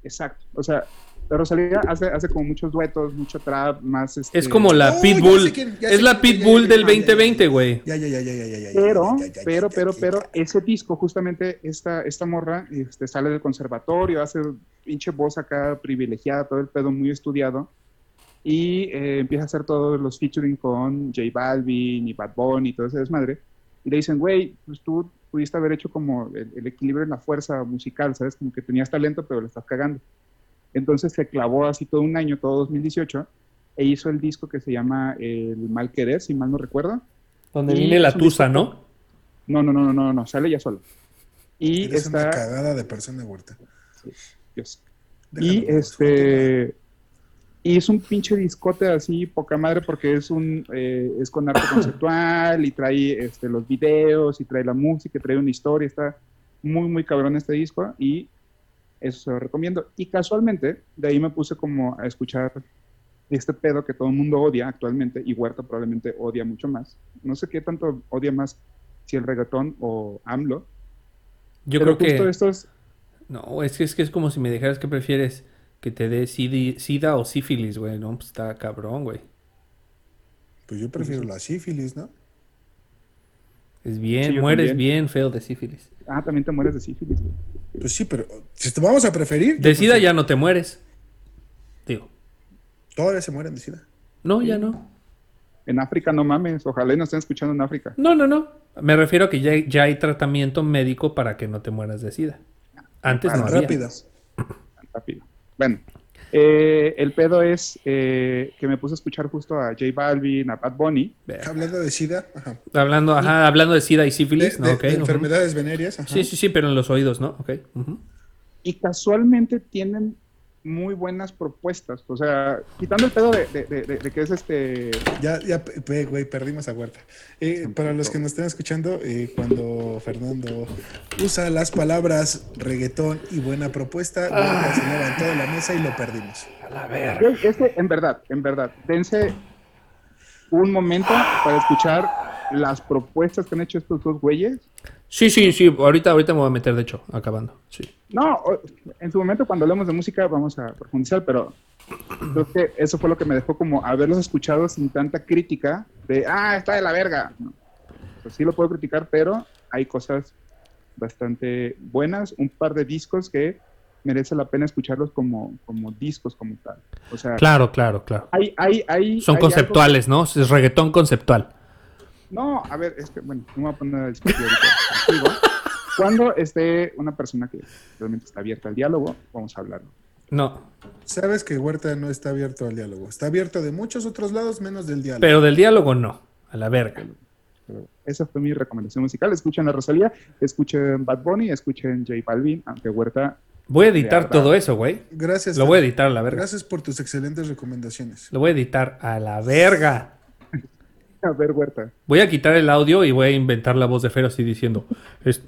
Exacto. O sea, la Rosalía hace, hace como muchos duetos, mucho trap, más. Este... Es como la Pitbull. es la Pitbull del 2020, güey. Ya, ya, ya, ya, ya, ya. Pero, pero, pero, pero, ese disco, justamente, esta, esta morra este, sale del conservatorio, hace pinche voz acá privilegiada, todo el pedo muy estudiado. Y eh, empieza a hacer todos los featuring con J Balvin y Bad Bunny y todo ese desmadre. Y le dicen, güey, pues tú pudiste haber hecho como el, equilibrio en la fuerza musical, ¿sabes? Como que tenías talento, pero le estás cagando. Entonces se clavó así todo un año, todo 2018, e hizo el disco que se llama El Mal Querer, si mal no recuerdo. Donde viene la tusa, ¿no? No, no, no, no, no, no, sale ya solo. Y Eres una cagada de persona huerta. Sí, Dios. Y este y es un pinche discote así, poca madre, porque es un eh, es con arte *coughs* conceptual y trae este, los videos y trae la música, y trae una historia. Está muy, muy cabrón este disco y eso se lo recomiendo. Y casualmente, de ahí me puse como a escuchar este pedo que todo el mundo odia actualmente y Huerta probablemente odia mucho más. No sé qué tanto odia más, si el reggaetón o AMLO. Yo creo que... Estos... No, es que, es que es como si me dijeras que prefieres que te dé sida, o sífilis, güey, ¿no? Pues está cabrón, güey. Pues yo prefiero la sífilis, ¿no? Es bien, mueres bien feo de sífilis. Ah, también te mueres de sífilis, güey. Pues sí, pero si te vamos a preferir. De sida ya no te mueres. Digo. Todavía se mueren de sida. No, ya no. En África no mames, ojalá y nos estén escuchando en África. No, no, no. Me refiero a que ya, ya hay tratamiento médico para que no te mueras de sida. Antes no había. Rápido. Rápido. Bueno, eh, el pedo es eh, que me puse a escuchar justo a J Balvin, a Bad Bunny. Hablando de SIDA. Hablando, ajá, hablando de SIDA y sífilis, ¿no? enfermedades venéreas. Sí, sí, sí, pero en los oídos, ¿no? Ok. Y casualmente tienen muy buenas propuestas. O sea, quitando el pedo de, de, que es este. Ya, ya, güey, perdimos a Huerta. Eh, para los que nos estén escuchando, eh, cuando Fernando usa las palabras reggaetón y buena propuesta, ah. se levantó de la mesa y lo perdimos. A la verga. Este, en verdad, en verdad, dense un momento para escuchar las propuestas que han hecho estos dos güeyes Sí, sí, sí. Ahorita, ahorita me voy a meter, de hecho, acabando. Sí. No, en su momento cuando hablemos de música vamos a profundizar, pero creo que eso fue lo que me dejó como haberlos escuchado sin tanta crítica de, ah, está de la verga. Pues sí lo puedo criticar, pero hay cosas bastante buenas, un par de discos que merece la pena escucharlos como, como discos como tal. O sea, claro, claro, claro. Hay, hay, hay, Son conceptuales, ¿no? Es reggaetón conceptual. No, a ver, es que, bueno, no me voy a poner a discutir ahorita *laughs* Cuando esté una persona que realmente está abierta al diálogo, vamos a hablarlo. No. Sabes que Huerta no está abierto al diálogo. Está abierto de muchos otros lados, menos del diálogo. Pero del diálogo no. A la verga. esa fue mi recomendación musical. Escuchen a Rosalía, escuchen Bad Bunny, escuchen J Balvin, aunque Huerta. Voy a editar todo eso, güey. Gracias. Lo voy a editar a la verga. Gracias por tus excelentes recomendaciones. Lo voy a editar a la verga. A ver, Huerta. Voy a quitar el audio y voy a inventar la voz de Fer así diciendo: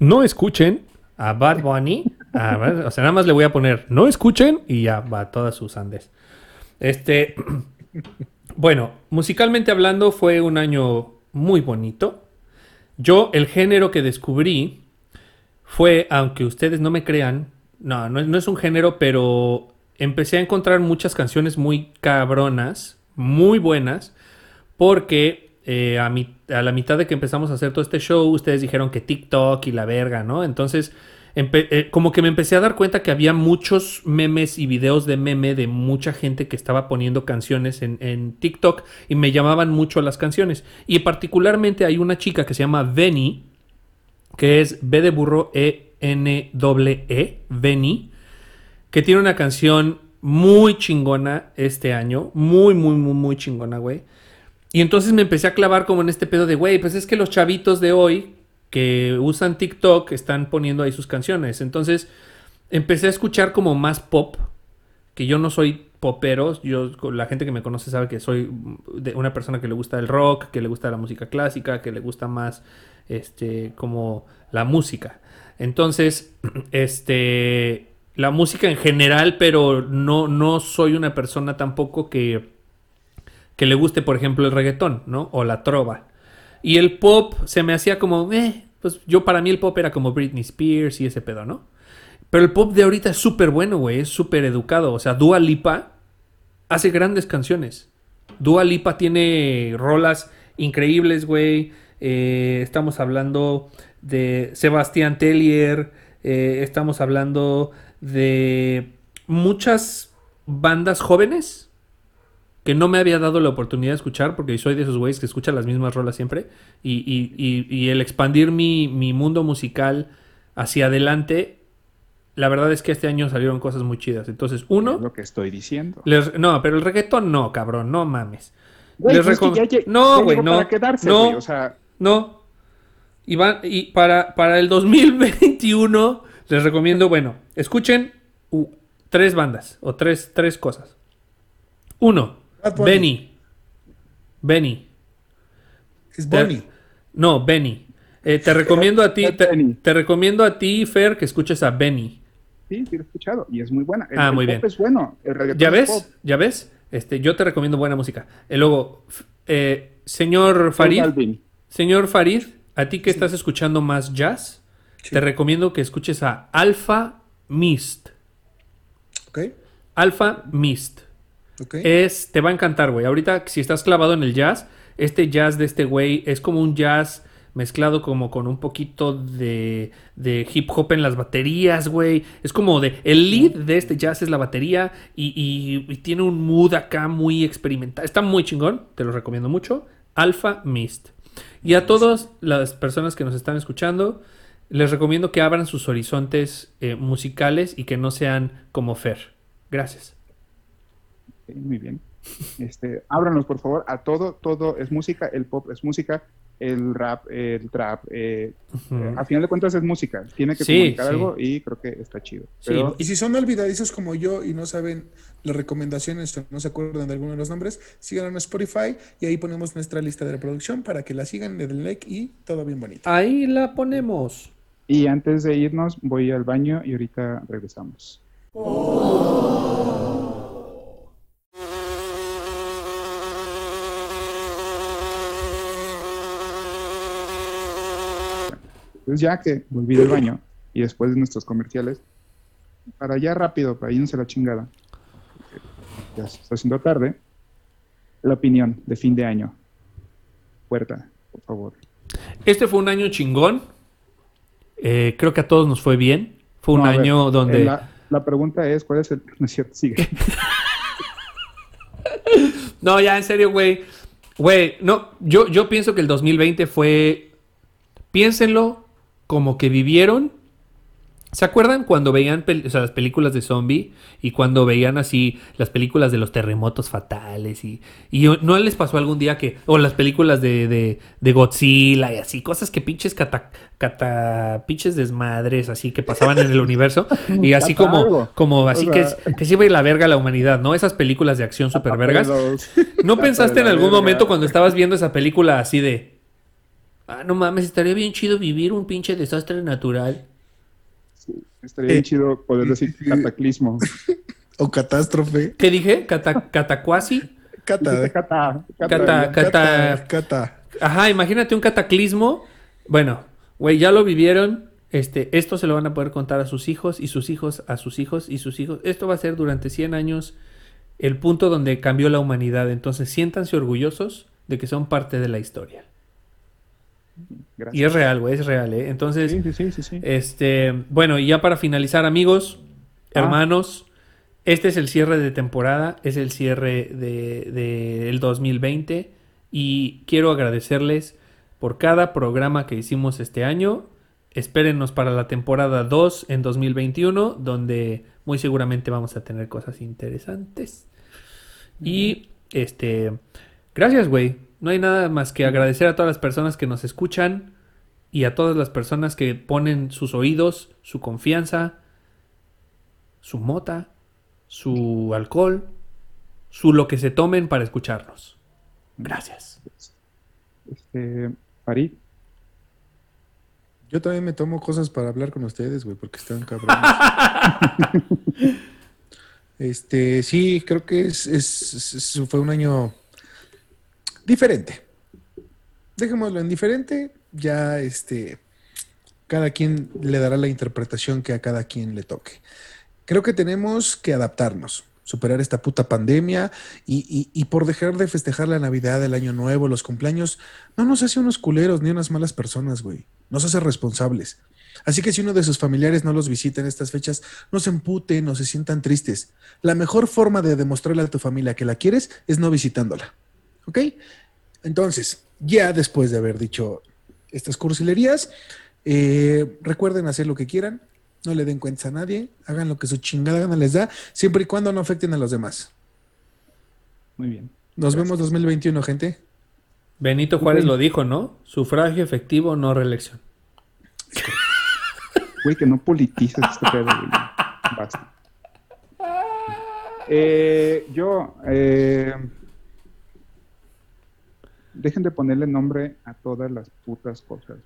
No escuchen a Bad Bunny. o sea, nada más le voy a poner: No escuchen y ya va todas sus andes. Este. *clears throat* Bueno, musicalmente hablando, fue un año muy bonito. Yo, el género que descubrí fue, aunque ustedes no me crean, no, no, es un género, pero empecé a encontrar muchas canciones muy cabronas, muy buenas, porque eh, a, la mitad de que empezamos a hacer todo este show, ustedes dijeron que TikTok y la verga, ¿no? Entonces eh, como que me empecé a dar cuenta que había muchos memes y videos de meme de mucha gente que estaba poniendo canciones en, TikTok y me llamaban mucho las canciones. Y particularmente hay una chica que se llama Benny, que es B de burro E N -E, e, Benny, que tiene una canción muy chingona este año, muy, muy, muy, muy chingona, güey. Y entonces me empecé a clavar como en este pedo de, güey, pues es que los chavitos de hoy que usan TikTok están poniendo ahí sus canciones. Entonces empecé a escuchar como más pop, que yo no soy popero, yo la gente que me conoce sabe que soy de una persona que le gusta el rock, que le gusta la música clásica, que le gusta más este como la música. Entonces, *clears throat* este la música en general, pero no no soy una persona tampoco que que le guste, por ejemplo, el reggaetón, ¿no? O la trova. Y el pop se me hacía como, eh, pues yo para mí el pop era como Britney Spears y ese pedo, ¿no? Pero el pop de ahorita es súper bueno, güey, es súper educado. O sea, Dua Lipa hace grandes canciones. Dua Lipa tiene rolas increíbles, güey. Eh, estamos hablando de Sebastián Tellier. Eh, estamos hablando de muchas bandas jóvenes que no me había dado la oportunidad de escuchar, porque soy de esos güeyes que escuchan las mismas rolas siempre, y, el expandir mi, mundo musical hacia adelante, la verdad es que este año salieron cosas muy chidas. Entonces, uno... lo que estoy diciendo. no, pero el reggaetón no, cabrón, no mames. Pues no, güey, no. no, no. Y, y para, para el 2021 les recomiendo, bueno, escuchen tres bandas o tres, tres cosas. Uno, Benny. Benny. Es Benny. No, Benny. Eh, te *laughs* recomiendo a ti, te, recomiendo a ti, Fer, que escuches a Benny. Sí, sí, lo he escuchado y es muy buena. ah, muy bien. Es bueno. ¿Ya ves? ¿Ya ves? Este, yo te recomiendo buena música. Y luego, eh, señor Farid, señor Farid, a ti que estás escuchando más jazz, te recomiendo que escuches a Alpha Mist. Ok. Alpha Mist. Es, te va a encantar, güey. Ahorita, si estás clavado en el jazz, este jazz de este güey es como un jazz mezclado como con un poquito de, de hip hop en las baterías, güey. Es como de, el lead de este jazz es la batería y, y tiene un mood acá muy experimental. Está muy chingón, te lo recomiendo mucho. Alpha Mist. Y a todas las personas que nos están escuchando, les recomiendo que abran sus horizontes eh, musicales y que no sean como Fer. Gracias muy bien. Este, ábranos, por favor, a todo, todo es música, el pop es música, el rap, el trap, eh, a final de cuentas es música, tiene que comunicar algo y creo que está chido. Y si son olvidadizos como yo y no saben las recomendaciones no se acuerdan de alguno de los nombres, sigan en Spotify y ahí ponemos nuestra lista de reproducción para que la sigan, le den like y todo bien bonito. Ahí la ponemos. Y antes de irnos, voy al baño y ahorita regresamos. Oh. Entonces ya que volví del baño y después de nuestros comerciales, para allá rápido, para irnos a la chingada, ya se está haciendo tarde, la opinión de fin de año. Puerta, por favor. Este fue un año chingón. Eh, creo que a todos nos fue bien. Fue un año donde... La, pregunta es, ¿cuál es el... *laughs* No es cierto, sigue. *laughs* no, ya, en serio, güey. Güey, no, yo, yo pienso que el 2020 fue... Piénsenlo como que vivieron. ¿Se acuerdan cuando veían las películas de zombie y cuando veían así las películas de los terremotos fatales y, y no les pasó algún día que, o las películas de, de, Godzilla y así, cosas que pinches cata, cata, pinches desmadres así que pasaban en el universo *laughs* y así como, como así que, que se iba a ir la verga la humanidad, ¿no? Esas películas de acción super vergas. ¿No pensaste en algún momento cuando estabas viendo esa película así de, ah, no mames, estaría bien chido vivir un pinche desastre natural? Estaría bien eh, chido poder decir cataclismo. *laughs* o catástrofe. ¿Qué dije? Cata, catacuasi. Cata, cata, cata, cata, cata, Ajá, imagínate un cataclismo. Bueno, güey, ya lo vivieron. Este, esto se lo van a poder contar a sus hijos y sus hijos a sus hijos y sus hijos. Esto va a ser durante 100 años el punto donde cambió la humanidad. Entonces, siéntanse orgullosos de que son parte de la historia. Y es real, güey, es real, ¿eh? Entonces, este, bueno, y ya para finalizar, amigos, ah. hermanos, este es el cierre de temporada, es el cierre del de, 2020 y quiero agradecerles por cada programa que hicimos este año. Espérennos para la temporada 2 en 2021, donde muy seguramente vamos a tener cosas interesantes. Y, este, gracias, güey. No hay nada más que agradecer a todas las personas que nos escuchan y a todas las personas que ponen sus oídos, su confianza, su mota, su alcohol, su lo que se tomen para escucharnos. Gracias. Este, Farid. Yo también me tomo cosas para hablar con ustedes, güey, porque están cabrones. *laughs* este, sí, creo que es, es, fue un año diferente. Dejémoslo en diferente, ya este, cada quien le dará la interpretación que a cada quien le toque. Creo que tenemos que adaptarnos, superar esta puta pandemia y, por dejar de festejar la Navidad, el Año Nuevo, los cumpleaños, no nos hace unos culeros ni unas malas personas, güey. Nos hace responsables. Así que si uno de sus familiares no los visita en estas fechas, no se emputen, no se sientan tristes. La mejor forma de demostrarle a tu familia que la quieres es no visitándola. ¿Ok? Entonces, ya después de haber dicho estas cursilerías, eh, recuerden hacer lo que quieran, no le den cuenta a nadie, hagan lo que su chingada gana les da, siempre y cuando no afecten a los demás. Muy bien. Nos vemos 2021, gente. Benito Juárez lo dijo, ¿no? Sufragio efectivo, no reelección. *laughs* Güey, que no politices este pedo, Basta. *laughs* Eh, yo, eh, dejen de ponerle nombre a todas las putas cosas.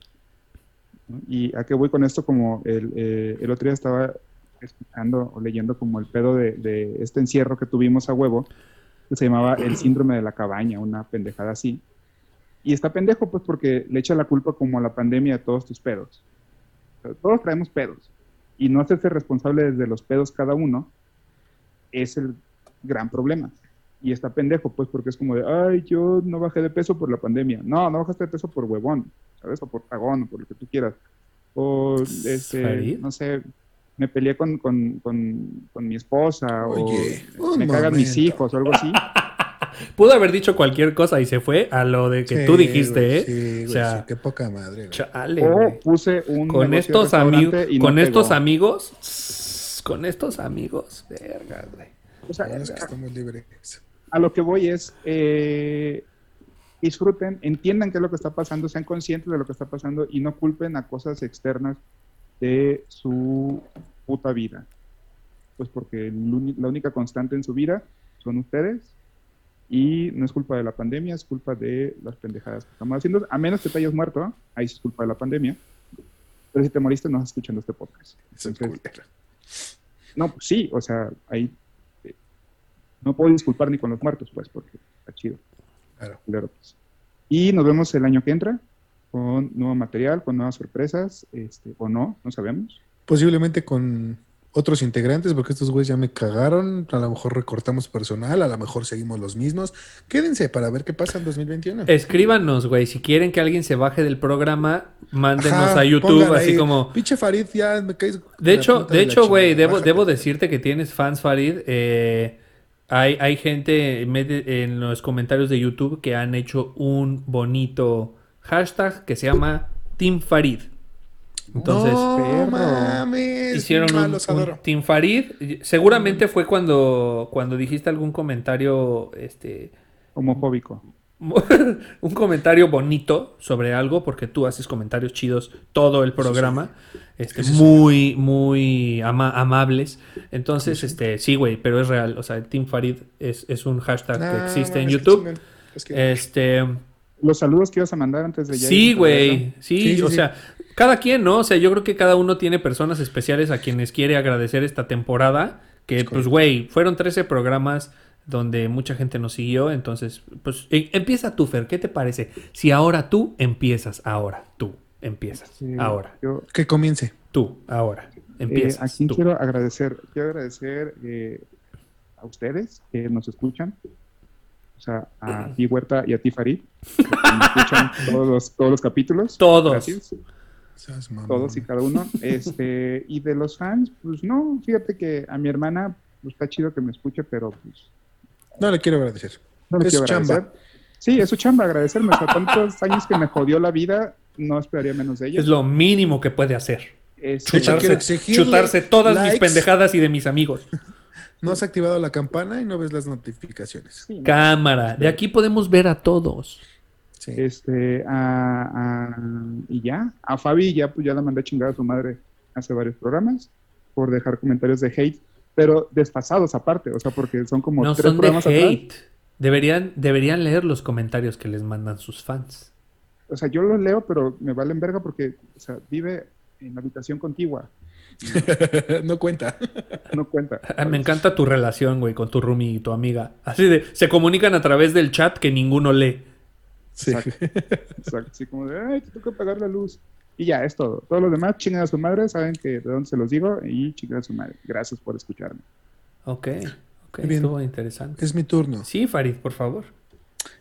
Y a qué voy con esto, como el, eh, el otro día estaba escuchando o leyendo como el pedo de, este encierro que tuvimos a huevo, que se llamaba el síndrome de la cabaña, una pendejada así. Y está pendejo, pues, porque le echa la culpa como a la pandemia a todos tus pedos. todos traemos pedos. Y no hacerse responsable desde los pedos cada uno es el gran problema y está pendejo, pues, porque es como de, ay, yo no bajé de peso por la pandemia. No, no bajaste de peso por huevón, ¿sabes? O por cagón, o por lo que tú quieras. O, este, no sé, me peleé con, con, con, mi esposa, o me cagan mis hijos, o algo así. *laughs* Pudo haber dicho cualquier cosa y se fue a lo de que tú dijiste, ¿eh? Sí, o sea, qué poca madre. Chale, o puse un con estos amigos, con estos amigos, con estos amigos, verga, güey. O sea, estamos libres a lo que voy es, eh, disfruten, entiendan qué es lo que está pasando, sean conscientes de lo que está pasando y no culpen a cosas externas de su puta vida. Pues porque la única constante en su vida son ustedes y no es culpa de la pandemia, es culpa de las pendejadas que estamos haciendo. A menos que te hayas muerto, ahí es culpa de la pandemia. Pero si te moriste, no estás escuchando este podcast. no, pues sí, o sea, ahí no puedo disculpar ni con los muertos, pues, porque está chido. Claro. Pues. Y nos vemos el año que entra con nuevo material, con nuevas sorpresas, este, o no, no sabemos. Posiblemente con otros integrantes, porque estos güeyes ya me cagaron. A lo mejor recortamos personal, a lo mejor seguimos los mismos. Quédense para ver qué pasa en 2021. Escríbanos, güey. Si quieren que alguien se baje del programa, mándenos a YouTube, así como. Pinche Farid, ya me caes. De hecho, de, hecho, güey, debo, debo decirte que tienes fans, Farid. Eh hay, gente en los comentarios de YouTube que han hecho un bonito hashtag que se llama Team Farid. Entonces, hicieron un, Team Farid. Seguramente fue cuando, cuando dijiste algún comentario este homofóbico. *laughs* un comentario bonito sobre algo, porque tú haces comentarios chidos todo el programa. Este, muy, muy amables. Entonces, este, sí, güey, pero es real. O sea, Team Farid es, un hashtag que ah, existe en YouTube. Este. Los saludos que ibas a mandar antes de ya. Sí, güey. Sí, o sea, cada quien, ¿no? O sea, yo creo que cada uno tiene personas especiales a quienes quiere agradecer esta temporada. Que, pues, güey, fueron 13 programas donde mucha gente nos siguió. Entonces, pues e, empieza tú, Fer. ¿Qué te parece? Si ahora tú empiezas, ahora tú empiezas, ahora. que comience. Tú, ahora. Empiezas. Eh, aquí quiero agradecer, quiero agradecer eh, a ustedes que nos escuchan. O sea, a *clears throat* ti Huerta y a ti Farid, que nos escuchan *laughs* todos los, todos los capítulos. Todos. Gracias. Todos y cada uno. Este, y de los fans, pues no, fíjate que a mi hermana, pues está chido que me escuche, pero pues no le quiero agradecer. es su chamba. Sí, es su chamba agradecerme. O sea, tantos años que me jodió la vida, no esperaría menos de ella. Es lo mínimo que puede hacer. chutarse, todas mis pendejadas y de mis amigos. *laughs* No has activado la campana y no ves las notificaciones. Cámara, de aquí podemos ver a todos. Sí. Este, y ya, a Fabi ya, pues ya la mandé a chingar a su madre hace varios programas por dejar comentarios de hate pero desfasados aparte, o sea, porque son como no tres son programas de hate. Deberían, deberían leer los comentarios que les mandan sus fans. O sea, yo los leo, pero me valen verga porque, o sea, vive en la habitación contigua. *laughs* no cuenta. No cuenta. *laughs* Ah, me encanta tu relación, güey, con tu roomie y tu amiga. Así de, se comunican a través del chat que ninguno lee. Sí. Exacto. Así como de, ay, te toca apagar la luz. Y ya, es todo. Todos los demás chingan a su madre, saben que de dónde se los digo y chingan a su madre. Gracias por escucharme. Ok, ok, estuvo interesante. Es mi turno. Sí, Farid, por favor.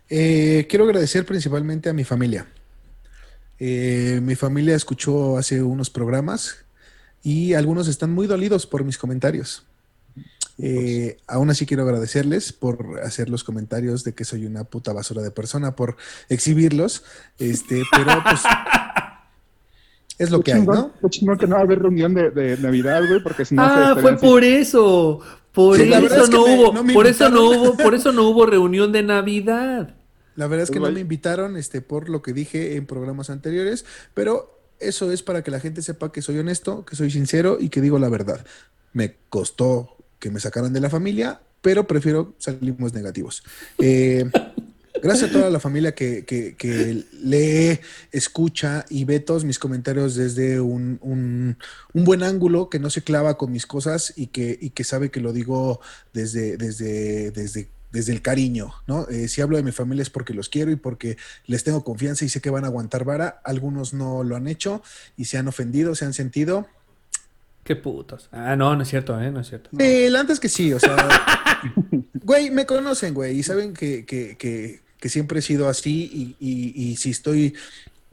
Eh, quiero agradecer principalmente a mi familia. Eh, mi familia escuchó hace unos programas y algunos están muy dolidos por mis comentarios. Eh, aún así quiero agradecerles por hacer los comentarios de que soy una puta basura de persona, por exhibirlos. Este, pero pues *laughs* es lo que hay, ¿no? Qué chingón que no va a haber reunión de, Navidad, güey, porque si no Ah, fue por eso. Por eso no hubo, por eso no hubo, por eso no hubo reunión de Navidad. La verdad es que no me invitaron, este, por lo que dije en programas anteriores, pero eso es para que la gente sepa que soy honesto, que soy sincero y que digo la verdad. Me costó que me sacaran de la familia, pero prefiero salimos negativos. Eh, *laughs* Gracias a toda la familia que, que, lee, escucha y ve todos mis comentarios desde un, buen ángulo, que no se clava con mis cosas y que, y que sabe que lo digo desde, desde, desde, desde el cariño, ¿no? Eh, si hablo de mi familia es porque los quiero y porque les tengo confianza y sé que van a aguantar vara. Algunos no lo han hecho y se han ofendido, se han sentido. Qué putos. Ah, no, no es cierto, ¿eh? No es cierto. antes que sí, o sea. *laughs* güey, me conocen, güey, y saben que, que que siempre he sido así y, si estoy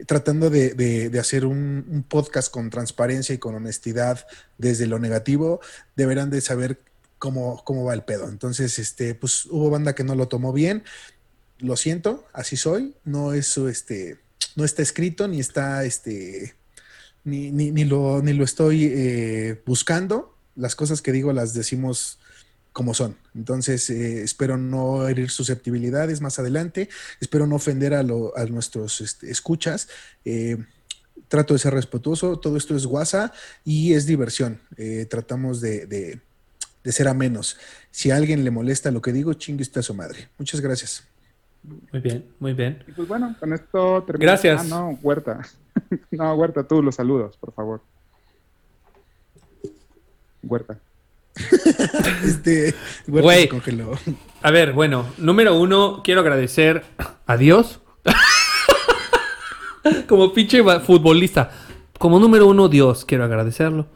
tratando de, hacer un, podcast con transparencia y con honestidad desde lo negativo, deberán de saber cómo, cómo va el pedo. Entonces, este, pues hubo banda que no lo tomó bien. Lo siento, así soy. No es este, no está escrito, ni está este, ni, ni, lo, ni lo estoy eh, buscando. Las cosas que digo las decimos como son. Entonces, eh, espero no herir susceptibilidades más adelante, espero no ofender a, nuestros este, escuchas. Eh, trato de ser respetuoso, todo esto es guasa y es diversión. Tratamos de, ser a menos. Si a alguien le molesta lo que digo, chingue usted a su madre. Muchas gracias. Muy bien, muy bien. pues bueno, con esto terminamos. Gracias. Ah, no, Huerta. *laughs* no, Huerta, tú los saludos, por favor. Huerta. *laughs* este, Güey, a ver, bueno, número uno, quiero agradecer a Dios. *laughs* Como pinche futbolista. Como número uno, Dios, quiero agradecerlo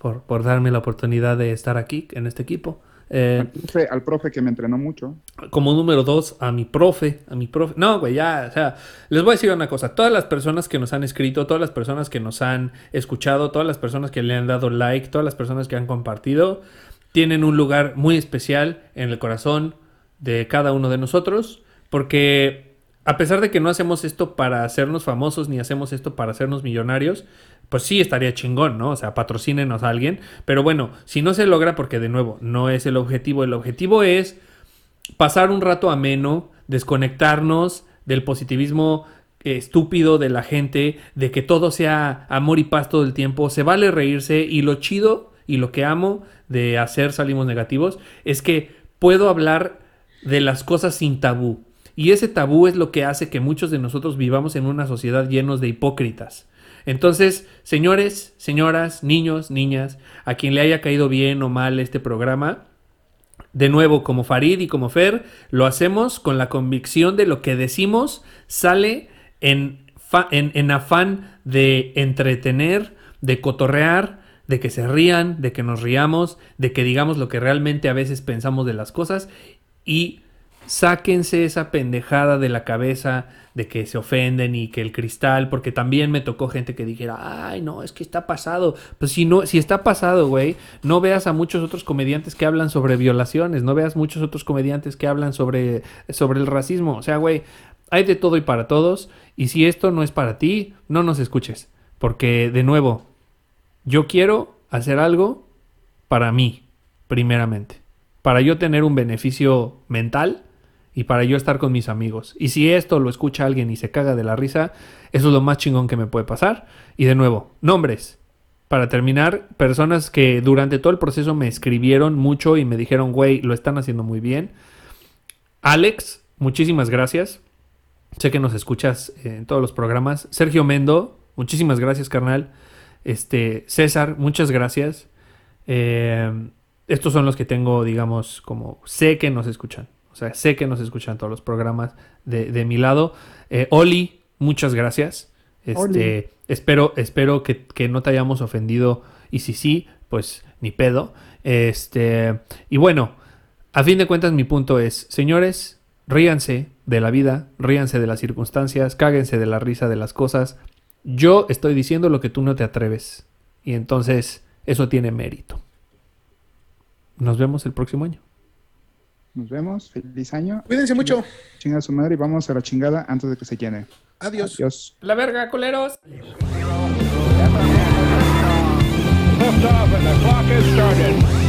por, por darme la oportunidad de estar aquí en este equipo. Eh, al, profe, que me entrenó mucho. Como número dos, a mi profe, a mi profe. No, güey, ya, o sea, les voy a decir una cosa. Todas las personas que nos han escrito, todas las personas que nos han escuchado, todas las personas que le han dado like, todas las personas que han compartido, tienen un lugar muy especial en el corazón de cada uno de nosotros, porque a pesar de que no hacemos esto para hacernos famosos ni hacemos esto para hacernos millonarios, pues sí estaría chingón, ¿no? O sea, patrocínenos a alguien. Pero bueno, si no se logra, porque de nuevo, no es el objetivo. El objetivo es pasar un rato ameno, desconectarnos del positivismo estúpido de la gente, de que todo sea amor y paz todo el tiempo. Se vale reírse y lo chido y lo que amo de hacer salimos negativos es que puedo hablar de las cosas sin tabú. Y ese tabú es lo que hace que muchos de nosotros vivamos en una sociedad llenos de hipócritas. Entonces, señores, señoras, niños, niñas, a quien le haya caído bien o mal este programa, de nuevo, como Farid y como Fer, lo hacemos con la convicción de lo que decimos sale en, en, en afán de entretener, de cotorrear, de que se rían, de que nos riamos, de que digamos lo que realmente a veces pensamos de las cosas y sáquense esa pendejada de la cabeza de que se ofenden y que el cristal, porque también me tocó gente que dijera, ay, no, es que está pasado. Pues si no, si está pasado, güey, no veas a muchos otros comediantes que hablan sobre violaciones, no veas muchos otros comediantes que hablan sobre, sobre el racismo. O sea, güey, hay de todo y para todos. Y si esto no es para ti, no nos escuches. Porque, de nuevo, yo quiero hacer algo para mí, primeramente. Para yo tener un beneficio mental y para yo estar con mis amigos. Y si esto lo escucha alguien y se caga de la risa, eso es lo más chingón que me puede pasar. Y de nuevo, nombres. Para terminar, personas que durante todo el proceso me escribieron mucho y me dijeron, güey, lo están haciendo muy bien. Alex, muchísimas gracias. Sé que nos escuchas en todos los programas. Sergio Mendo, muchísimas gracias, carnal. Este, César, muchas gracias. Eh, estos son los que tengo, digamos, como sé que nos escuchan. O sea, sé que nos escuchan todos los programas de, mi lado. Eh, Oli, muchas gracias. Este, espero, espero que, no te hayamos ofendido. Y si sí, pues ni pedo. Este, y bueno, a fin de cuentas, mi punto es, señores, ríanse de la vida, ríanse de las circunstancias, cáguense de la risa de las cosas. Yo estoy diciendo lo que tú no te atreves. Y entonces, eso tiene mérito. Nos vemos el próximo año. Nos vemos. Feliz año. Cuídense mucho. Chinga su madre y vamos a la chingada antes de que se llene. Adiós. Adiós. La verga, culeros. Liftoff and the clock has started.